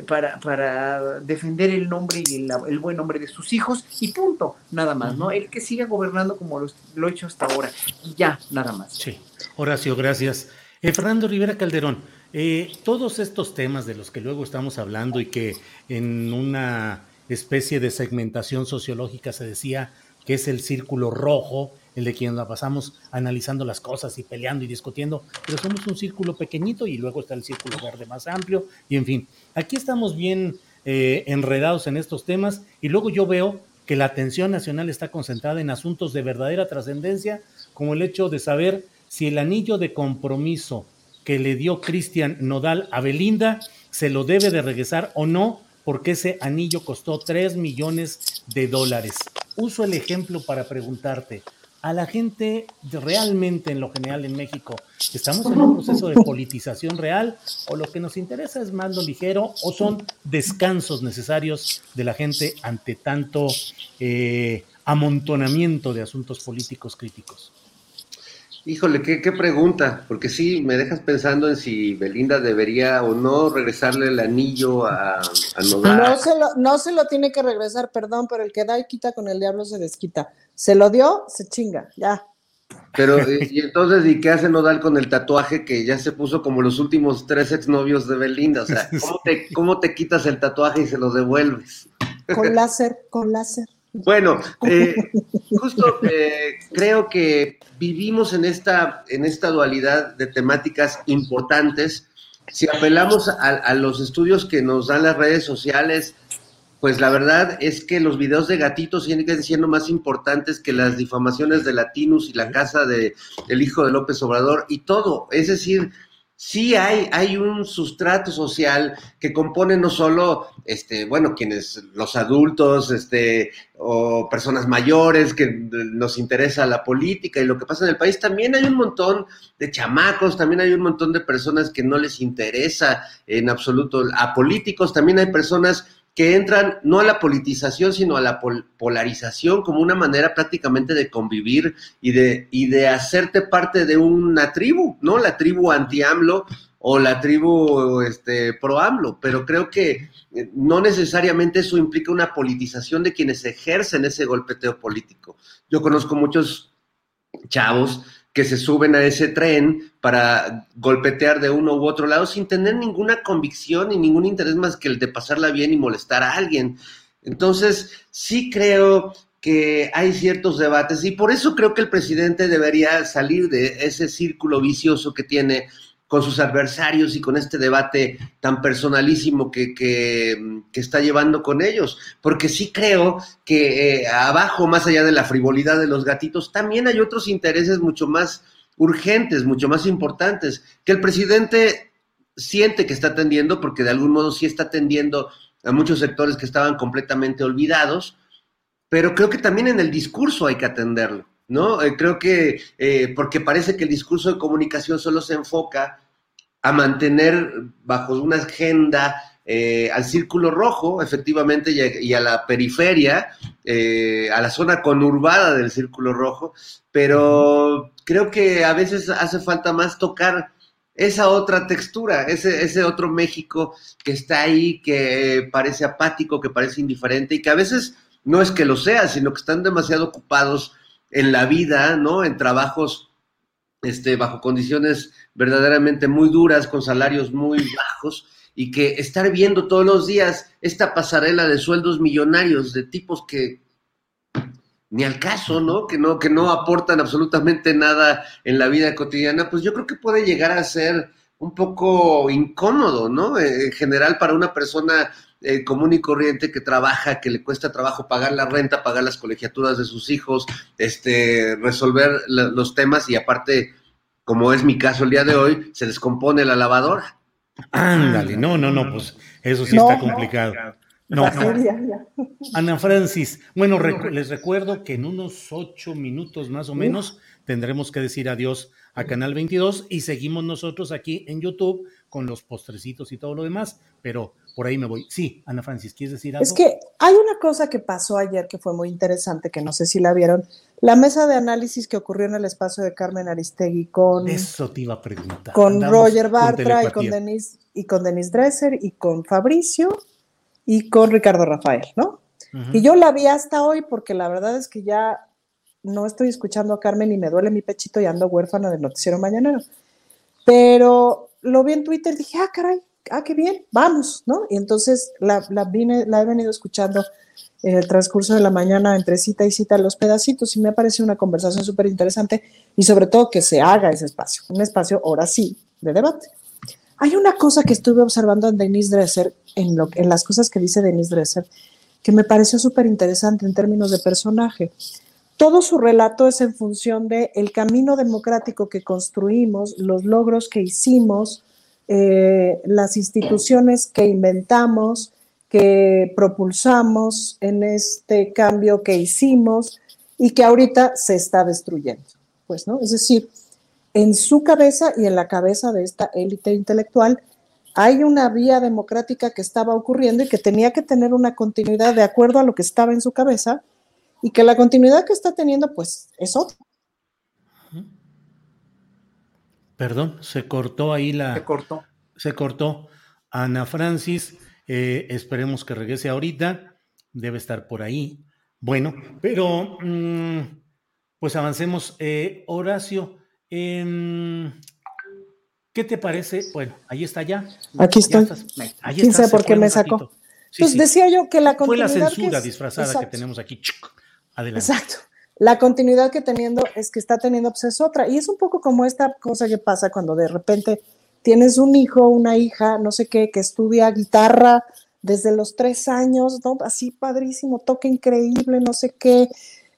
para, para defender el nombre y el, buen nombre de sus hijos y punto, nada más, ¿no? El que siga gobernando como lo, lo, he hecho hasta ahora y ya, nada más.
Sí, Horacio, gracias. Eh, Fernando Rivera Calderón, eh, todos estos temas de los que luego estamos hablando y que en una especie de segmentación sociológica se decía que es el círculo rojo, el de quien la pasamos analizando las cosas y peleando y discutiendo, pero somos un círculo pequeñito y luego está el círculo verde más amplio y en fin, aquí estamos bien eh, enredados en estos temas y luego yo veo que la atención nacional está concentrada en asuntos de verdadera trascendencia, como el hecho de saber si el anillo de compromiso que le dio Cristian Nodal a Belinda se lo debe de regresar o no porque ese anillo costó 3 millones de dólares. Uso el ejemplo para preguntarte, a la gente realmente en lo general en México, ¿estamos en un proceso de politización real o lo que nos interesa es más lo ligero o son descansos necesarios de la gente ante tanto eh, amontonamiento de asuntos políticos críticos?
Híjole, qué, qué, pregunta, porque sí, me dejas pensando en si Belinda debería o no regresarle el anillo a, a Nodal.
No se, lo, no se lo tiene que regresar, perdón, pero el que da y quita con el diablo se desquita. Se lo dio, se chinga, ya.
Pero, y entonces, ¿y qué hace Nodal con el tatuaje que ya se puso como los últimos tres exnovios de Belinda? O sea, ¿cómo te, cómo te quitas el tatuaje y se lo devuelves?
Con láser, con láser.
Bueno, eh, justo eh, creo que vivimos en esta, en esta dualidad de temáticas importantes. Si apelamos a, los estudios que nos dan las redes sociales, pues la verdad es que los videos de gatitos siguen siendo más importantes que las difamaciones de Latinus y la casa de el hijo de López Obrador y todo. Es decir, sí hay, hay un sustrato social que compone no solo, este, bueno, quienes, los adultos, este, o personas mayores que nos interesa la política y lo que pasa en el país, también hay un montón de chamacos, también hay un montón de personas que no les interesa en absoluto a políticos, también hay personas que entran no a la politización, sino a la polarización como una manera prácticamente de convivir y de, y de hacerte parte de una tribu, ¿no? La tribu anti-AMLO o la tribu este, pro-AMLO, pero creo que eh, no necesariamente eso implica una politización de quienes ejercen ese golpeteo político. Yo conozco muchos chavos que se suben a ese tren para golpetear de uno u otro lado sin tener ninguna convicción y ningún interés más que el de pasarla bien y molestar a alguien. Entonces, sí creo que hay ciertos debates y por eso creo que el presidente debería salir de ese círculo vicioso que tiene con sus adversarios y con este debate tan personalísimo que, que, está llevando con ellos. Porque sí creo que eh, abajo, más allá de la frivolidad de los gatitos, también hay otros intereses mucho más urgentes, mucho más importantes, que el presidente siente que está atendiendo, porque de algún modo sí está atendiendo a muchos sectores que estaban completamente olvidados, pero creo que también en el discurso hay que atenderlo. ¿no? Eh, creo que, eh, porque parece que el discurso de comunicación solo se enfoca a mantener bajo una agenda eh, al círculo rojo, efectivamente, y a, la periferia, eh, a la zona conurbada del círculo rojo, pero creo que a veces hace falta más tocar esa otra textura, ese otro México que está ahí, que parece apático, que parece indiferente y que a veces no es que lo sea, sino que están demasiado ocupados en la vida, ¿no? En trabajos este, bajo condiciones verdaderamente muy duras, con salarios muy bajos, y que estar viendo todos los días esta pasarela de sueldos millonarios de tipos que ni al caso, ¿no? Que no, que no aportan absolutamente nada en la vida cotidiana, pues yo creo que puede llegar a ser un poco incómodo, ¿no? Eh, en general para una persona eh, común y corriente que trabaja, que le cuesta trabajo pagar la renta, pagar las colegiaturas de sus hijos, este, resolver los temas y aparte como es mi caso el día de hoy, se descompone la lavadora.
Ándale, no, no, no, pues eso sí está complicado. No, Ana Francis, bueno, les recuerdo que en unos ocho minutos más o menos tendremos que decir adiós a Canal 22 y seguimos nosotros aquí en YouTube con los postrecitos y todo lo demás, pero por ahí me voy. Sí, Ana Francis, ¿quieres decir algo?
Es que hay una cosa que pasó ayer que fue muy interesante, que no sé si la vieron, la mesa de análisis que ocurrió en el espacio de Carmen Aristegui con...
Eso te iba a preguntar.
Con Roger Bartra y con, Denise, y con Denise Dresser y con Fabricio y con Ricardo Rafael, ¿no? Y yo la vi hasta hoy porque la verdad es que ya no estoy escuchando a Carmen y me duele mi pechito y ando huérfana del noticiero mañanero. Pero lo vi en Twitter y dije, ah, caray, ah, qué bien, vamos, ¿no? Y entonces la, la, he venido escuchando en el transcurso de la mañana entre cita y cita los pedacitos y me ha parecido una conversación súper interesante y sobre todo que se haga ese espacio, un espacio ahora sí de debate. Hay una cosa que estuve observando en Denise Dresser, en las cosas que dice Denise Dresser, que me pareció súper interesante en términos de personaje. Todo su relato es en función de el camino democrático que construimos, los logros que hicimos, eh, las instituciones que inventamos, que propulsamos en este cambio que hicimos y que ahorita se está destruyendo. Pues, ¿no? Es decir, en su cabeza y en la cabeza de esta élite intelectual hay una vía democrática que estaba ocurriendo y que tenía que tener una continuidad de acuerdo a lo que estaba en su cabeza y que la continuidad que está teniendo, pues, es otra.
Perdón, se cortó ahí la.
Se cortó.
Se cortó. Ana Francis, eh, esperemos que regrese ahorita. Debe estar por ahí. Bueno, pero mm, pues avancemos. Eh, Horacio, em, ¿qué te parece? Bueno, ahí está ya.
Aquí estoy. ¿Quién sabe por qué me sacó? pues decía yo que la
continuidad. Fue la censura disfrazada que tenemos aquí. Adelante.
Exacto la continuidad que teniendo es que está teniendo pues es otra. Y es un poco como esta cosa que pasa cuando de repente tienes un hijo, una hija, no sé qué, que estudia guitarra desde los tres años, ¿no? Así padrísimo, toque increíble, no sé qué,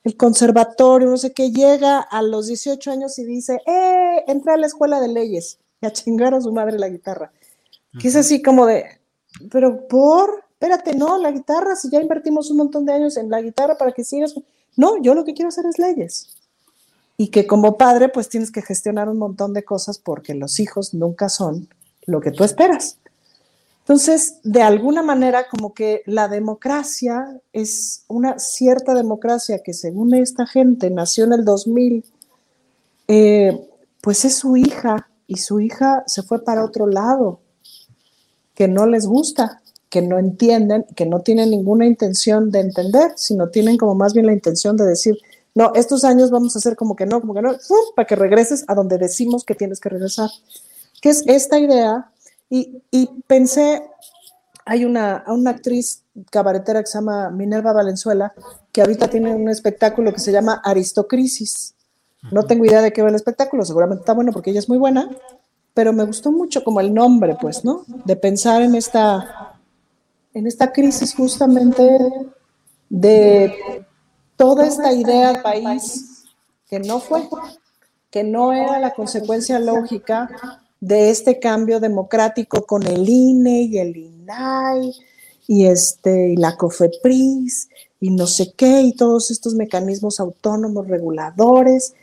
el conservatorio, no sé qué, llega a los 18 años y dice, ¡eh! Entra a la escuela de leyes y a chingar a su madre la guitarra. Que es así como de, pero por, espérate, no, la guitarra, si ya invertimos un montón de años en la guitarra para que sigas. No, yo lo que quiero hacer es leyes. Y que como padre, pues tienes que gestionar un montón de cosas porque los hijos nunca son lo que tú esperas. Entonces, de alguna manera, como que la democracia es una cierta democracia que según esta gente nació en el 2000, eh, pues es su hija y su hija se fue para otro lado, que no les gusta, que no entienden, que no tienen ninguna intención de entender, sino tienen como más bien la intención de decir, no, estos años vamos a hacer como que no, como que no, para que regreses a donde decimos que tienes que regresar. Que es esta idea y, pensé, hay una, una actriz cabaretera que se llama Minerva Valenzuela, que ahorita tiene un espectáculo que se llama Aristocrisis. No tengo idea de qué va el espectáculo, seguramente está bueno porque ella es muy buena, pero me gustó mucho como el nombre, pues, ¿no? De pensar en esta, en esta crisis justamente de toda esta idea del país que no fue, que no era la consecuencia lógica de este cambio democrático con el INE y el INAI y, este, y la COFEPRIS y no sé qué, y todos estos mecanismos autónomos reguladores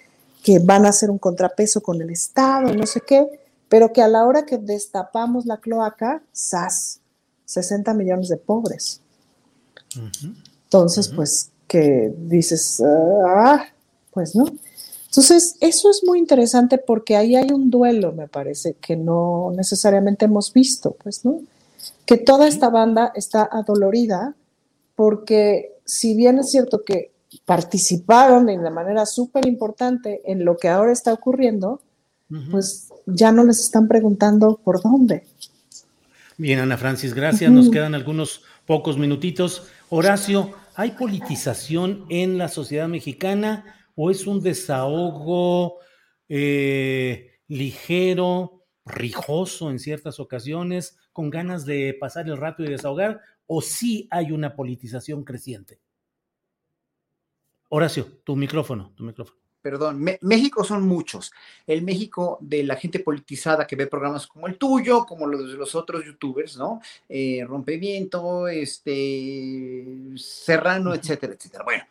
que van a hacer un contrapeso con el Estado, no sé qué, pero que a la hora que destapamos la cloaca, ¡zas! 60 millones de pobres. Entonces, pues, que dices, ah, pues no. Entonces, eso es muy interesante porque ahí hay un duelo, me parece, que no necesariamente hemos visto, pues, ¿no? Que toda esta banda está adolorida porque si bien es cierto que participaron de manera súper importante en lo que ahora está ocurriendo, pues ya no les están preguntando por dónde.
Bien, Ana Francis, gracias. Nos quedan algunos pocos minutitos. Horacio, ¿hay politización en la sociedad mexicana? o es un desahogo eh, ligero, rijoso en ciertas ocasiones, con ganas de pasar el rato y desahogar, o sí hay una politización creciente? Horacio, tu micrófono, tu micrófono.
Perdón, México son muchos. El México de la gente politizada que ve programas como el tuyo, como los de los otros youtubers, ¿no? Eh, Rompeviento, este, Serrano, etcétera, etcétera. Bueno,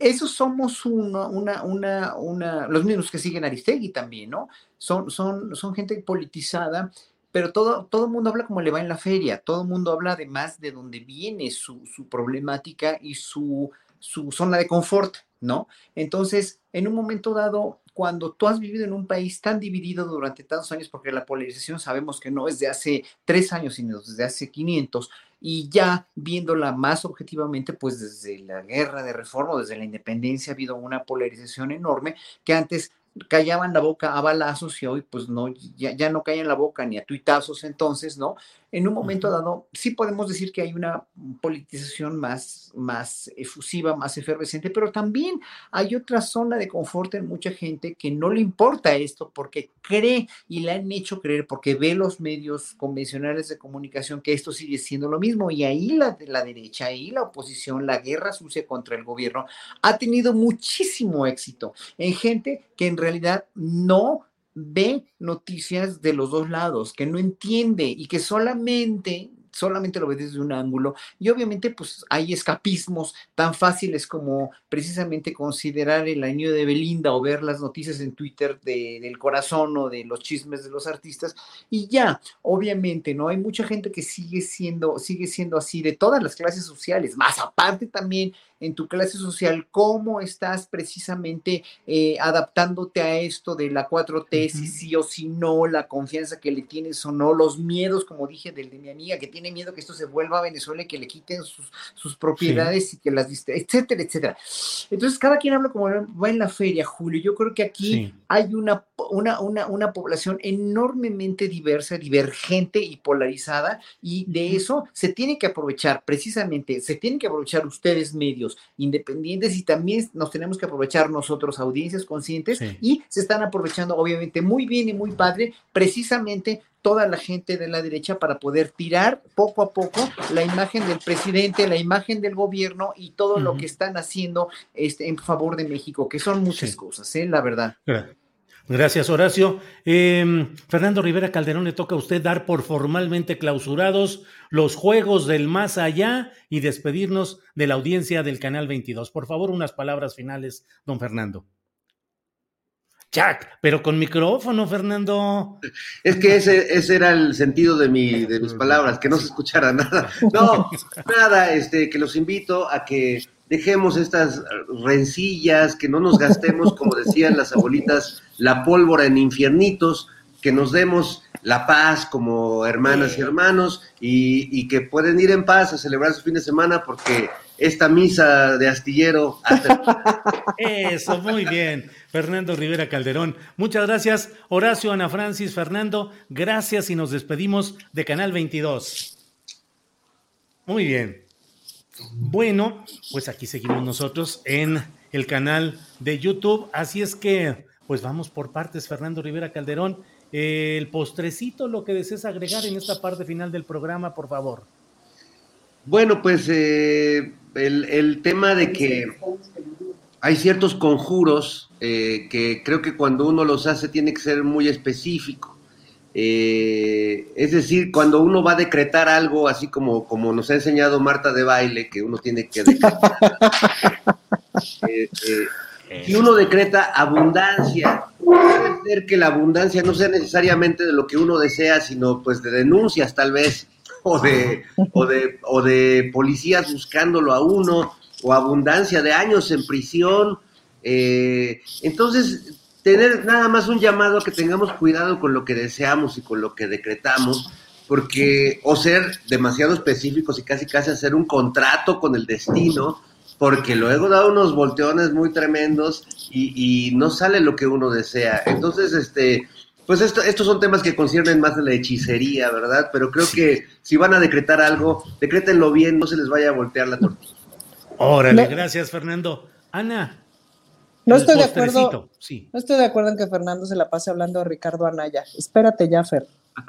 esos somos una, una, una, una, los mismos que siguen Aristegui también, ¿no? Son, son, son gente politizada, pero todo, todo el mundo habla como le va en la feria, todo el mundo habla además de dónde viene su, su problemática y su, su zona de confort, ¿no? Entonces, en un momento dado, cuando tú has vivido en un país tan dividido durante tantos años, porque la polarización sabemos que no es de hace tres años, sino desde hace 500, y ya viéndola más objetivamente, pues desde la guerra de reforma, desde la independencia, ha habido una polarización enorme que antes callaban la boca a balazos y hoy pues no, ya, ya no caen la boca ni a tuitazos entonces, ¿no? En un momento dado, sí podemos decir que hay una politización más, más efusiva, más efervescente, pero también hay otra zona de confort en mucha gente que no le importa esto porque cree y le han hecho creer, porque ve los medios convencionales de comunicación que esto sigue siendo lo mismo. Y ahí la, la derecha, ahí la oposición, la guerra sucia contra el gobierno ha tenido muchísimo éxito en gente que en realidad no ve noticias de los dos lados, que no entiende y que solamente solamente lo ve desde un ángulo y obviamente pues hay escapismos tan fáciles como precisamente considerar el año de Belinda o ver las noticias en Twitter del corazón o de los chismes de los artistas y ya, obviamente, ¿no? Hay mucha gente que sigue siendo, sigue siendo así de todas las clases sociales, más aparte también en tu clase social, cómo estás precisamente eh, adaptándote a esto de la 4T, si sí o si no, la confianza que le tienes o no, los miedos, como dije, del de mi amiga, que tiene miedo que esto se vuelva a Venezuela y que le quiten sus, propiedades y que las, etcétera, etcétera. Entonces, cada quien habla como va en la feria, Julio. Yo creo que aquí hay una, una, una, una población enormemente diversa, divergente y polarizada, y de eso se tiene que aprovechar, precisamente, se tienen que aprovechar ustedes medios independientes y también nos tenemos que aprovechar nosotros, audiencias conscientes, y se están aprovechando obviamente muy bien y muy padre precisamente toda la gente de la derecha para poder tirar poco a poco la imagen del presidente, la imagen del gobierno y todo lo que están haciendo este, en favor de México, que son muchas cosas, ¿eh? la verdad.
Gracias, Horacio. Em, Fernando Rivera Calderón, le toca a usted dar por formalmente clausurados los Juegos del Más Allá y despedirnos de la audiencia del Canal 22. Por favor, unas palabras finales, don Fernando. Jack, pero con micrófono, Fernando.
Es que ese, ese era el sentido de, mi, de mis palabras, que no se escuchara nada. No, nada, este, que los invito a que dejemos estas rencillas, que no nos gastemos, como decían las abuelitas, la pólvora en infiernitos, que nos demos la paz como hermanas y hermanos y, y, que pueden ir en paz a celebrar su fin de semana porque esta misa de astillero.
Eso, muy bien. Fernando Rivera Calderón. Muchas gracias, Horacio, Ana Francis, Fernando. Gracias y nos despedimos de Canal 22. Muy bien. Bueno, pues aquí seguimos nosotros en el canal de YouTube. Así es que, pues vamos por partes, Fernando Rivera Calderón. El postrecito, lo que desees agregar en esta parte final del programa, por favor.
Bueno, pues eh, el, tema de que hay ciertos conjuros eh, que creo que cuando uno los hace tiene que ser muy específico. Eh, es decir, cuando uno va a decretar algo, así como, como nos ha enseñado Marta de baile, que uno tiene que decretar. Eh, eh, si uno decreta abundancia, puede ser que la abundancia no sea necesariamente de lo que uno desea, sino pues de denuncias tal vez, o de, o de, o de policías buscándolo a uno, o abundancia de años en prisión. entonces, tener nada más un llamado a que tengamos cuidado con lo que deseamos y con lo que decretamos, porque o ser demasiado específicos y casi casi hacer un contrato con el destino, porque luego da unos volteones muy tremendos y, no sale lo que uno desea. Entonces, este, pues esto, estos son temas que conciernen más de la hechicería, ¿verdad? Pero creo que si van a decretar algo, decrétenlo bien, no se les vaya a voltear la tortilla.
Órale, gracias Fernando. Ana,
no estoy de acuerdo. No estoy de acuerdo en que Fernando se la pase hablando a Ricardo Anaya. Espérate ya, Fer.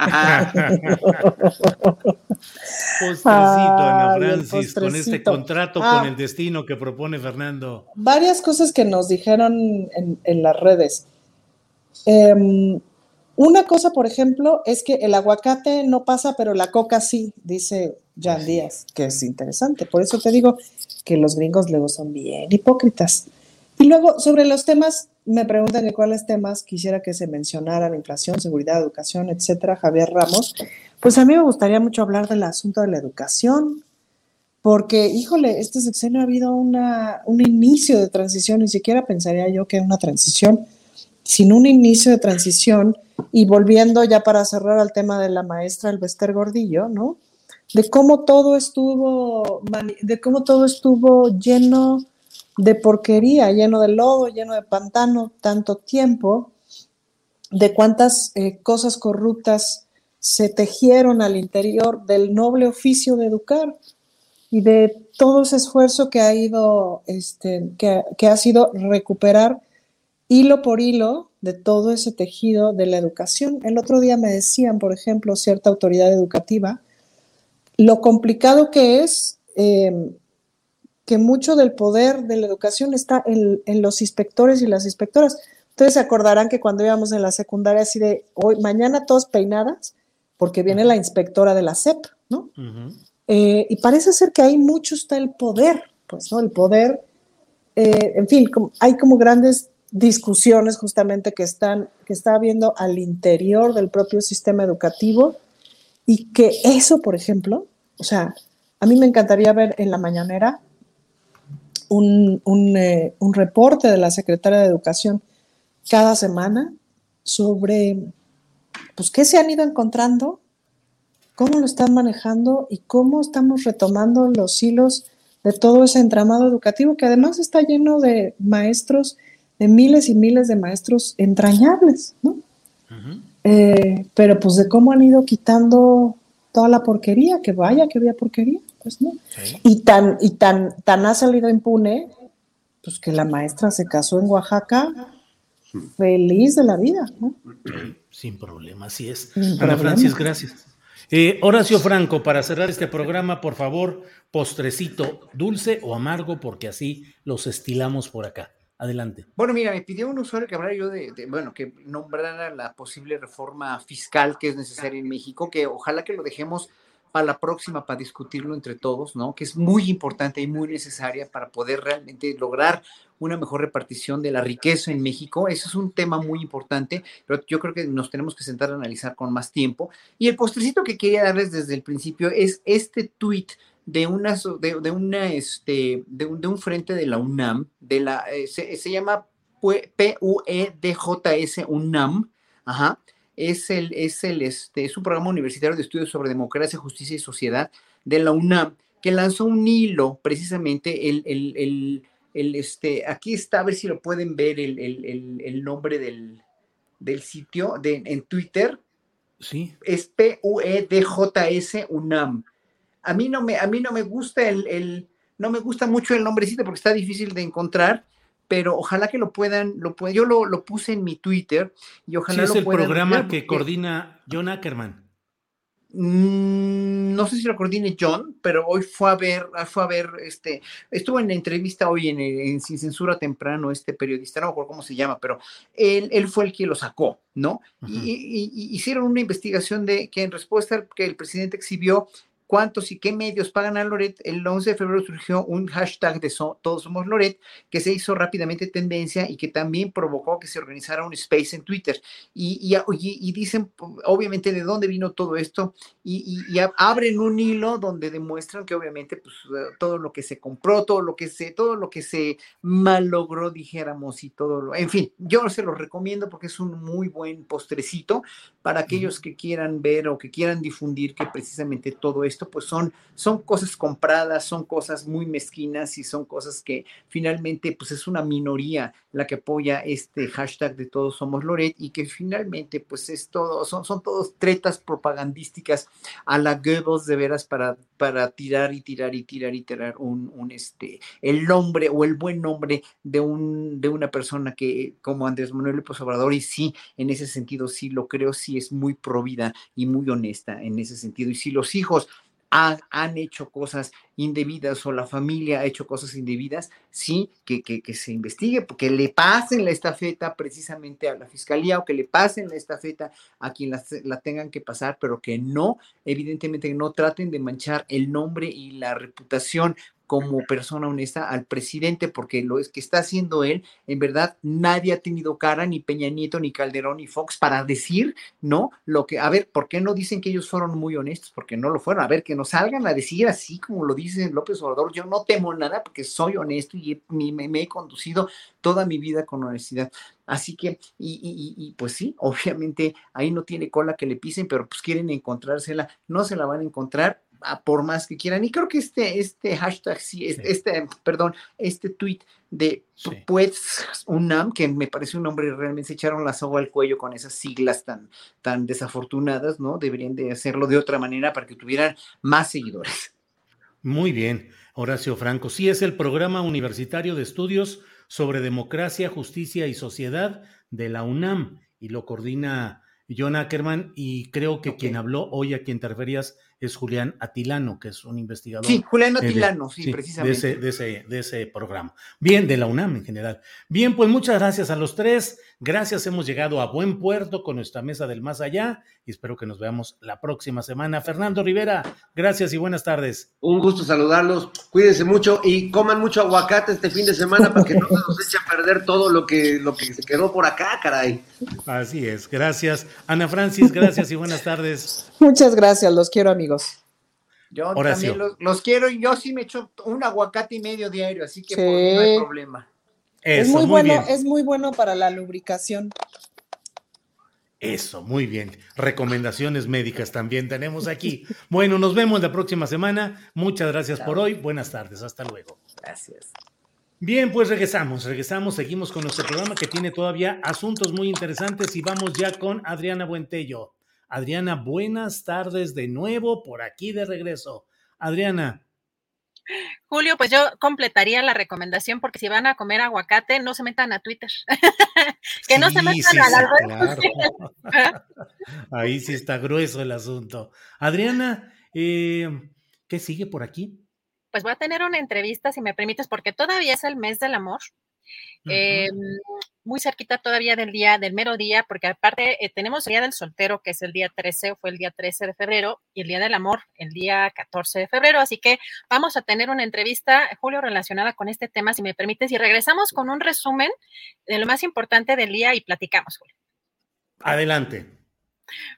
postrecito, Ana Francis, con este contrato con ah. el destino que propone Fernando.
Varias cosas que nos dijeron en, las redes. Em, una cosa, por ejemplo, es que el aguacate no pasa, pero la coca sí, dice Jan Díaz, que es interesante. Por eso te digo que los gringos luego son bien hipócritas. Y luego, sobre los temas, me preguntan de cuáles temas quisiera que se mencionaran, inflación, seguridad, educación, etcétera, Javier Ramos. Pues a mí me gustaría mucho hablar del asunto de la educación, porque, híjole, este sexenio ha habido una, un inicio de transición, ni siquiera pensaría yo que una transición, sin un inicio de transición, y volviendo ya para cerrar al tema de la maestra Elvester Gordillo, ¿no? De cómo todo estuvo, de cómo todo estuvo lleno de porquería, lleno de lodo, lleno de pantano, tanto tiempo, de cuántas eh, cosas corruptas se tejieron al interior del noble oficio de educar y de todo ese esfuerzo que ha ido, este, que, que ha sido recuperar hilo por hilo de todo ese tejido de la educación. El otro día me decían, por ejemplo, cierta autoridad educativa, lo complicado que es eh, que mucho del poder de la educación está en, los inspectores y las inspectoras. Ustedes se acordarán que cuando íbamos en la secundaria, así de hoy, mañana todos peinadas, porque viene la inspectora de la SEP, ¿no? Eh, y parece ser que ahí mucho está el poder, pues, ¿no? El poder, eh, en fin, hay como grandes discusiones justamente que están, que está habiendo al interior del propio sistema educativo y que eso, por ejemplo, o sea, a mí me encantaría ver en la mañanera eh, un, reporte de la Secretaria de Educación cada semana sobre pues, qué se han ido encontrando, cómo lo están manejando y cómo estamos retomando los hilos de todo ese entramado educativo que además está lleno de maestros, de miles y miles de maestros entrañables, ¿no? Eh, pero pues de cómo han ido quitando toda la porquería, que vaya que había porquería. Pues, y tan, y tan, tan ha salido impune, pues que la maestra se casó en Oaxaca feliz de la vida. ¿no?
sin problema, así es. Ana Francis, gracias. Eh, Horacio Franco, para cerrar este programa, por favor, postrecito, dulce o amargo, porque así los estilamos por acá. Adelante.
Bueno, mira, me pidió un usuario que hablara yo de, bueno, que nombrara la posible reforma fiscal que es necesaria en México, que ojalá que lo dejemos para la próxima para discutirlo entre todos, ¿no? Que es muy importante y muy necesaria para poder realmente lograr una mejor repartición de la riqueza en México. Eso es un tema muy importante, pero yo creo que nos tenemos que sentar a analizar con más tiempo. Y el postrecito que quería darles desde el principio es este tuit de una, de, una, este, de un, de un, frente de la UNAM, de la, eh, se, se, llama PUEDJS UNAM, ajá, es el, es el, este, es un programa universitario de estudios sobre democracia, justicia y sociedad de la UNAM, que lanzó un hilo, precisamente, el, el, el, el este, aquí está, a ver si lo pueden ver, el, el nombre del, del sitio de, en Twitter.
Sí.
Es P-U-E-D-J-S UNAM. A mí no me, a mí no me gusta el, el, no me gusta mucho el nombrecito porque está difícil de encontrar, pero ojalá que lo puedan, lo puedan, yo lo, lo, puse en mi Twitter y ojalá
sí, es
lo
el
puedan
programa
ver
que
porque-
coordina John Ackerman.
Mm, no sé si lo coordine John, pero hoy fue a ver, fue a ver, este, estuvo en la entrevista hoy en, en Sin Censura Temprano, este periodista, no me acuerdo cómo se llama, pero él, él fue el que lo sacó, ¿no? y, y- y hicieron una investigación de que en respuesta que el presidente exhibió cuántos y qué medios pagan a Loret, el 11 de febrero surgió un hashtag de so- Todos Somos Loret que se hizo rápidamente tendencia y que también provocó que se organizara un space en Twitter. Y, y, y- y dicen, obviamente, de dónde vino todo esto y, y- abren un hilo donde demuestran que obviamente pues, eh, todo lo que se compró, todo lo que se, todo lo que se malogró, dijéramos, y todo lo, en fin, yo se los recomiendo porque es un muy buen postrecito para aquellos que quieran ver o que quieran difundir que precisamente todo esto pues son, son cosas compradas, son cosas muy mezquinas y son cosas que finalmente pues es una minoría la que apoya este hashtag de todos somos Loret y que finalmente pues es todo, son, son todos tretas propagandísticas a la Goebbels de veras para, para tirar y tirar y tirar y tirar un, un este, el nombre o el buen nombre de, un, de una persona que como Andrés Manuel López Obrador y sí, en ese sentido sí lo creo, sí es muy provida y muy honesta en ese sentido. Y si los hijos ha- han hecho cosas indebidas o la familia ha hecho cosas indebidas, sí, que, se investigue, que le pasen la estafeta precisamente a la fiscalía o que le pasen la estafeta a quien la, tengan que pasar, pero que no, evidentemente, no traten de manchar el nombre y la reputación como persona honesta al presidente, porque lo es que está haciendo él, en verdad, nadie ha tenido cara, ni Peña Nieto, ni Calderón, ni Fox, para decir, ¿no? Lo que, a ver, ¿por qué no dicen que ellos fueron muy honestos? Porque no lo fueron. A ver, que nos salgan a decir así como lo dice López Obrador, yo no temo nada porque soy honesto y me, he conducido toda mi vida con honestidad. Así que, y- y- y, pues sí, obviamente ahí no tiene cola que le pisen, pero pues quieren encontrársela, no se la van a encontrar a por más que quieran. Y creo que este, este hashtag, sí, es- este, perdón, este tweet de pues UNAM, que me parece un nombre, realmente se echaron la soga al cuello con esas siglas tan, tan desafortunadas, ¿no? Deberían de hacerlo de otra manera para que tuvieran más seguidores.
Muy bien, Horacio Franco. Sí, es el programa universitario de estudios sobre democracia, justicia y sociedad de la UNAM y lo coordina John Ackerman y creo que quien habló hoy a quien te referías es Julián Atilano, que es un investigador.
Sí, Julián
eh, de-
Atilano, sí, precisamente.
De ese, de, ese, de ese programa. Bien, de la UNAM en general. Bien, pues muchas gracias a los tres. Gracias, hemos llegado a buen puerto con nuestra mesa del más allá y espero que nos veamos la próxima semana. Fernando Rivera, gracias y buenas tardes.
Un gusto saludarlos. Cuídense mucho y coman mucho aguacate este fin de semana para que no se nos eche a perder todo lo que, lo que se quedó por acá, caray.
Así es, gracias. Ana Francis, gracias y buenas tardes.
Muchas gracias, los quiero amigos.
Yo
Horacio.
también los, los quiero y yo sí me echo un aguacate y medio diario, así que
Sí.
por mí no hay problema.
es muy,
muy
bueno,
bien.
es muy bueno para la lubricación.
Eso, muy bien. Recomendaciones médicas también tenemos aquí. Bueno, nos vemos la próxima semana. Muchas gracias por hoy. Buenas tardes. Hasta luego.
Gracias.
Bien, pues regresamos, regresamos, seguimos con nuestro programa que tiene todavía asuntos muy interesantes y vamos ya con Adriana Buentello. Adriana, buenas tardes de nuevo por aquí de regreso. Adriana.
Julio, pues yo completaría la recomendación porque si van a comer aguacate, no se metan a Twitter. que no se metan a la
Ahí sí está grueso el asunto. Adriana, eh, ¿qué sigue por aquí?
Pues voy a tener una entrevista, si me permites, porque todavía es el mes del amor. Eh, muy cerquita todavía del día, del mero día, porque aparte eh, tenemos el día del soltero, que es el día 13, fue el día 13 de febrero, y el día del amor, el día 14 de febrero. Así que vamos a tener una entrevista, Julio, relacionada con este tema, si me permites, y regresamos con un resumen de lo más importante del día y platicamos, Julio.
Adelante.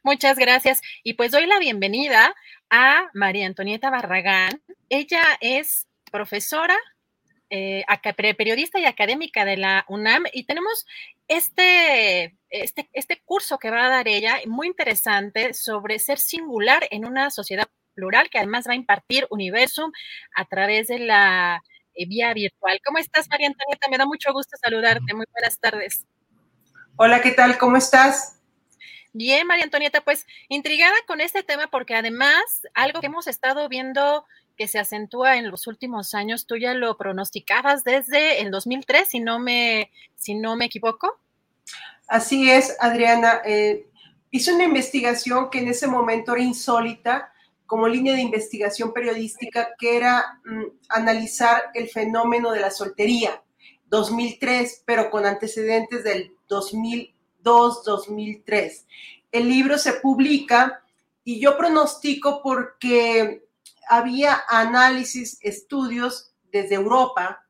Muchas gracias. Y pues doy la bienvenida a María Antonieta Barragán. Ella es profesora eh, periodista y académica de la UNAM y tenemos este, este, este curso que va a dar ella, muy interesante, sobre ser singular en una sociedad plural, que además va a impartir Universum a través de la eh, vía virtual. ¿Cómo estás, María Antonieta? Me da mucho gusto saludarte. Muy buenas tardes.
Hola, ¿qué tal? ¿Cómo estás?
Bien, María Antonieta, pues intrigada con este tema porque además algo que hemos estado viendo que se acentúa en los últimos años, tú ya lo pronosticabas desde el 2003, si no me, si no me equivoco.
Así es, Adriana. Eh, hice una investigación que en ese momento era insólita como línea de investigación periodística, que era mm, analizar el fenómeno de la soltería, 2003, pero con antecedentes del 2002-2003. El libro se publica y yo pronostico porque había análisis, estudios desde Europa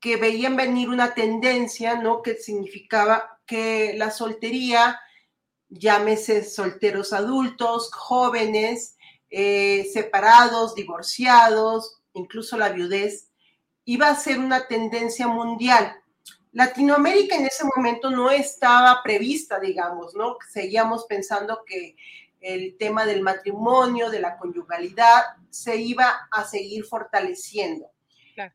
que veían venir una tendencia, ¿no? Que significaba que la soltería, llámese solteros adultos, jóvenes, eh, separados, divorciados, incluso la viudez, iba a ser una tendencia mundial. Latinoamérica en ese momento no estaba prevista, digamos, ¿no? Seguíamos pensando que el tema del matrimonio, de la conyugalidad, se iba a seguir fortaleciendo.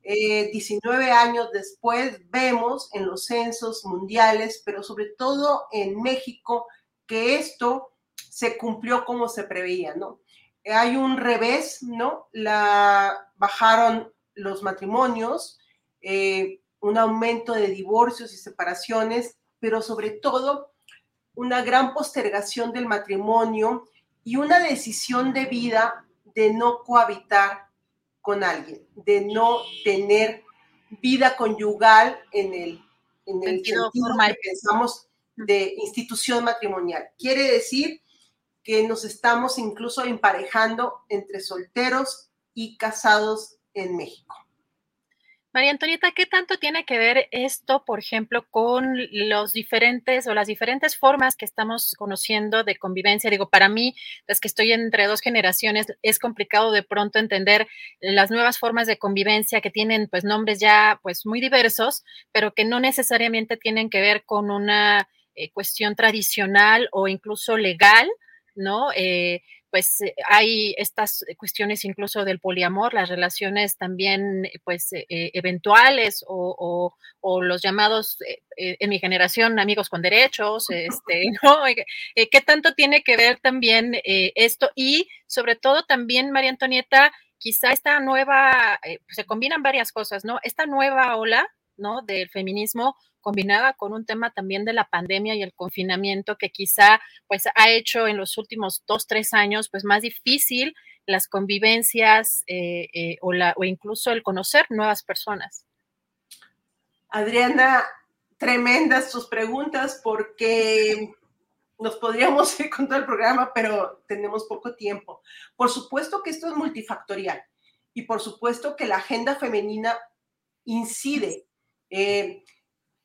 19 eh, años después vemos en los censos mundiales, pero sobre todo en México, que esto se cumplió como se preveía, ¿no? Hay un revés, ¿no? La, bajaron los matrimonios, eh, un aumento de divorcios y separaciones, pero sobre todo una gran postergación del matrimonio y una decisión de vida de no cohabitar con alguien, de no tener vida conyugal en el, en el sentido, que pensamos de institución matrimonial. Quiere decir que nos estamos incluso emparejando entre solteros y casados en México.
María Antonieta, ¿qué tanto tiene que ver esto, por ejemplo, con los diferentes o las diferentes formas que estamos conociendo de convivencia? Digo, para mí, es que estoy entre dos generaciones, es complicado de pronto entender las nuevas formas de convivencia que tienen pues nombres ya pues muy diversos, pero que no necesariamente tienen que ver con una eh, cuestión tradicional o incluso legal, ¿no? Eh, pues eh, hay estas cuestiones incluso del poliamor, las relaciones también eh, pues eh, eventuales o, los llamados en mi generación amigos con derechos, este, ¿no? ¿Qué tanto tiene que ver también esto? Y sobre todo también, María Antonieta, quizá esta nueva, se combinan varias cosas, ¿no? Esta nueva ola, ¿no? Del feminismo combinada con un tema también de la pandemia y el confinamiento que quizá pues ha hecho en los últimos dos, tres años pues más difícil las convivencias eh, eh, o, la, o incluso el conocer nuevas personas.
Adriana, tremendas tus preguntas porque nos podríamos ir con todo el programa, pero tenemos poco tiempo. Por supuesto que esto es multifactorial y por supuesto que la agenda femenina incide. Eh,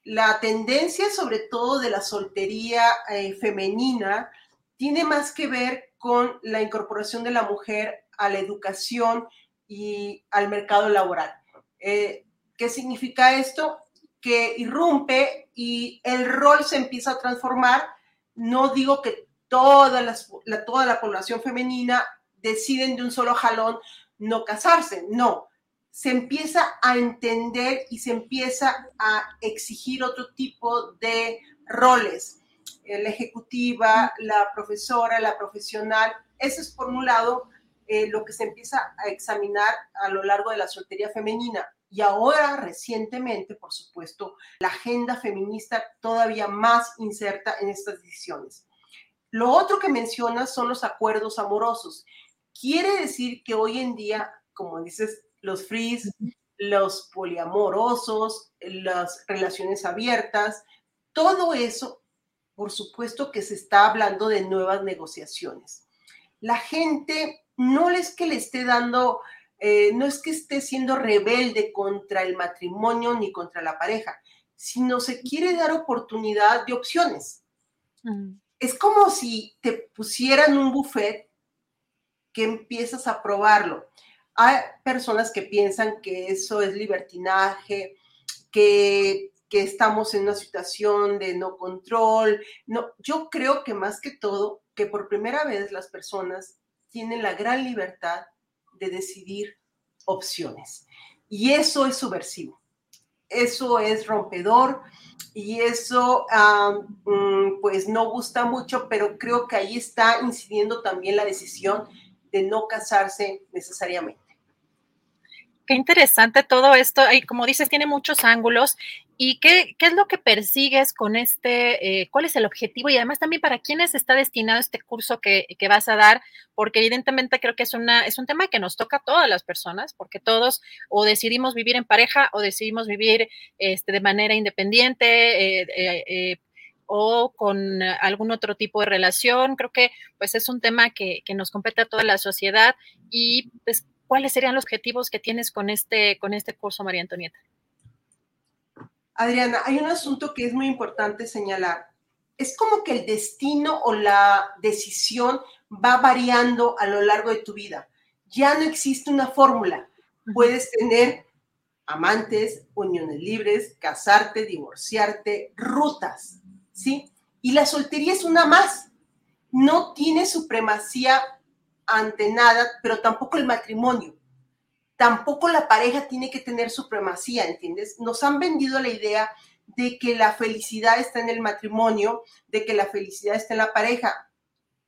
la tendencia sobre todo de la soltería eh, femenina tiene más que ver con la incorporación de la mujer a la educación y al mercado laboral. Eh, ¿Qué significa esto? Que irrumpe y el rol se empieza a transformar. No digo que toda la, población femenina deciden de un solo jalón no casarse, no, se empieza a entender y se empieza a exigir otro tipo de roles. La ejecutiva, la profesora, la profesional, eso es por un lado eh, lo que se empieza a examinar a lo largo de la soltería femenina. Y ahora, recientemente, por supuesto, la agenda feminista todavía más inserta en estas decisiones. Lo otro que menciona son los acuerdos amorosos. Quiere decir que hoy en día, como dices, los frees, los poliamorosos, las relaciones abiertas, todo eso, por supuesto que se está hablando de nuevas negociaciones. La gente no es que le esté dando, eh, no es que esté siendo rebelde contra el matrimonio ni contra la pareja, sino se quiere dar oportunidad de opciones. Mm. Es como si te pusieran un buffet que empiezas a probarlo. Hay personas que piensan que eso es libertinaje, que, que estamos en una situación de no control. No, yo creo que más que todo, que por primera vez las personas tienen la gran libertad de decidir opciones. Y eso es subversivo, eso es rompedor y eso mm, pues no gusta mucho, pero creo que ahí está incidiendo también la decisión de no casarse necesariamente.
Qué interesante todo esto. Como dices, tiene muchos ángulos. ¿Y qué, qué es lo que persigues con este? Eh, ¿Cuál es el objetivo? Y además también para quiénes está destinado este curso que, vas a dar, porque evidentemente creo que es, una, es un tema que nos toca a todas las personas, porque todos o decidimos vivir en pareja o decidimos vivir este, de manera independiente. Eh, eh, o con algún otro tipo de relación. Creo que pues es un tema que, que nos compete a toda la sociedad y pues ¿cuáles serían los objetivos que tienes con este, con este curso, María Antonieta?
Adriana, hay un asunto que es muy importante señalar. Es como que el destino o la decisión va variando a lo largo de tu vida. Ya no existe una fórmula. Puedes tener amantes, uniones libres, casarte, divorciarte, rutas, ¿sí? Y la soltería es una más. No tiene supremacía ante nada, pero tampoco el matrimonio. Tampoco la pareja tiene que tener supremacía, ¿entiendes? Nos han vendido la idea de que la felicidad está en el matrimonio, de que la felicidad está en la pareja,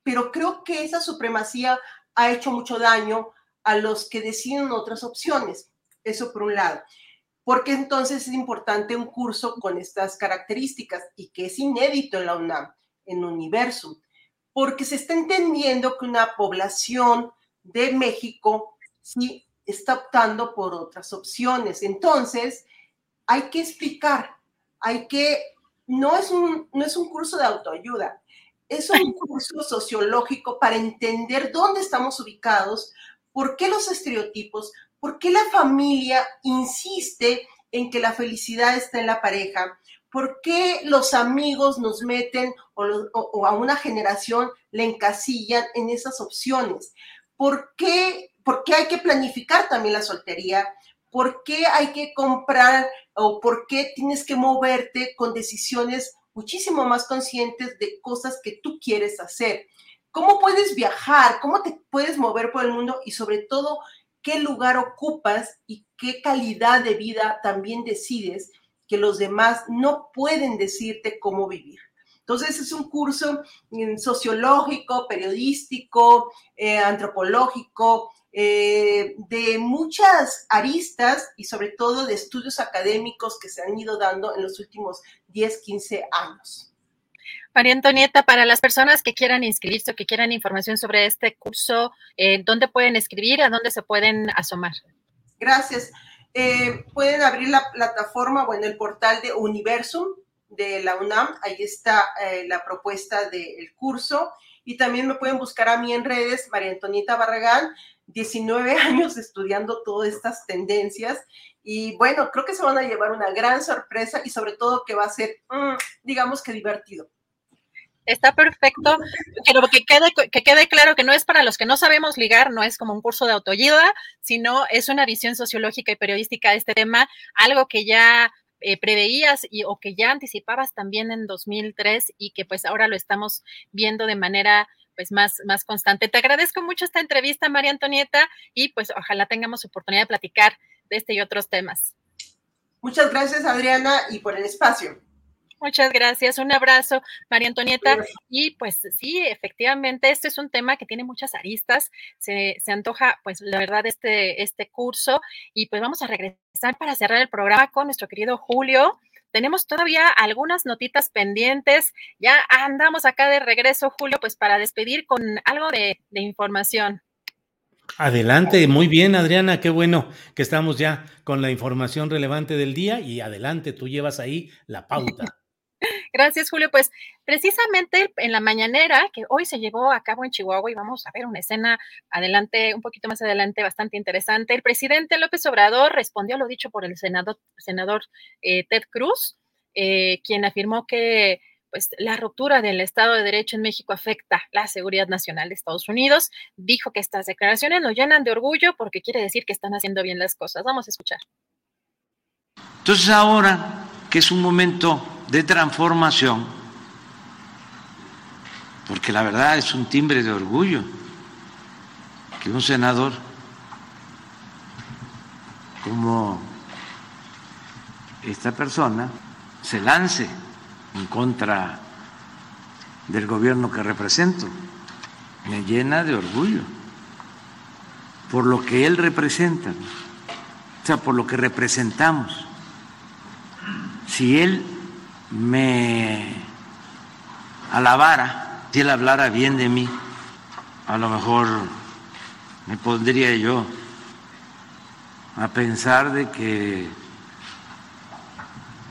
pero creo que esa supremacía ha hecho mucho daño a los que deciden otras opciones. Eso por un lado. Porque entonces es importante un curso con estas características y que es inédito en la UNAM, en Universum porque se está entendiendo que una población de México sí está optando por otras opciones. Entonces, hay que explicar, hay que, no es un, no es un curso de autoayuda, es un curso sociológico para entender dónde estamos ubicados, por qué los estereotipos, por qué la familia insiste en que la felicidad está en la pareja, ¿Por qué los amigos nos meten o, a una generación le encasillan en esas opciones? ¿Por qué, ¿Por qué hay que planificar también la soltería? ¿Por qué hay que comprar o por qué tienes que moverte con decisiones muchísimo más conscientes de cosas que tú quieres hacer? ¿Cómo puedes viajar? ¿Cómo te puedes mover por el mundo? Y sobre todo, ¿qué lugar ocupas y qué calidad de vida también decides? Que los demás no pueden decirte cómo vivir. Entonces es un curso mm, sociológico, periodístico, eh, antropológico, eh, de muchas aristas y sobre todo de estudios académicos que se han ido dando en los últimos 10, 15 años.
María Antonieta, para las personas que quieran inscribirse o que quieran información sobre este curso, eh, ¿dónde pueden escribir? ¿A dónde se pueden asomar?
Gracias. Eh, pueden abrir la plataforma, bueno, el portal de Universum de la UNAM, ahí está eh, la propuesta del curso. Y también me pueden buscar a mí en redes, María Antonieta Barragán, 19 años estudiando todas estas tendencias. Y bueno, creo que se van a llevar una gran sorpresa y sobre todo que va a ser, mm, digamos que divertido.
Está perfecto, pero que quede, que quede claro que no es para los que no sabemos ligar, no es como un curso de autoayuda, sino es una visión sociológica y periodística de este tema, algo que ya eh, preveías y, o que ya anticipabas también en 2003 y que pues ahora lo estamos viendo de manera pues más, más constante. Te agradezco mucho esta entrevista, María Antonieta, y pues ojalá tengamos oportunidad de platicar de este y otros temas.
Muchas gracias, Adriana, y por el espacio.
Muchas gracias, un abrazo, María Antonieta. Y pues sí, efectivamente, este es un tema que tiene muchas aristas. Se, se, antoja, pues la verdad, este, este curso. Y pues vamos a regresar para cerrar el programa con nuestro querido Julio. Tenemos todavía algunas notitas pendientes. Ya andamos acá de regreso, Julio, pues para despedir con algo de, de información.
Adelante, muy bien, Adriana, qué bueno que estamos ya con la información relevante del día y adelante, tú llevas ahí la pauta.
Gracias, Julio. Pues precisamente en la mañanera que hoy se llevó a cabo en Chihuahua y vamos a ver una escena adelante, un poquito más adelante, bastante interesante. El presidente López Obrador respondió a lo dicho por el senador, eh, Ted Cruz, eh, quien afirmó que pues la ruptura del Estado de Derecho en México afecta la seguridad nacional de Estados Unidos. Dijo que estas declaraciones nos llenan de orgullo porque quiere decir que están haciendo bien las cosas. Vamos a escuchar.
Entonces ahora que es un momento de transformación, porque la verdad es un timbre de orgullo que un senador como esta persona se lance en contra del gobierno que represento. Me llena de orgullo por lo que él representa, o sea, por lo que representamos si él me alabara, si él hablara bien de mí, a lo mejor me pondría yo a pensar de que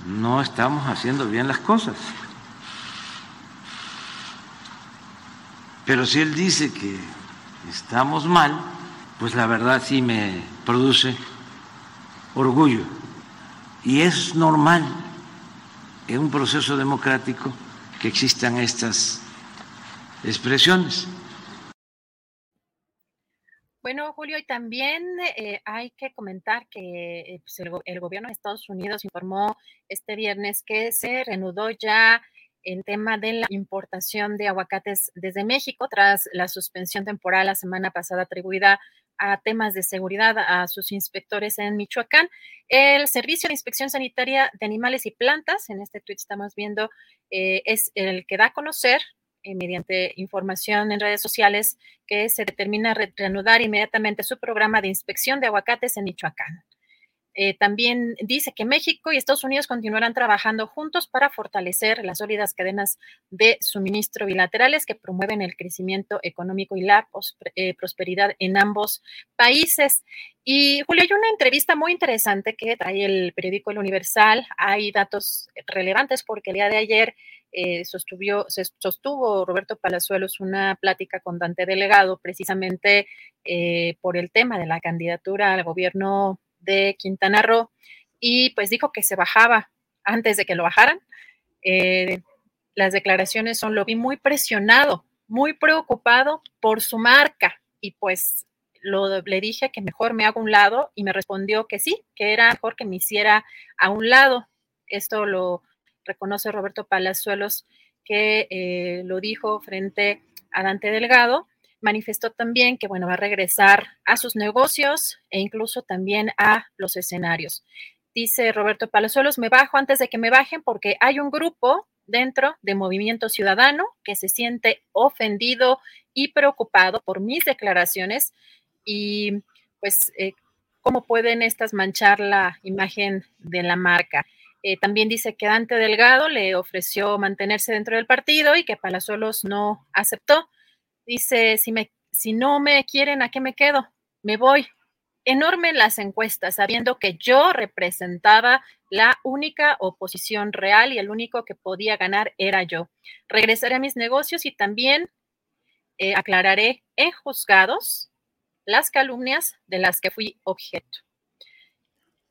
no estamos haciendo bien las cosas. Pero si él dice que estamos mal, pues la verdad sí me produce orgullo. Y es normal en un proceso democrático que existan estas expresiones.
Bueno, Julio, y también eh, hay que comentar que eh, pues el, el, gobierno de Estados Unidos informó este viernes que se reanudó ya el tema de la importación de aguacates desde México tras la suspensión temporal la semana pasada atribuida a temas de seguridad a sus inspectores en Michoacán. El Servicio de Inspección Sanitaria de Animales y Plantas, en este tweet estamos viendo, eh, es el que da a conocer eh, mediante información en redes sociales que se determina reanudar inmediatamente su programa de inspección de aguacates en Michoacán. Eh, también dice que México y Estados Unidos continuarán trabajando juntos para fortalecer las sólidas cadenas de suministro bilaterales que promueven el crecimiento económico y la eh, prosperidad en ambos países. Y Julio, hay una entrevista muy interesante que trae el periódico El Universal. Hay datos relevantes porque el día de ayer eh, sostuvo, Roberto Palazuelos una plática con Dante Delegado precisamente por el tema de la candidatura al gobierno de Quintana Roo y pues dijo que se bajaba antes de que lo bajaran. Eh, las declaraciones son, lo vi muy presionado, muy preocupado por su marca y pues lo, le dije que mejor me hago un lado y me respondió que sí, que era mejor que me hiciera a un lado. Esto lo reconoce Roberto Palazuelos, que eh, lo dijo frente a Dante Delgado manifestó también que, bueno, va a regresar a sus negocios e incluso también a los escenarios. Dice Roberto Palazuelos, me bajo antes de que me bajen porque hay un grupo dentro de Movimiento Ciudadano que se siente ofendido y preocupado por mis declaraciones y pues eh, cómo pueden estas manchar la imagen de la marca. Eh, también dice que Dante Delgado le ofreció mantenerse dentro del partido y que Palazuelos no aceptó. Dice, si, me, si no me quieren, ¿a qué me quedo? Me voy. Enorme en las encuestas, sabiendo que yo representaba la única oposición real y el único que podía ganar era yo. Regresaré a mis negocios y también eh, aclararé en juzgados las calumnias de las que fui objeto.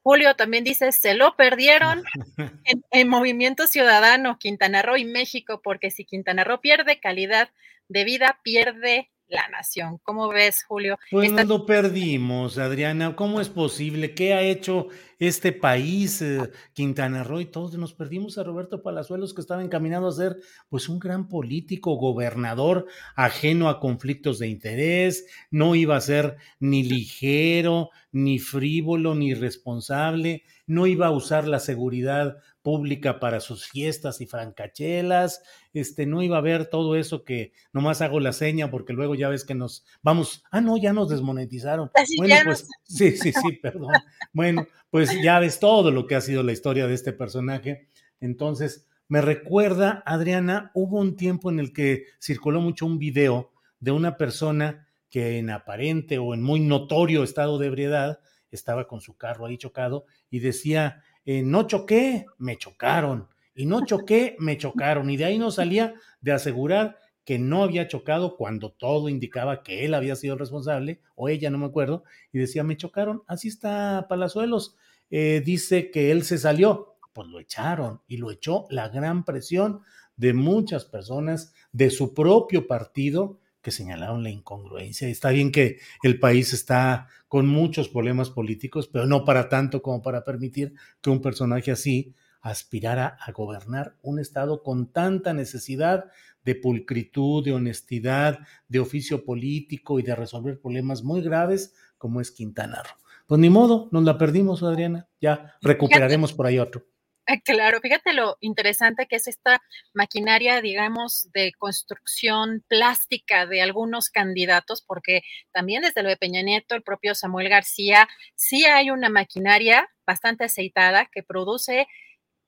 Julio también dice, se lo perdieron en, en, Movimiento Ciudadano, Quintana Roo y México, porque si Quintana Roo pierde calidad de vida, pierde la nación. ¿Cómo ves, Julio?
Pues Esta... lo perdimos, Adriana. ¿Cómo es posible? ¿Qué ha hecho este país, eh, Quintana Roo? Y todos nos perdimos a Roberto Palazuelos, que estaba encaminado a ser pues un gran político, gobernador, ajeno a conflictos de interés, no iba a ser ni ligero, ni frívolo, ni responsable, no iba a usar la seguridad pública para sus fiestas y francachelas, este, no iba a haber todo eso que nomás hago la seña porque luego ya ves que nos vamos, ah, no, ya nos desmonetizaron. bueno, pues sí, sí, sí, perdón. Bueno, pues ya ves todo lo que ha sido la historia de este personaje. Entonces, me recuerda, Adriana, hubo un tiempo en el que circuló mucho un video de una persona que en aparente o en muy notorio estado de ebriedad estaba con su carro ahí chocado y decía, eh, no choqué, me chocaron, y no choqué, me chocaron, y de ahí no salía de asegurar que no había chocado cuando todo indicaba que él había sido el responsable, o ella, no me acuerdo, y decía, me chocaron, así está Palazuelos, eh, dice que él se salió, pues lo echaron, y lo echó la gran presión de muchas personas de su propio partido, que señalaron la incongruencia. Está bien que el país está con muchos problemas políticos, pero no para tanto como para permitir que un personaje así aspirara a gobernar un Estado con tanta necesidad de pulcritud, de honestidad, de oficio político y de resolver problemas muy graves como es Quintana Roo. Pues ni modo, nos la perdimos, Adriana. Ya recuperaremos por ahí otro.
Claro, fíjate lo interesante que es esta maquinaria, digamos, de construcción plástica de algunos candidatos, porque también desde lo de Peña Nieto, el propio Samuel García, sí hay una maquinaria bastante aceitada que produce,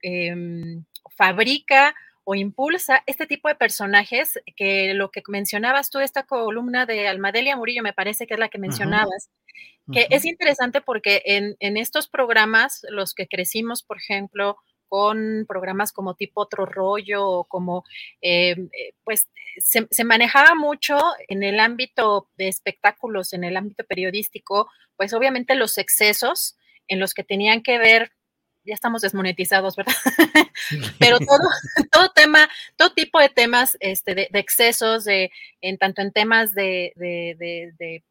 em, fabrica o impulsa este tipo de personajes que lo que mencionabas tú, esta columna de Almadelia Murillo, me parece que es la que mencionabas, que es interesante porque en, en, estos programas, los que crecimos, por ejemplo, con programas como tipo otro rollo o como, eh, eh, pues se, manejaba mucho en el ámbito de espectáculos, en el ámbito periodístico, pues obviamente los excesos en los que tenían que ver ya estamos desmonetizados, ¿verdad? Pero todo, todo tema, todo tipo de temas este, de, excesos, de, en tanto en temas de, de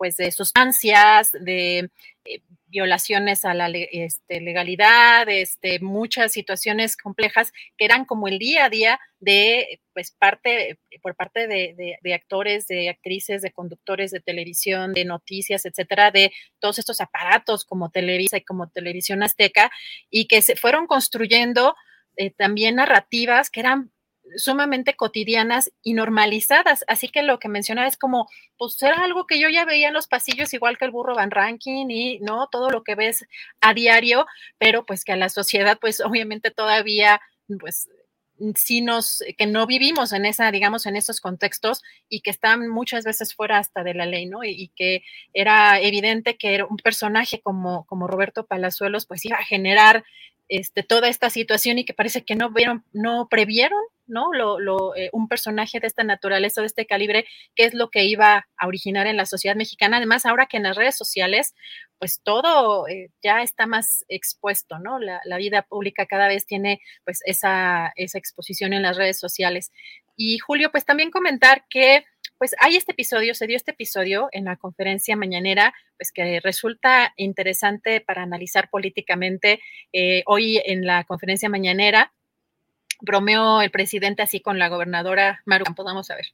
pues de sustancias, de eh, violaciones a la este, legalidad, este, muchas situaciones complejas que eran como el día a día de, pues, parte, por parte de, actores, de actrices, de conductores de televisión, de noticias, etcétera, de todos estos aparatos como Televisa y como Televisión Azteca, y que se fueron construyendo eh, también narrativas que eran sumamente cotidianas y normalizadas. Así que lo que menciona es como, pues era algo que yo ya veía en los pasillos, igual que el burro Van Ranking y no todo lo que ves a diario, pero pues que a la sociedad, pues obviamente todavía, pues sí nos, que no vivimos en esa, digamos, en esos contextos y que están muchas veces fuera hasta de la ley, ¿no? Y, y, que era evidente que era un personaje como, como Roberto Palazuelos, pues iba a generar este, toda esta situación y que parece que no vieron, no previeron, ¿no? Lo, eh, un personaje de esta naturaleza, de este calibre, qué es lo que iba a originar en la sociedad mexicana. Además, ahora que en las redes sociales, pues todo eh, ya está más expuesto, ¿no? La, vida pública cada vez tiene pues esa, esa exposición en las redes sociales. Y Julio, pues también comentar que pues hay este episodio, se dio este episodio en la conferencia mañanera, pues que resulta interesante para analizar políticamente. Eh, hoy en la conferencia mañanera bromeó el presidente así con la gobernadora Maru Campos. Vamos a ver.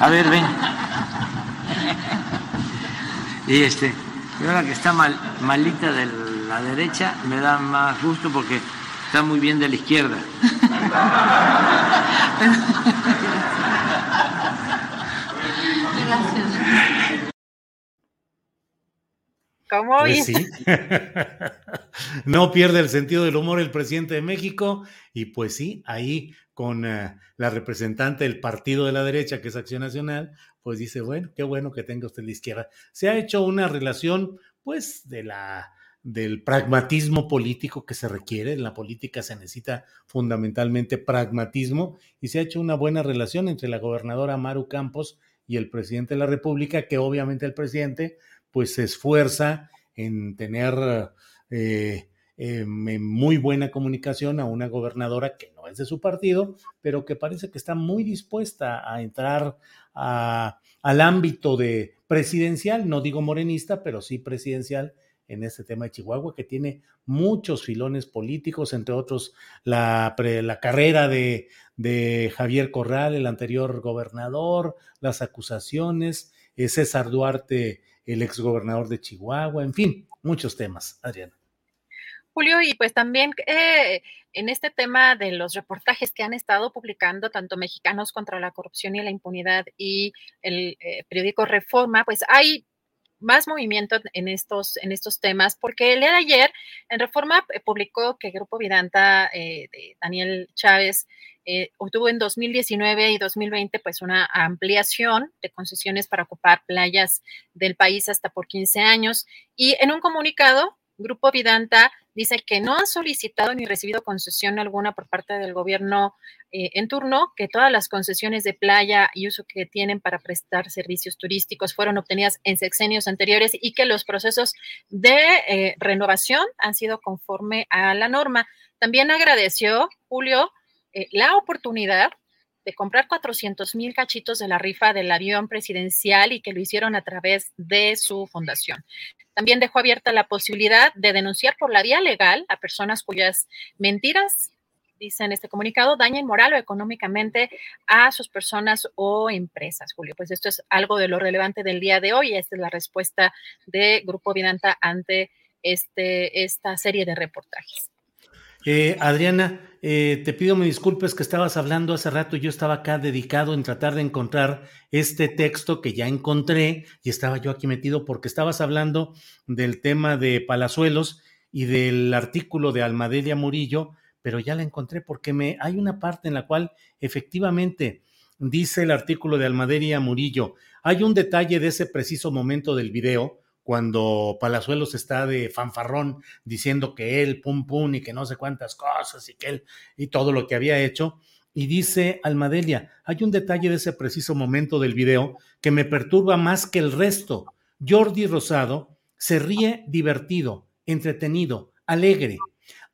A ver, ven. Y este, ahora que está mal, malita de la derecha, me da más gusto porque está muy bien de la izquierda.
¿Cómo
pues sí. no pierde el sentido del humor el presidente de México y pues sí, ahí con uh, la representante del partido de la derecha, que es Acción Nacional, pues dice, bueno, qué bueno que tenga usted la izquierda. Se ha hecho una relación, pues, de la del pragmatismo político que se requiere. En la política se necesita fundamentalmente pragmatismo y se ha hecho una buena relación entre la gobernadora Maru Campos y el presidente de la República, que obviamente el presidente pues se esfuerza en tener eh, em, muy buena comunicación a una gobernadora que no es de su partido, pero que parece que está muy dispuesta a entrar al ámbito de presidencial, no digo morenista, pero sí presidencial en este tema de Chihuahua, que tiene muchos filones políticos, entre otros la, la carrera de, de, Javier Corral, el anterior gobernador, las acusaciones, eh, César Duarte, el exgobernador de Chihuahua, en fin, muchos temas, Adriana.
Julio, y pues también eh, en este tema de los reportajes que han estado publicando tanto Mexicanos contra la Corrupción y la Impunidad y el eh, periódico Reforma, pues hay más movimiento en estos, en estos temas, porque el día de ayer en Reforma eh, publicó que Grupo Vidanta de Daniel Chávez obtuvo en 2019 y 2020 pues una ampliación de concesiones para ocupar playas del país hasta por 15 años. Y en un comunicado Grupo Vidanta dice que no ha solicitado ni recibido concesión alguna por parte del gobierno eh, en turno, que todas las concesiones de playa y uso que tienen para prestar servicios turísticos fueron obtenidas en sexenios anteriores y que los procesos de eh, renovación han sido conforme a la norma. También agradeció, Julio, eh, la oportunidad de comprar 400 mil cachitos de la rifa del avión presidencial y que lo hicieron a través de su fundación. También dejó abierta la posibilidad de denunciar por la vía legal a personas cuyas mentiras, dice en este comunicado, dañen moral o económicamente a sus personas o empresas. Julio, pues esto es algo de lo relevante del día de hoy. Esta es la respuesta de Grupo Vidanta ante este, esta serie de reportajes.
Eh, Adriana, eh, te pido me disculpes que estabas hablando hace rato, yo estaba acá dedicado en tratar de encontrar este texto que ya encontré y estaba yo aquí metido porque estabas hablando del tema de Palazuelos y del artículo de Almadelia Murillo, pero ya la encontré porque me hay una parte en la cual efectivamente dice el artículo de Almadelia Murillo, hay un detalle de ese preciso momento del video cuando Palazuelos está de fanfarrón diciendo que él, pum, pum, y que no sé cuántas cosas y que él, y todo lo que había hecho. Y dice Almadelia, hay un detalle de ese preciso momento del video que me perturba más que el resto. Jordi Rosado se ríe divertido, entretenido, alegre.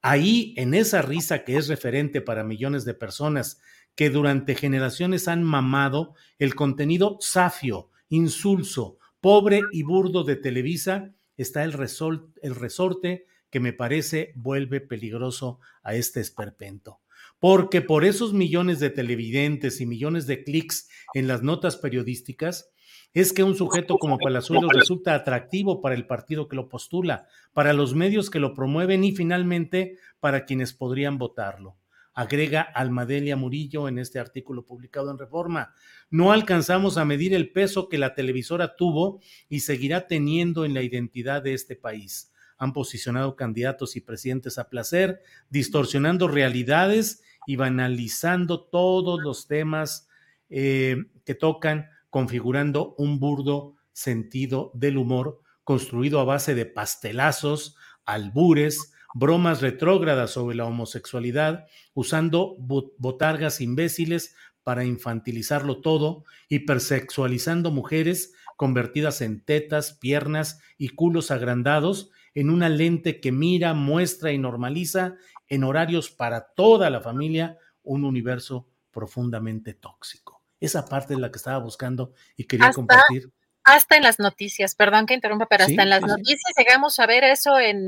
Ahí, en esa risa que es referente para millones de personas que durante generaciones han mamado el contenido safio, insulso, pobre y burdo de Televisa está el, resorte que me parece vuelve peligroso a este esperpento. Porque por esos millones de televidentes y millones de clics en las notas periodísticas, es que un sujeto como Palazuelos resulta atractivo para el partido que lo postula, para los medios que lo promueven y finalmente para quienes podrían votarlo agrega Almadelia Murillo en este artículo publicado en Reforma. No alcanzamos a medir el peso que la televisora tuvo y seguirá teniendo en la identidad de este país. Han posicionado candidatos y presidentes a placer, distorsionando realidades y banalizando todos los temas eh, que tocan, configurando un burdo sentido del humor construido a base de pastelazos, albures, bromas retrógradas sobre la homosexualidad, usando botargas imbéciles para infantilizarlo todo, hipersexualizando mujeres convertidas en tetas, piernas y culos agrandados en una lente que mira, muestra y normaliza en horarios para toda la familia un universo profundamente tóxico. Esa parte es la que estaba buscando y quería compartir
hasta en las noticias, perdón que interrumpa, pero hasta en las noticias llegamos a ver eso en,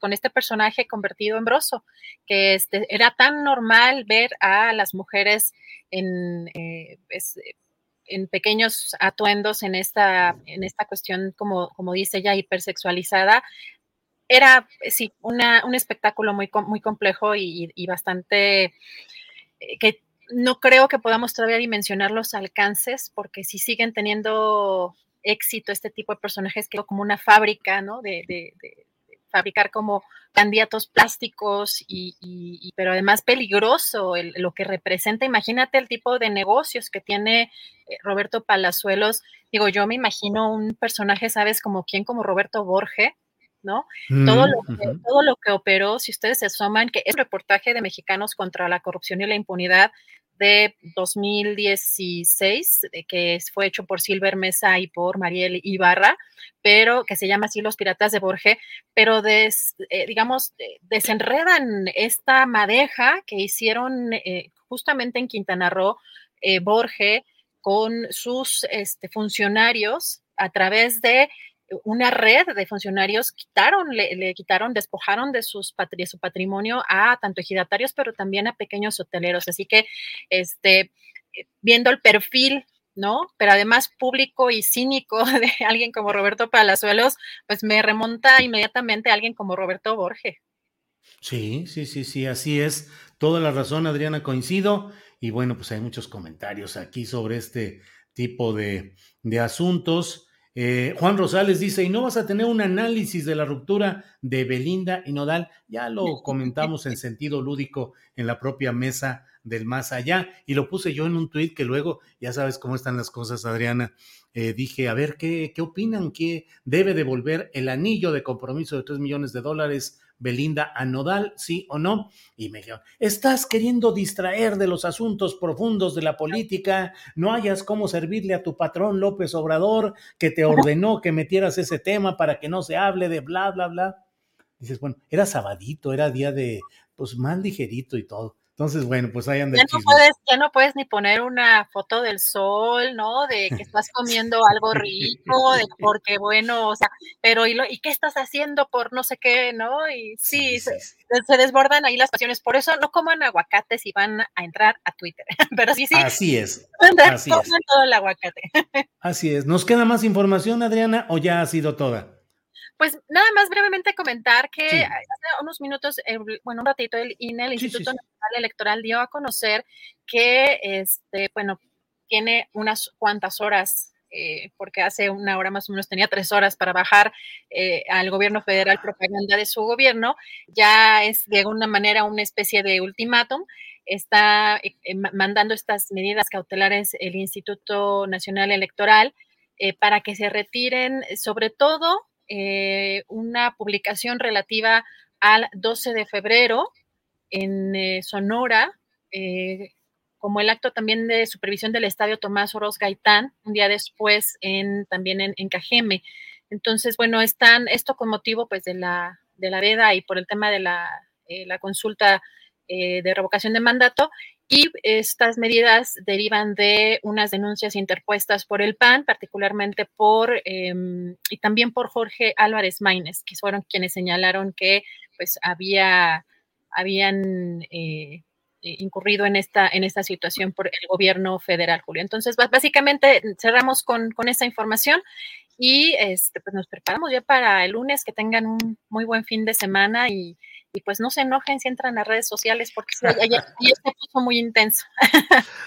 con este personaje convertido en broso, que este, era tan normal ver a las mujeres en, eh, en pequeños atuendos en esta, en esta cuestión, como, como dice ella, hipersexualizada. Era, sí, una, un espectáculo muy, muy complejo y, y bastante eh, que no creo que podamos todavía dimensionar los alcances, porque si siguen teniendo éxito este tipo de personajes que como una fábrica, ¿no? De, de, fabricar como candidatos plásticos y, pero además peligroso lo que representa. Imagínate el tipo de negocios que tiene eh, Roberto Palazuelos. Digo, yo me imagino un personaje, ¿sabes? Como quién, como Roberto Borge, ¿no? todo, lo mm, que, todo lo que operó, si ustedes se asoman, que es un reportaje de mexicanos contra la corrupción y la impunidad, de 2016, que fue hecho por Silver Mesa y por Mariel Ibarra, pero que se llama así Los Piratas de Borges, pero des, eh, digamos, eh, desenredan esta madeja que hicieron eh, justamente en Quintana Roo, Borges, con sus este, funcionarios a través de una red de funcionarios quitaron, le, quitaron, despojaron de, sus, su patrimonio a tanto ejidatarios, pero también a pequeños hoteleros. Así que, este, eh, viendo el perfil, ¿no? Pero además público y cínico de alguien como Roberto Palazuelos, pues me remonta inmediatamente a alguien como Roberto Borges.
Sí, sí, sí, sí, así es. Toda la razón, Adriana, coincido. Y bueno, pues hay muchos comentarios aquí sobre este tipo de, de asuntos. Eh, Juan Rosales dice, ¿y no vas a tener un análisis de la ruptura de Belinda y Nodal? Ya lo comentamos en sentido lúdico en la propia mesa del más allá y lo puse yo en un tuit que luego, ya sabes cómo están las cosas, Adriana, eh, dije, a ver, ¿qué, ¿qué opinan? ¿Qué debe devolver el anillo de compromiso de 3 millones de dólares Belinda a Nodal, sí o no? Y me dijeron, estás queriendo distraer de los asuntos profundos de la política, no hayas cómo servirle a tu patrón López Obrador, que te ordenó que metieras ese tema para que no se hable de bla, bla, bla. Dices, bueno, era sabadito, era día de, pues más ligerito y todo. Entonces, bueno, pues ahí anda
ya no puedes, Ya no puedes ni poner una foto del sol, ¿no? De que estás comiendo algo rico, de porque, bueno, o sea, pero ¿y, lo, ¿y qué estás haciendo por no sé qué, no? Y sí, Se, desbordan ahí las pasiones. Por eso no coman aguacates y van a entrar a Twitter. pero sí, sí.
Así es.
Así es. todo el aguacate.
Así es. ¿Nos queda más información, Adriana, o ya ha sido toda?
Pues nada más brevemente comentar que hace unos minutos, eh, bueno, un ratito, el INE, el Instituto Nacional Electoral, dio a conocer que, este, bueno, tiene unas cuantas horas, eh, porque hace una hora más o menos tenía tres horas para bajar eh, al gobierno federal propaganda de su gobierno, ya es de alguna manera una especie de ultimátum está mandando estas medidas cautelares el Instituto Nacional Electoral para que se retiren, sobre todo, eh, una publicación relativa al 12 de febrero en eh, Sonora, eh, como el acto también de supervisión del estadio Tomás Oroz Gaitán, un día después en, también en, Cajeme. Entonces, bueno, están, esto con motivo pues de la, de la veda y por el tema de la, la consulta de revocación de mandato y estas medidas derivan de unas denuncias interpuestas por el PAN, particularmente por, em, y también por Jorge Álvarez Maínez, que fueron quienes señalaron que pues había, habían eh, incurrido en esta, en esta situación por el gobierno federal, Julio. Entonces, básicamente cerramos con, con esa información y este, pues nos preparamos ya para el lunes, que tengan un muy buen fin de semana y y pues no se enojen si entran a redes sociales porque ya, se puso muy intenso.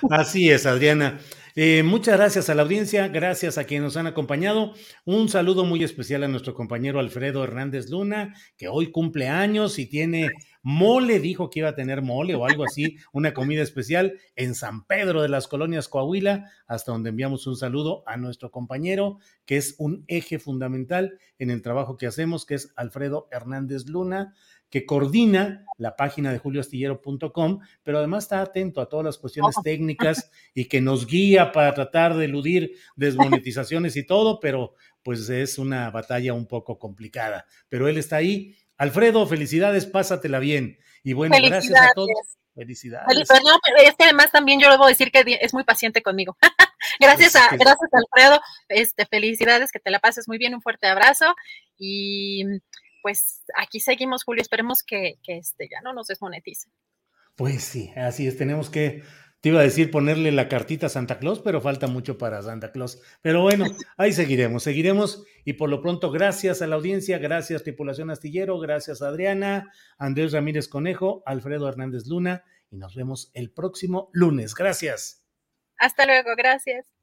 Así es, Adriana. Eh, muchas gracias a la audiencia, gracias a quienes nos han acompañado. Un saludo muy especial a nuestro compañero Alfredo Hernández Luna, que hoy cumple años y tiene mole, dijo que iba a tener mole o algo así, una comida especial en San Pedro de las Colonias Coahuila, hasta donde enviamos un saludo a nuestro compañero, que es un eje fundamental en el trabajo que hacemos, que es Alfredo Hernández Luna que coordina la página de julioastillero.com, pero además está atento a todas las cuestiones técnicas y que nos guía para tratar de eludir desmonetizaciones y todo, pero pues es una batalla un poco complicada. Pero él está ahí. Alfredo, felicidades, pásatela bien. Y bueno, gracias a todos. Felicidades.
es que además también yo debo decir que es muy paciente conmigo. gracias a, gracias Alfredo. Este, felicidades, que te la pases muy bien, un fuerte abrazo y pues aquí seguimos, Julio. Esperemos que, este, ya no nos desmonetice.
Pues sí, así es. Tenemos que, te iba a decir ponerle la cartita a Santa Claus, pero falta mucho para Santa Claus. Pero bueno, ahí seguiremos, seguiremos. Y por lo pronto, gracias a la audiencia, gracias Tripulación Astillero, gracias Adriana, Andrés Ramírez Conejo, Alfredo Hernández Luna, y nos vemos el próximo lunes. Gracias.
Hasta luego, gracias.